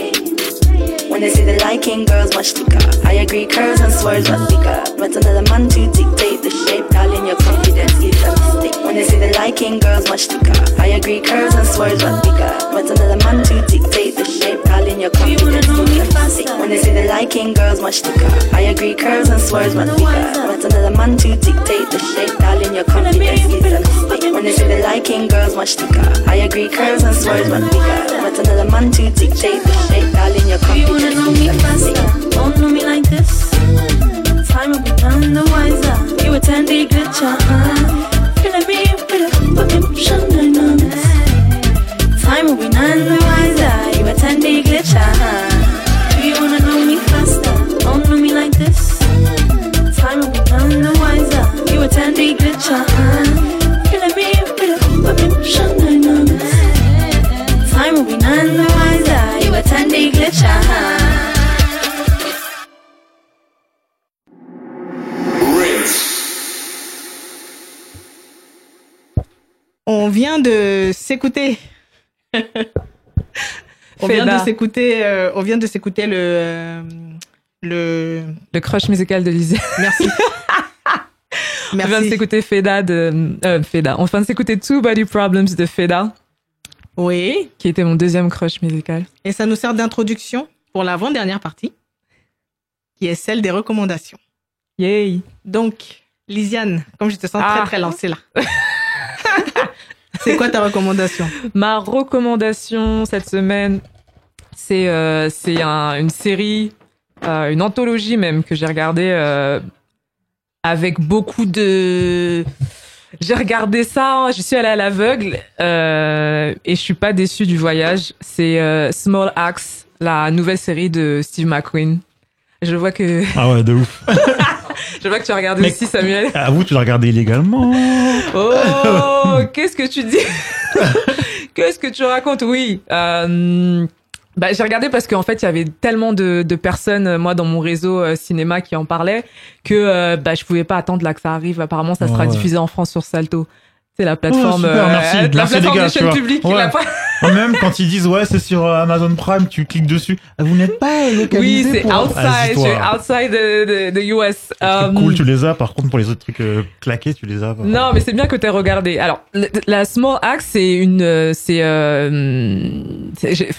When they say they liking girls, the car. I agree, curves and must be got. But another man to dictate the shape, darling, your confidence is a mistake. When they say they liking girls, the car. I agree, curves and must be got. But another man to dictate the shape, darling, your confidence is a mistake. When they say they liking girls, the car. I agree, curves and must be got. But another man to dictate the shape, darling, your confidence is a mistake. When they liking girls, the. I agree, and got. But another man to dictate the shape, darling, your Do you know me faster? Don't know me like this. Time will be none the wiser. You attend the glitcher. Feeling me with fucking shine Time will be none the wiser. You attend the glitcher. Do you wanna know me faster? Don't know me like this. Time will be none the wiser. You attend the glitcher. Feeling me with fucking shine Time will be none the wiser. You attend the glitcher. On vient de s'écouter. on vient de s'écouter. euh, on vient de s'écouter le euh, le. Le crush musical de Lizzie. Merci. On vient de Merci. s'écouter Feda de euh, Feda. On vient de s'écouter Two Body Problems de Feda. Oui. Qui était mon deuxième crush musical. Et ça nous sert d'introduction pour l'avant-dernière partie, qui est celle des recommandations. Yay. Donc, Lisiane, comme je te sens Ah. très très lancée là. C'est quoi ta recommandation? Ma recommandation cette semaine, c'est euh, c'est un- une série, euh, une anthologie même que j'ai regardée euh, avec beaucoup de. J'ai regardé ça, je suis allée à l'aveugle euh, et je suis pas déçue du voyage. C'est euh, Small Axe, la nouvelle série de Steve McQueen. Je vois que Ah ouais, de ouf. je vois que tu as regardé Mais- aussi Samuel. Avoue, tu l'as regardé illégalement. Oh, qu'est-ce que tu dis? Qu'est-ce que tu racontes? Oui. euh, bah, j'ai regardé parce qu'en fait, il y avait tellement de, de personnes, moi, dans mon réseau euh, cinéma qui en parlaient, que euh, bah, je pouvais pas attendre là que ça arrive. Apparemment, ça sera Ouais. diffusé en France sur Salto. C'est la plateforme, Oh, super, euh, merci. la Merci, plateforme gars, de tu chaîne vois. publique. Ouais. la- Même quand ils disent ouais, c'est sur euh, Amazon Prime, tu cliques dessus. Ah, Vous n'êtes pas localisé Oui, c'est pour- outside, c'est outside de, de, de US. C'est Euh, cool, tu les as. Par contre, pour les autres trucs euh, claqués, tu les as. pas. Non, mais c'est bien que tu aies regardé. Alors, la Small Axe, c'est une, euh, c'est, euh, j'ai-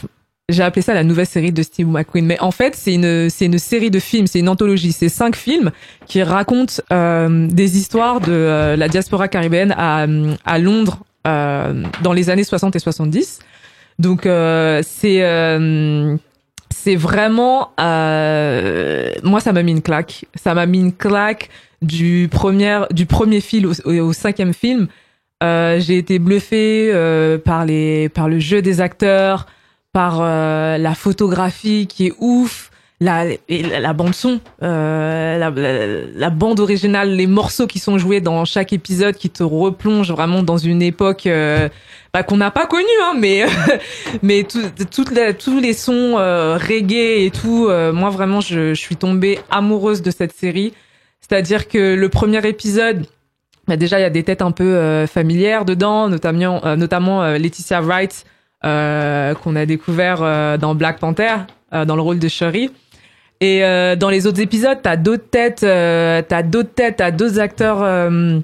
j'ai appelé ça la nouvelle série de Steve McQueen. Mais en fait, c'est une, c'est une série de films, c'est une anthologie. C'est cinq films qui racontent euh, des histoires de euh, la diaspora caribéenne à, à Londres euh, dans les années 60 et 70. Donc, euh, c'est, euh, c'est vraiment, euh, moi, ça m'a mis une claque. Ça m'a mis une claque du premier, du premier film au, cinquième film. Euh, j'ai été bluffée euh, par les, par le jeu des acteurs, par euh, la photographie qui est ouf, la, la, bande son, euh, la, la, la bande originale, les morceaux qui sont joués dans chaque épisode qui te replongent vraiment dans une époque euh, bah, qu'on n'a pas connue, hein, mais mais tout, tous les sons euh, reggae et tout, euh, moi vraiment je, je suis tombée amoureuse de cette série. C'est-à-dire que le premier épisode, bah déjà il y a des têtes un peu euh, familières dedans, notamment notamment Laetitia Wright qu'on a découvert dans Black Panther dans le rôle de Shuri. Et euh, dans les autres épisodes, t'as d'autres têtes, euh, t'as d'autres têtes, t'as d'autres acteurs euh,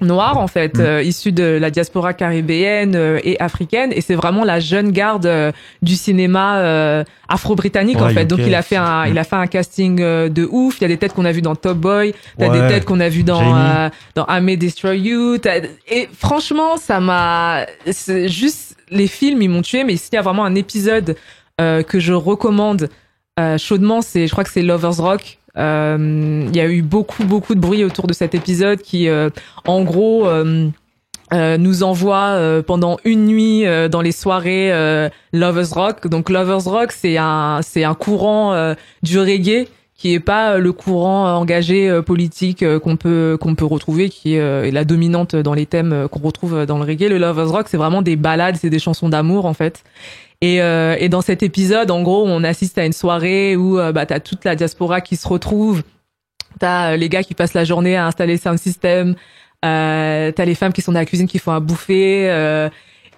noirs en fait, euh, issus de la diaspora caribéenne euh, et africaine. Et c'est vraiment la jeune garde euh, du cinéma euh, afro-britannique en fait. Donc il a fait un, mm. il a fait un casting euh, de ouf. Il y a des têtes qu'on a vues dans Top Boy, t'as Ouais. des têtes qu'on a vues dans euh, dans I May Destroy You. Et franchement, ça m'a, juste les films, ils m'ont tué. Mais s'il y a vraiment un épisode euh, que je recommande euh, chaudement, c'est, je crois que c'est Lovers Rock. Euh, Il y a eu beaucoup beaucoup de bruit autour de cet épisode qui, euh, en gros. euh, nous envoie pendant une nuit dans les soirées Lovers Rock. Donc Lovers Rock, c'est un c'est un courant du reggae qui est pas le courant engagé politique qu'on peut qu'on peut retrouver, qui est, la dominante dans les thèmes qu'on retrouve dans le reggae. Le Lovers Rock, c'est vraiment des ballades, c'est des chansons d'amour en fait. Et, euh, et dans cet épisode, en gros, on assiste à une soirée où euh, bah, t'as toute la diaspora qui se retrouve. T'as euh, les gars qui passent la journée à installer sound system. Euh, t'as les femmes qui sont dans la cuisine qui font à bouffer. euh,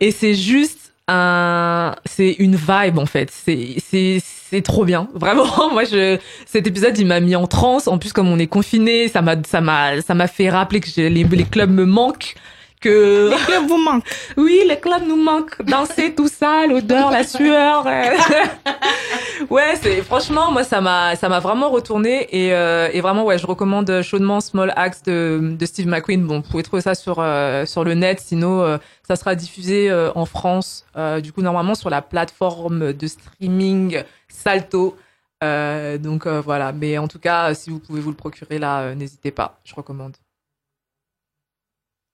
et c'est juste un, c'est une vibe en fait. C'est trop bien. Vraiment, moi je cet épisode il m'a mis en transe. En plus comme on est confiné, ça m'a fait rappeler que les les clubs me manquent. Que Les clubs vous manquent. Oui, les clubs nous manquent. Danser tout ça, l'odeur, la sueur. ouais, c'est franchement moi ça m'a ça m'a vraiment retourné et euh, et vraiment ouais, je recommande chaudement Small Axe de de Steve McQueen. Bon, vous pouvez trouver ça sur euh, sur le net, sinon euh, ça sera diffusé euh, en France euh, du coup normalement sur la plateforme de streaming Salto. Euh, donc euh, voilà, mais en tout cas, si vous pouvez vous le procurer là, euh, n'hésitez pas, je recommande.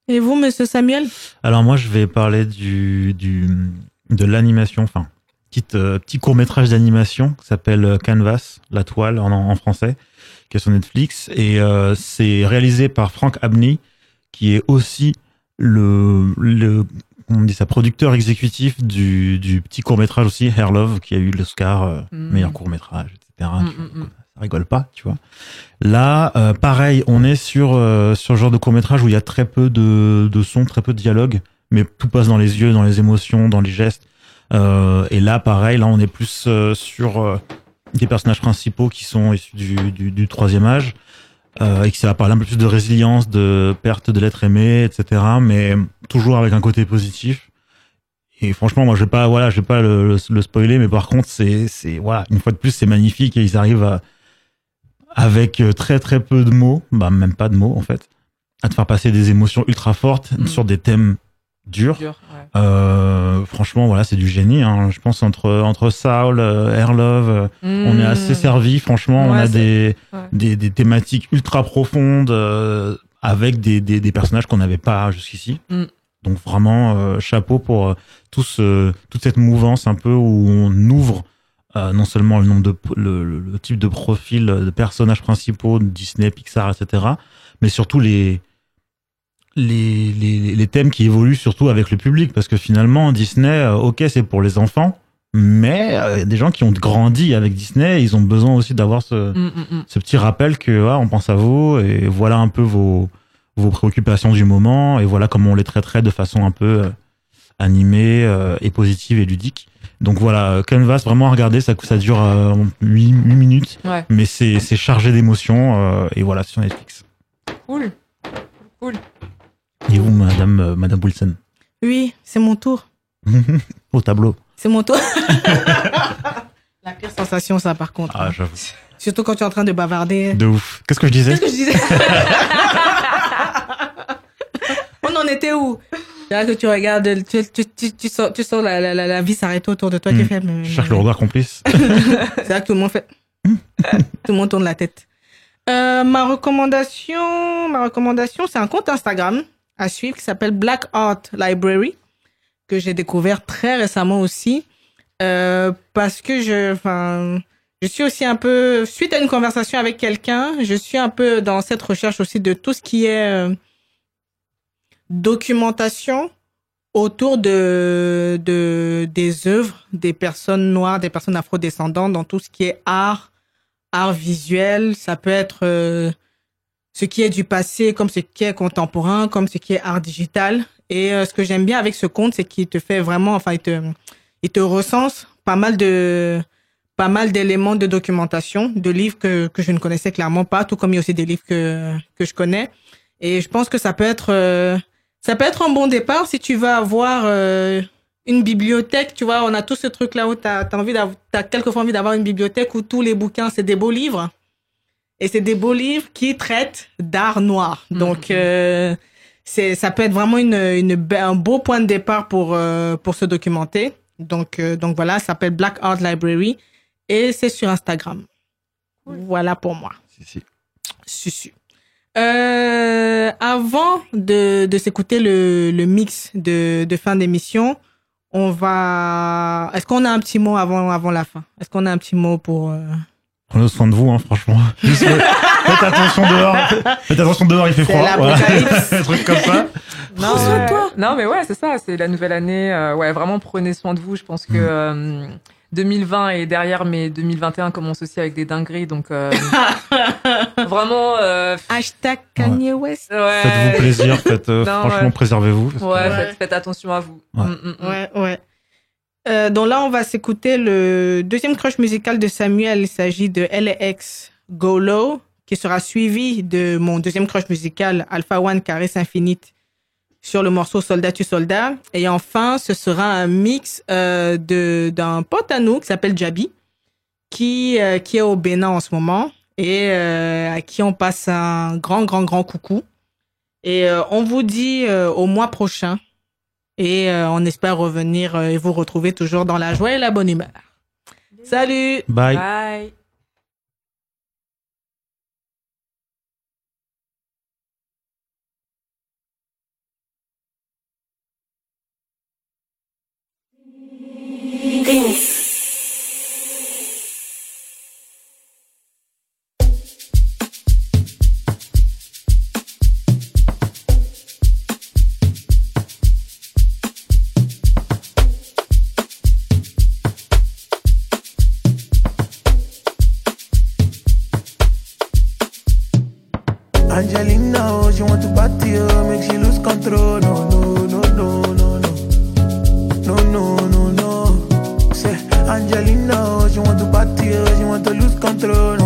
Et vous, monsieur Samuel? Alors moi, je vais parler du, du de l'animation, enfin, petite, euh, petit court métrage d'animation qui s'appelle euh, Canvas, la toile en, en français, qui est sur Netflix, et euh, c'est réalisé par Frank Abney, qui est aussi le, le comment on dit ça, producteur exécutif du, du petit court métrage aussi Hair Love, qui a eu l'Oscar euh, Mm. meilleur court métrage, etc. ça rigole pas, tu vois. Là, euh, pareil, on est sur euh, sur le genre de court métrage où il y a très peu de de son, très peu de dialogue, mais tout passe dans les yeux, dans les émotions, dans les gestes. Euh, et là, pareil, là, on est plus euh, sur euh, des personnages principaux qui sont issus du du, du troisième âge. Euh, et que ça va parler un peu plus de résilience, de perte de l'être aimé, etc. Mais toujours avec un côté positif. Et franchement, moi, je vais pas, voilà, je vais pas le, le, le spoiler, mais par contre, c'est, c'est, voilà, une fois de plus, c'est magnifique et ils arrivent à, avec euh, très très peu de mots, bah même pas de mots en fait, à te faire passer des émotions ultra fortes Mm. sur des thèmes durs. Dur, ouais. Euh, franchement, voilà, c'est du génie. Hein. Je pense entre entre Saul, euh, Air Love, euh, on est assez Mm. servi. Franchement, on a des, ouais. des des thématiques ultra profondes euh, avec des, des des personnages qu'on n'avait pas jusqu'ici. Mm. Donc vraiment euh, chapeau pour tout ce, toute cette mouvance un peu où on ouvre euh, non seulement le nombre de le, le- type de profil de personnages principaux de Disney, Pixar, etc. Mais surtout les les, les, les thèmes qui évoluent surtout avec le public parce que finalement Disney, euh, ok c'est pour les enfants, mais euh, y a des gens qui ont grandi avec Disney, ils ont besoin aussi d'avoir ce, Mm, mm, mm. ce petit rappel que ah, on pense à vous et voilà un peu vos vos préoccupations du moment et voilà comment on les traiterait de façon un peu euh, animée euh, et positive et ludique. Donc voilà, Canvas vraiment à regarder, ça ça dure euh, 8, minutes, Ouais. mais c'est c'est chargé d'émotions euh, et voilà sur Netflix. Cool. Cool. Et vous madame euh, madame Wilson Oui, c'est mon tour. au tableau. C'est mon tour. La pire sensation, ça, par contre. Ah, j'avoue. Surtout quand tu es en train de bavarder. De ouf. Qu'est-ce que je disais Qu'est-ce que je disais On en était où? Là que tu regardes, tu, tu, tu, tu sens, tu sens la, la, la, la vie s'arrêter autour de toi. Tu Hmm. fais, mais- cherche le regard complice. C'est là que tout le monde fait. tout le monde tourne la tête. Euh, ma recommandation, ma recommandation, c'est un compte Instagram à suivre qui s'appelle Black Art Library que j'ai découvert très récemment aussi euh, parce que je, enfin, je suis aussi un peu suite à une conversation avec quelqu'un, je suis un peu dans cette recherche aussi de tout ce qui est euh, documentation autour de, de des œuvres des personnes noires, des personnes afrodescendantes dans tout ce qui est art, art visuel. Ça peut être euh, ce qui est du passé, comme ce qui est contemporain, comme ce qui est art digital. Et euh, ce que j'aime bien avec ce compte, c'est qu'il te fait vraiment, enfin, il te, il te recense pas mal de, pas mal d'éléments de documentation, de livres que, que je ne connaissais clairement pas, tout comme il y a aussi des livres que, que je connais. Et je pense que ça peut être, euh, ça peut être un bon départ si tu veux avoir euh, une bibliothèque. Tu vois, on a tout ce truc-là où t'as as envie d'avoir, t'as quelquefois envie d'avoir une bibliothèque où tous les bouquins c'est des beaux livres. Et c'est des beaux livres qui traitent d'art noir. Donc, euh, c'est, ça peut être vraiment une, une, un beau point de départ pour, euh, pour se documenter. Donc, euh, donc voilà, ça s'appelle Black Art Library et c'est sur Instagram. Voilà pour moi. Si, si. Susu. Euh, avant de, de s'écouter le, le mix de, de fin d'émission, on va. Est-ce qu'on a un petit mot avant, avant la fin? Est-ce qu'on a un petit mot pour. euh, Prenez soin de vous, hein, franchement. Juste, faites attention dehors. Faites attention dehors, il fait froid. l'apocalypse. Un truc comme ça. Non, euh, non, mais ouais, c'est ça, c'est la nouvelle année. euh, ouais, vraiment prenez soin de vous. Je pense que euh, 2020 est derrière, mais 2021 commence aussi avec des dingueries. Donc, euh, vraiment. euh, Hashtag Kanye West. ouais. Faites-vous plaisir, faites, euh, Non, franchement, ouais. préservez-vous. que- Ouais, Ouais. Faites, faites attention à vous. Ouais. Mm, mm, mm. Ouais, ouais. Euh, donc là, on va s'écouter le deuxième crush musical de Samuel. Il s'agit de LAX Go Low, qui sera suivi de mon deuxième crush musical Alpha One Caresse Infinite sur le morceau Soldat tu Soldat. Et enfin, ce sera un mix euh, de d'un pote à nous qui s'appelle Jabi, qui, euh, qui est au Bénin en ce moment et euh, à qui on passe un grand, grand, grand coucou. Et euh, on vous dit euh, au mois prochain et euh, on espère revenir euh, et vous retrouver toujours dans la joie et la bonne humeur. Salut Bye. Bye. Angelina, hoje you want to party, make she lose control, otro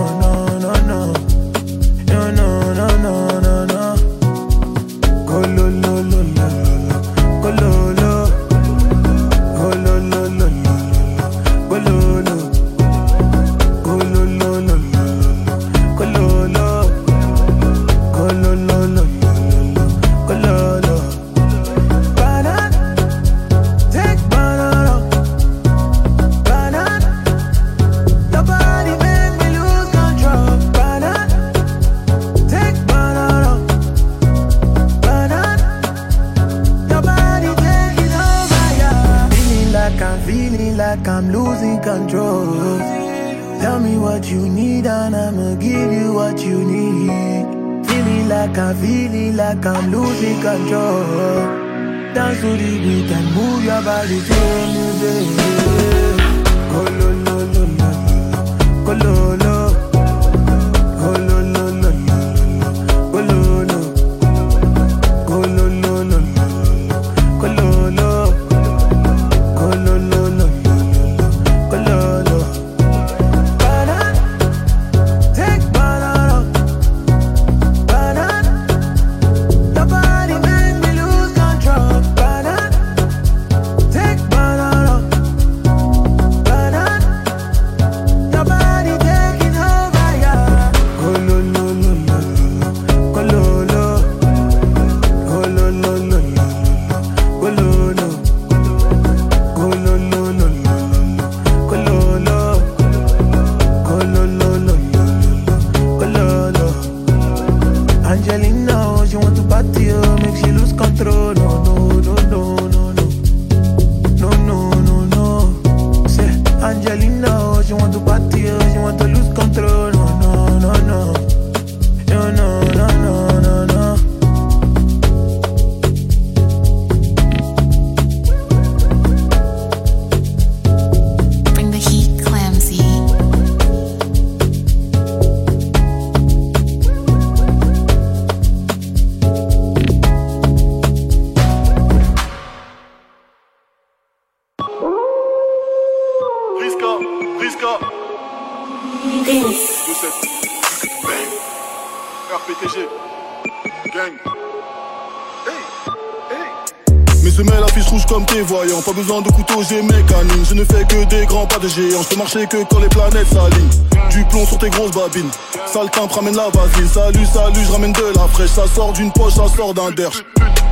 Riska, Riska. Bang. RPTG. Gang. Mes semelles affichent rouge comme tes voyants. Pas besoin de couteau, j'ai mécanique. Je ne fais que des grands pas de géants. Je peux marcher que quand les planètes s'alignent. Du plomb sur tes grosses babines. Sale timbre, ramène la vaseline. Salut, salut, je ramène de la fraîche. Ça sort d'une poche, ça sort d'un derche.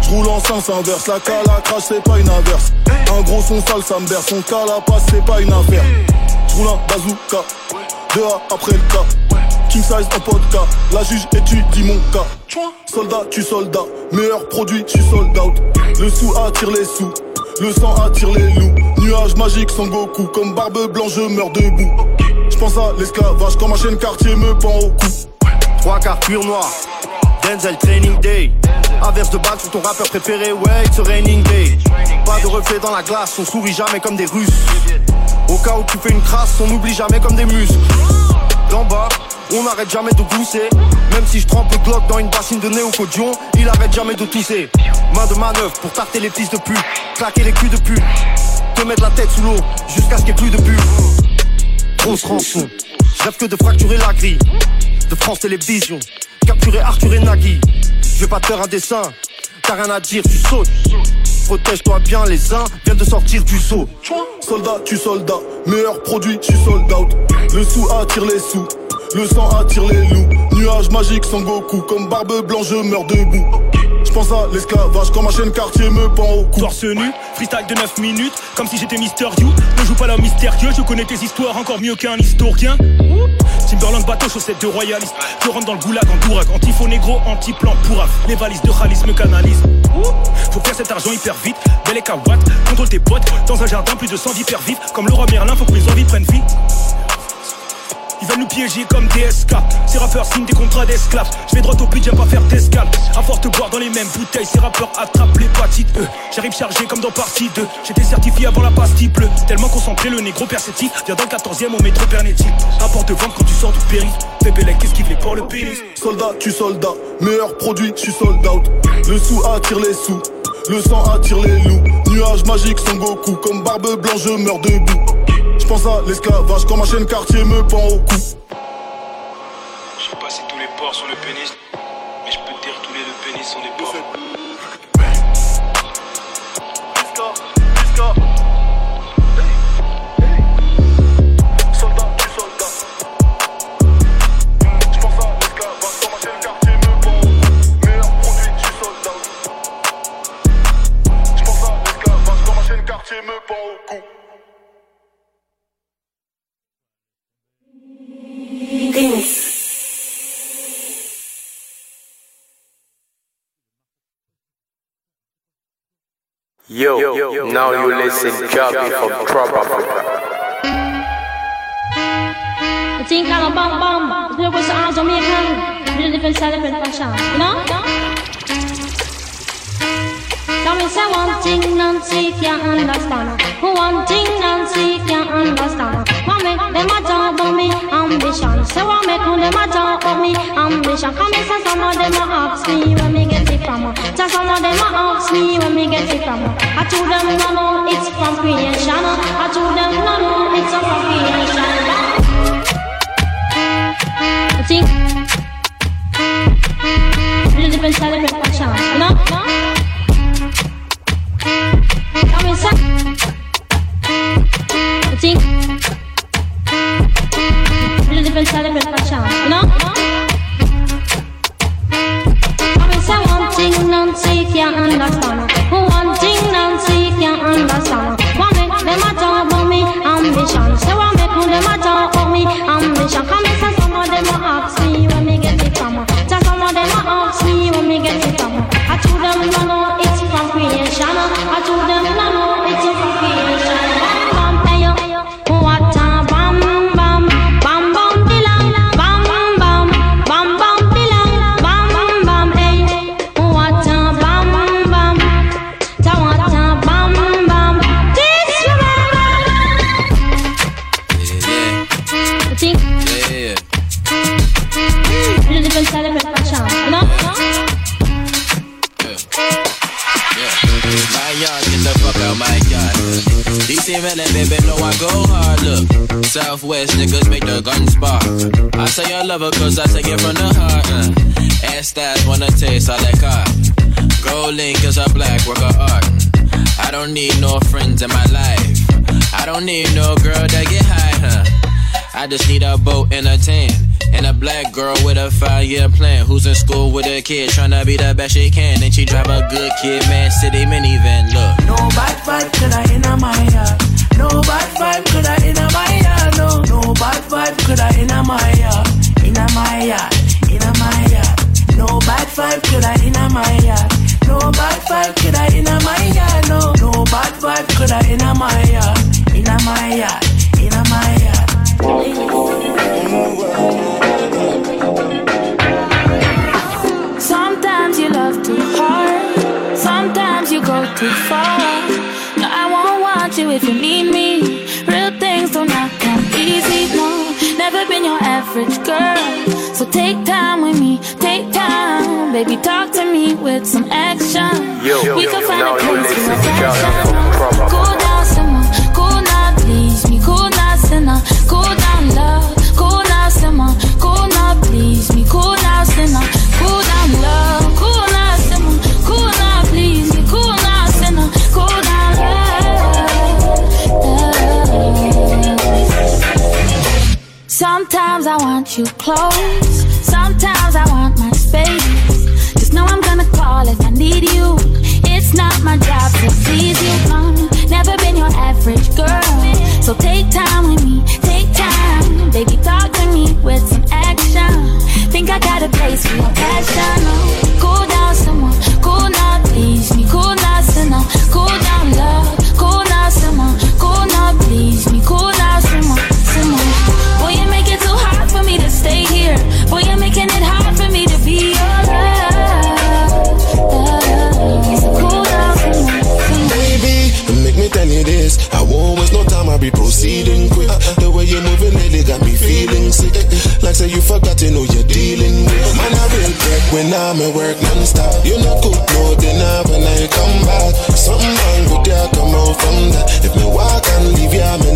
Je roule en sens inverse. La crash, c'est pas une averse. Un gros son sale, ça me berce. Son calapace, c'est pas une affaire. Je roule un bazooka. Deux A après le cas. king size en podcast. La juge étudie mon cas. Soldat, tu soldat, meilleur produit, tu sold out. Le sou attire les sous, le sang attire les loups. Nuage magique sans Goku, comme barbe blanche, je meurs debout. Je pense à l'esclavage quand ma chaîne quartier me pend au cou. Trois quarts pur noir, Denzel Training Day. Averse de balles sur ton rappeur préféré, ouais, it's a raining day. Pas de reflet dans la glace, on sourit jamais comme des Russes. Au cas où tu fais une trace, on n'oublie jamais comme des muscles. D'en bas, on n'arrête jamais de pousser. Même si je trempe le Glock dans une bassine de néocodion, il arrête jamais de tousser. Main de manœuvre pour tarter les fils de pute, claquer les culs de pute, te mettre la tête sous l'eau jusqu'à ce qu'il n'y ait plus de pute. Grosse rançon, que de fracturer la grille de France Télévisions, capturer Arthur et Nagui. Je vais pas te faire un dessin, t'as rien à dire, tu sautes. Protège-toi bien, les uns viennent de sortir du seau. Soldat, tu soldat, meilleur produit, tu sold. Le sou attire les sous, le sang attire les loups. Nuage magique sans Goku, comme barbe blanche, je meurs debout. Pense à l'esclavage quand ma chaîne quartier me pend au cou. Torse nu, freestyle de 9 minutes, comme si j'étais Mister You. Ne joue pas l'homme mystérieux, je connais tes histoires encore mieux qu'un historien. Timberland bateau, chaussettes de royaliste. Je rentre dans le goulag en dourac, anti-faux négro, anti-plan pourraf. Les valises de Khalis me canalisent. Faut faire cet argent hyper vite, bel et kawatt. Contrôle tes potes, dans un jardin, plus de 100 vipères vives. Comme le Merlin, faut que mes envies prennent vie. Ils veulent nous piéger comme DSK Ces rappeurs signent des contrats d'esclaves. Je vais droit au but, j'aime pas faire d'escale. À force de boire dans les mêmes bouteilles Ces rappeurs attrapent l'hépatite E J'arrive chargé comme dans partie 2 J'étais certifié avant la pastille bleue. Tellement concentré, le négro persétique Viens dans le 14ème au métro Pernetti Rapport de vente quand tu sors du périph' Bébélec, qu'est-ce qu'il fait pour le pénis? Soldat, tu soldat, meilleur produit, tu sold out. Le sou attire les sous, le sang attire les loups. Nuage magique sans Goku, comme barbe blanche, je meurs debout. Je pense à l'esclavage quand ma chaîne quartier me pend au cou. Je sais pas si tous les porcs sont le pénis Mais je peux te dire tous les deux pénis sont des porcs Yo, now you listen Javi from Trap Africa. The thing called a bum bum. There was arms on me hand. Really different style, different fashion. You know? Come and say one thing Nancy can't understand. One thing Nancy can't understand. What make them a talk about me ambition? Say what make them a talk about me ambition? Come and say some of them a ask me where me get it from. Say some of them a ask me where me get it from. I told them no no, it's from creation. I told year plan. Who's in school with a kid trying to be the best she can? And she drive a good kid, man, city minivan. Look. No bad vibe, could I in my yard? No bad vibe, could I in my yard? No, no bad vibe, could I in my yard? In my yard, In my yard. No bad vibe, could I in my yard? No bad vibe, could I in my yard? No, no bad vibe, could I in my yard? In my yard, In my yard. Too far. No, I won't want you if you need me. Real things do not come easy, no. Never been your average girl. So take time with me, take time. Baby, talk to me with some action. Yo, we yo, can yo, find now a place for to Jazz passion. from Proper. Cool down, I want you close, sometimes I want my space. Just know I'm gonna call if I need you. It's not my job to please you. No, never been your average girl. So take time with me, take time. Baby, talk to me with some action. Think I got a place for your passion. You know you're dealing with. Man, I will break when I'm at work non-stop. You know cook no dinner when I come back. Something wrong with ya, come out from that. If me walk and leave ya, me not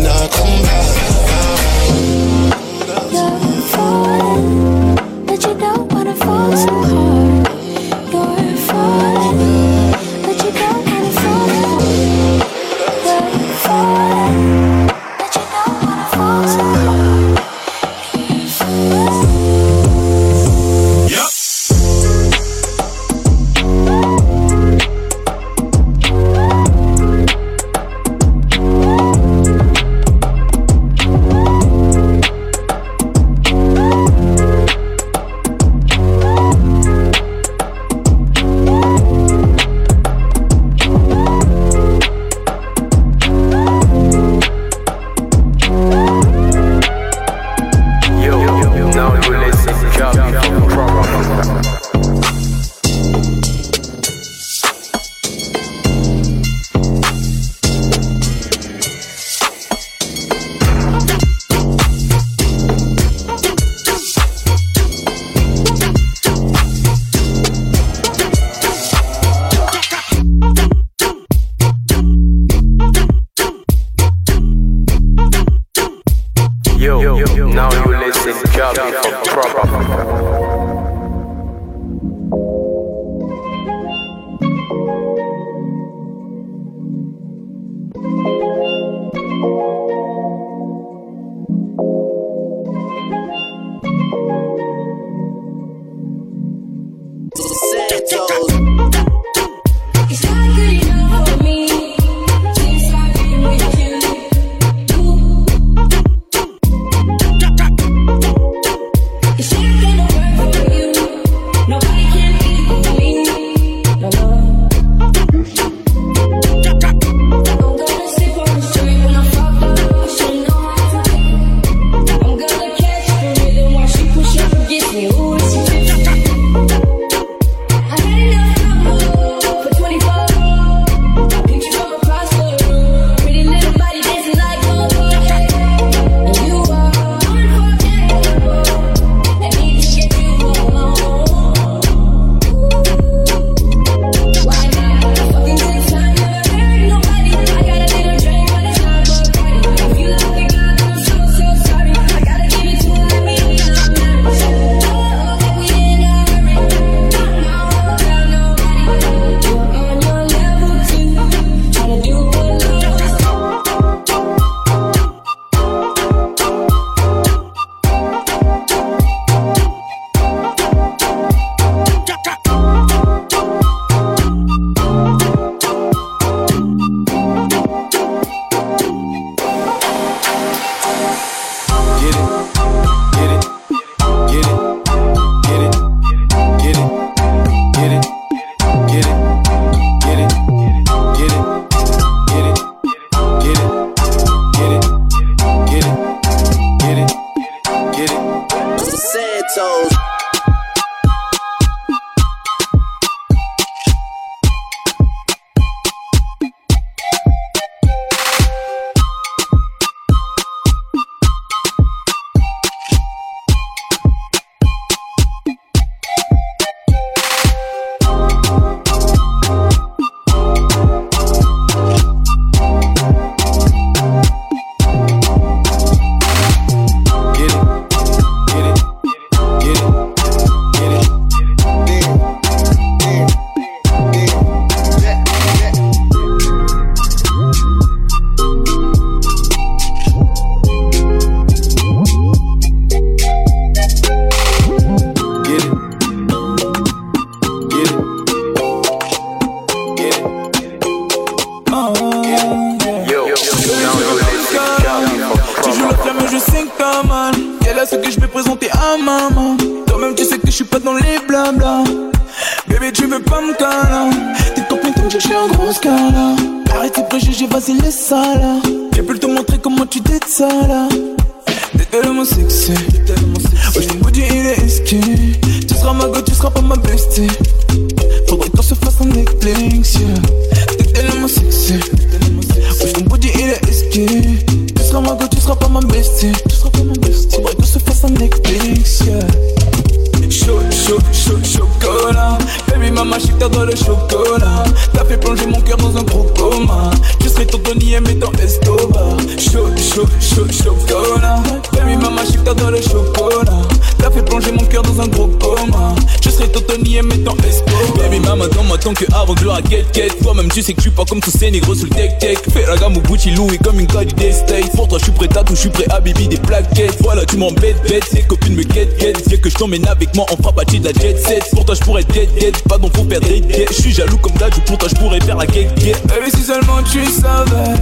get Viens que je t'emmène avec moi, on fera partie de la jet set. Pour toi je pourrais get get, pas donc faut perdre get Je suis jaloux comme d'hab, pour toi je pourrais faire la get get Baby, si seulement tu savais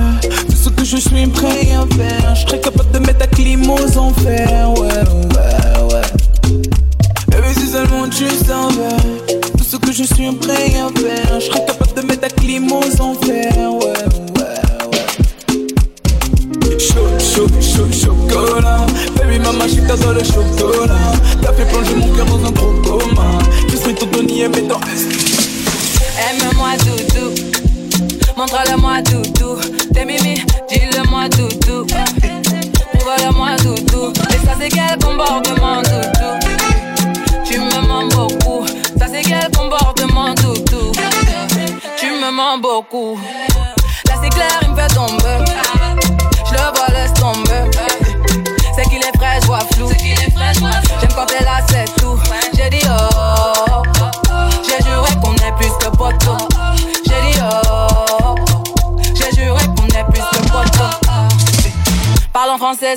tout ce que je suis prêt à faire, je serais capable de mettre ta clim aux enfers.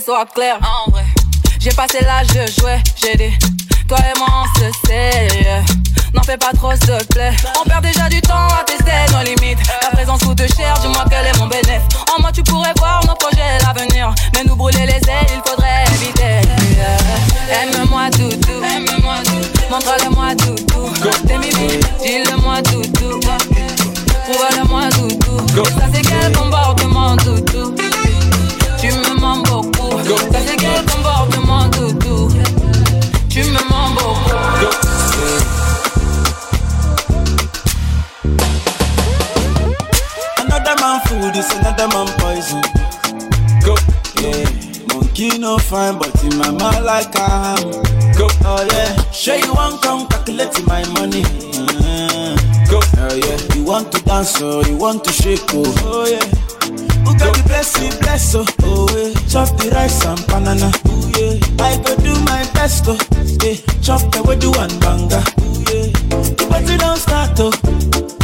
Sois clair. En vrai. J'ai passé l'âge de jouer. J'ai dit, toi et moi on se sait. N'en fais pas trop, s'il te plaît. On perd déjà du temps à tester nos limites. La présence coûte cher, dis-moi quel est mon bénéfice. En moi, tu pourrais voir nos projets, l'avenir. Mais nous brûler les ailes, il faudrait éviter. Yeah. Aime-moi doudou. Montre-le-moi doudou. T'es mimi, dis-le-moi doudou. Prouve-le-moi doudou. Ça c'est quel comportement doudou. Tu me mens beaucoup. Ça c'est quel comportement doudou. Tu me mens beaucoup. Another man food is another man poison. Go. Yeah. Monkey no fine, but in my mind like I am. Go. Oh yeah. Sure you want come calculate my money. Uh, Go. Oh yeah. You want to dance or you want to shake oh. Oh yeah. Got the blessing, bless oh. Oh yeah. Chop the rice and banana. Oh yeah. I go do my best oh. Yeah. Chop the way and banga. Oh yeah. The party don't start oh.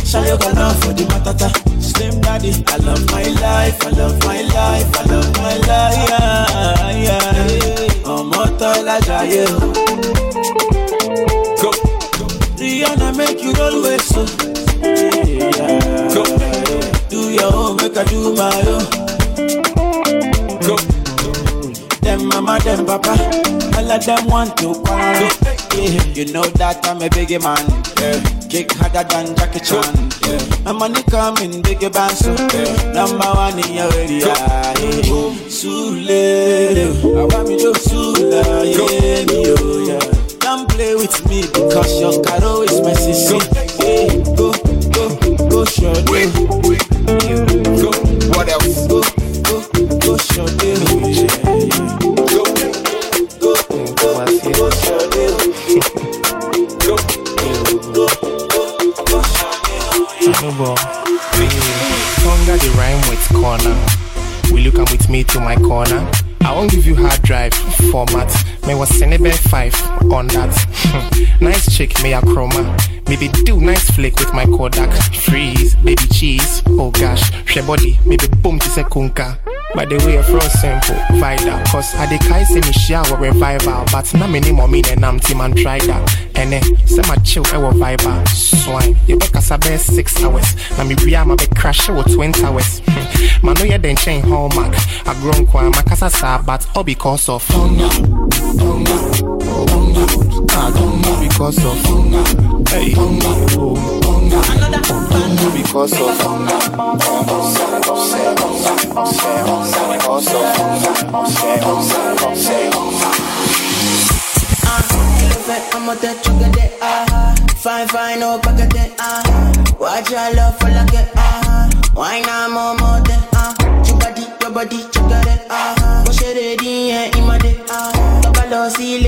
Shayo got love for the matata. Slim daddy, I love my life, I love my life, I love my life. Yeah, yeah. Ọmọ tọ́lá jayé o. Go. Rihanna make you roll with so. I do my own. Go. Them mama, them papa, all of them want to quarrel. Yeah. You know that I'm a biggie man. Yeah. Kick harder than Jackie Chan. Yeah. My money coming, biggie band so yeah. Number one in your area. Yeah. Sule, I want me to Sula, yeah, me oh yeah. Don't play with me because your caro is my sister. Yeah. Go, go, go, show them. The rhyme with corner. Will you come with me to my corner? I won't give you hard drive format. May was Senebe 5 on that. nice chick, may a chroma. Maybe do nice flick with my Kodak. Freeze, baby cheese. Oh gosh, she body, maybe boom to se kunka. By the way, for simple, vital. Cause I dey kai say me share our revival. But na me name me then I'm team and try that. And eh, say my chill ewo viber. Swine. You back as a best six hours. Na me bria ma be crash ewo 20 hours. Man no yeah then chain hallmark. I grown my casa sa but all because of hunger. Hunger. Hunger. Ah, hunger because of hunger. Hey. Because of I'm a dead chugga de ah Fine fine no bugga de ah Watch your love for like it ah Why not more more de ah Chugga di your body chugga de ah Go share the D and in my de ah Double O C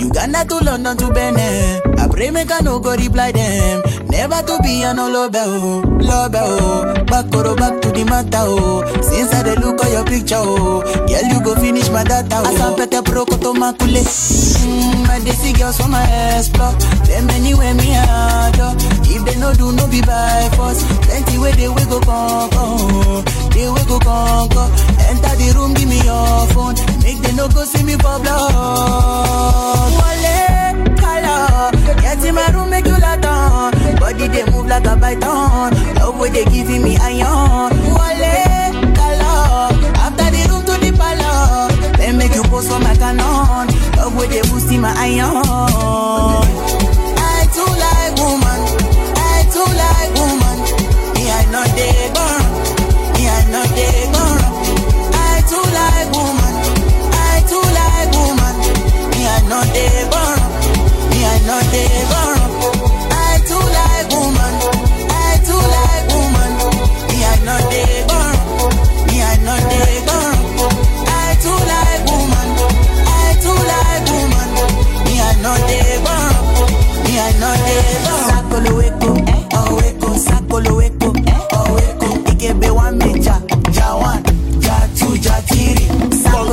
Uganda to London to Benin. I pray make I no go reply them. Never to be an love oh, love oh. Back or back to the matter oh. Since I dey look at your picture oh, girl you go finish my data oh. Asampete proko to makule. Mm, my desi girls for my explore. Them anywhere me adore. If they no do no be by force. Plenty way they we go conquer. They we go conquer. Enter the room give me your phone. Make they no go see me for blood. Wale color. Get in my room make you on. Body they move like a python. Love way they giving me iron. Wale color. After the room to the palace. Then make you post for my canon. Love way they boosting my iron. I too like woman. I too like woman. Me I know they burn. Me I know they burn. I too like woman. I too like woman. Me I know they burn. Me I know they burn.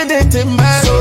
me dating man. So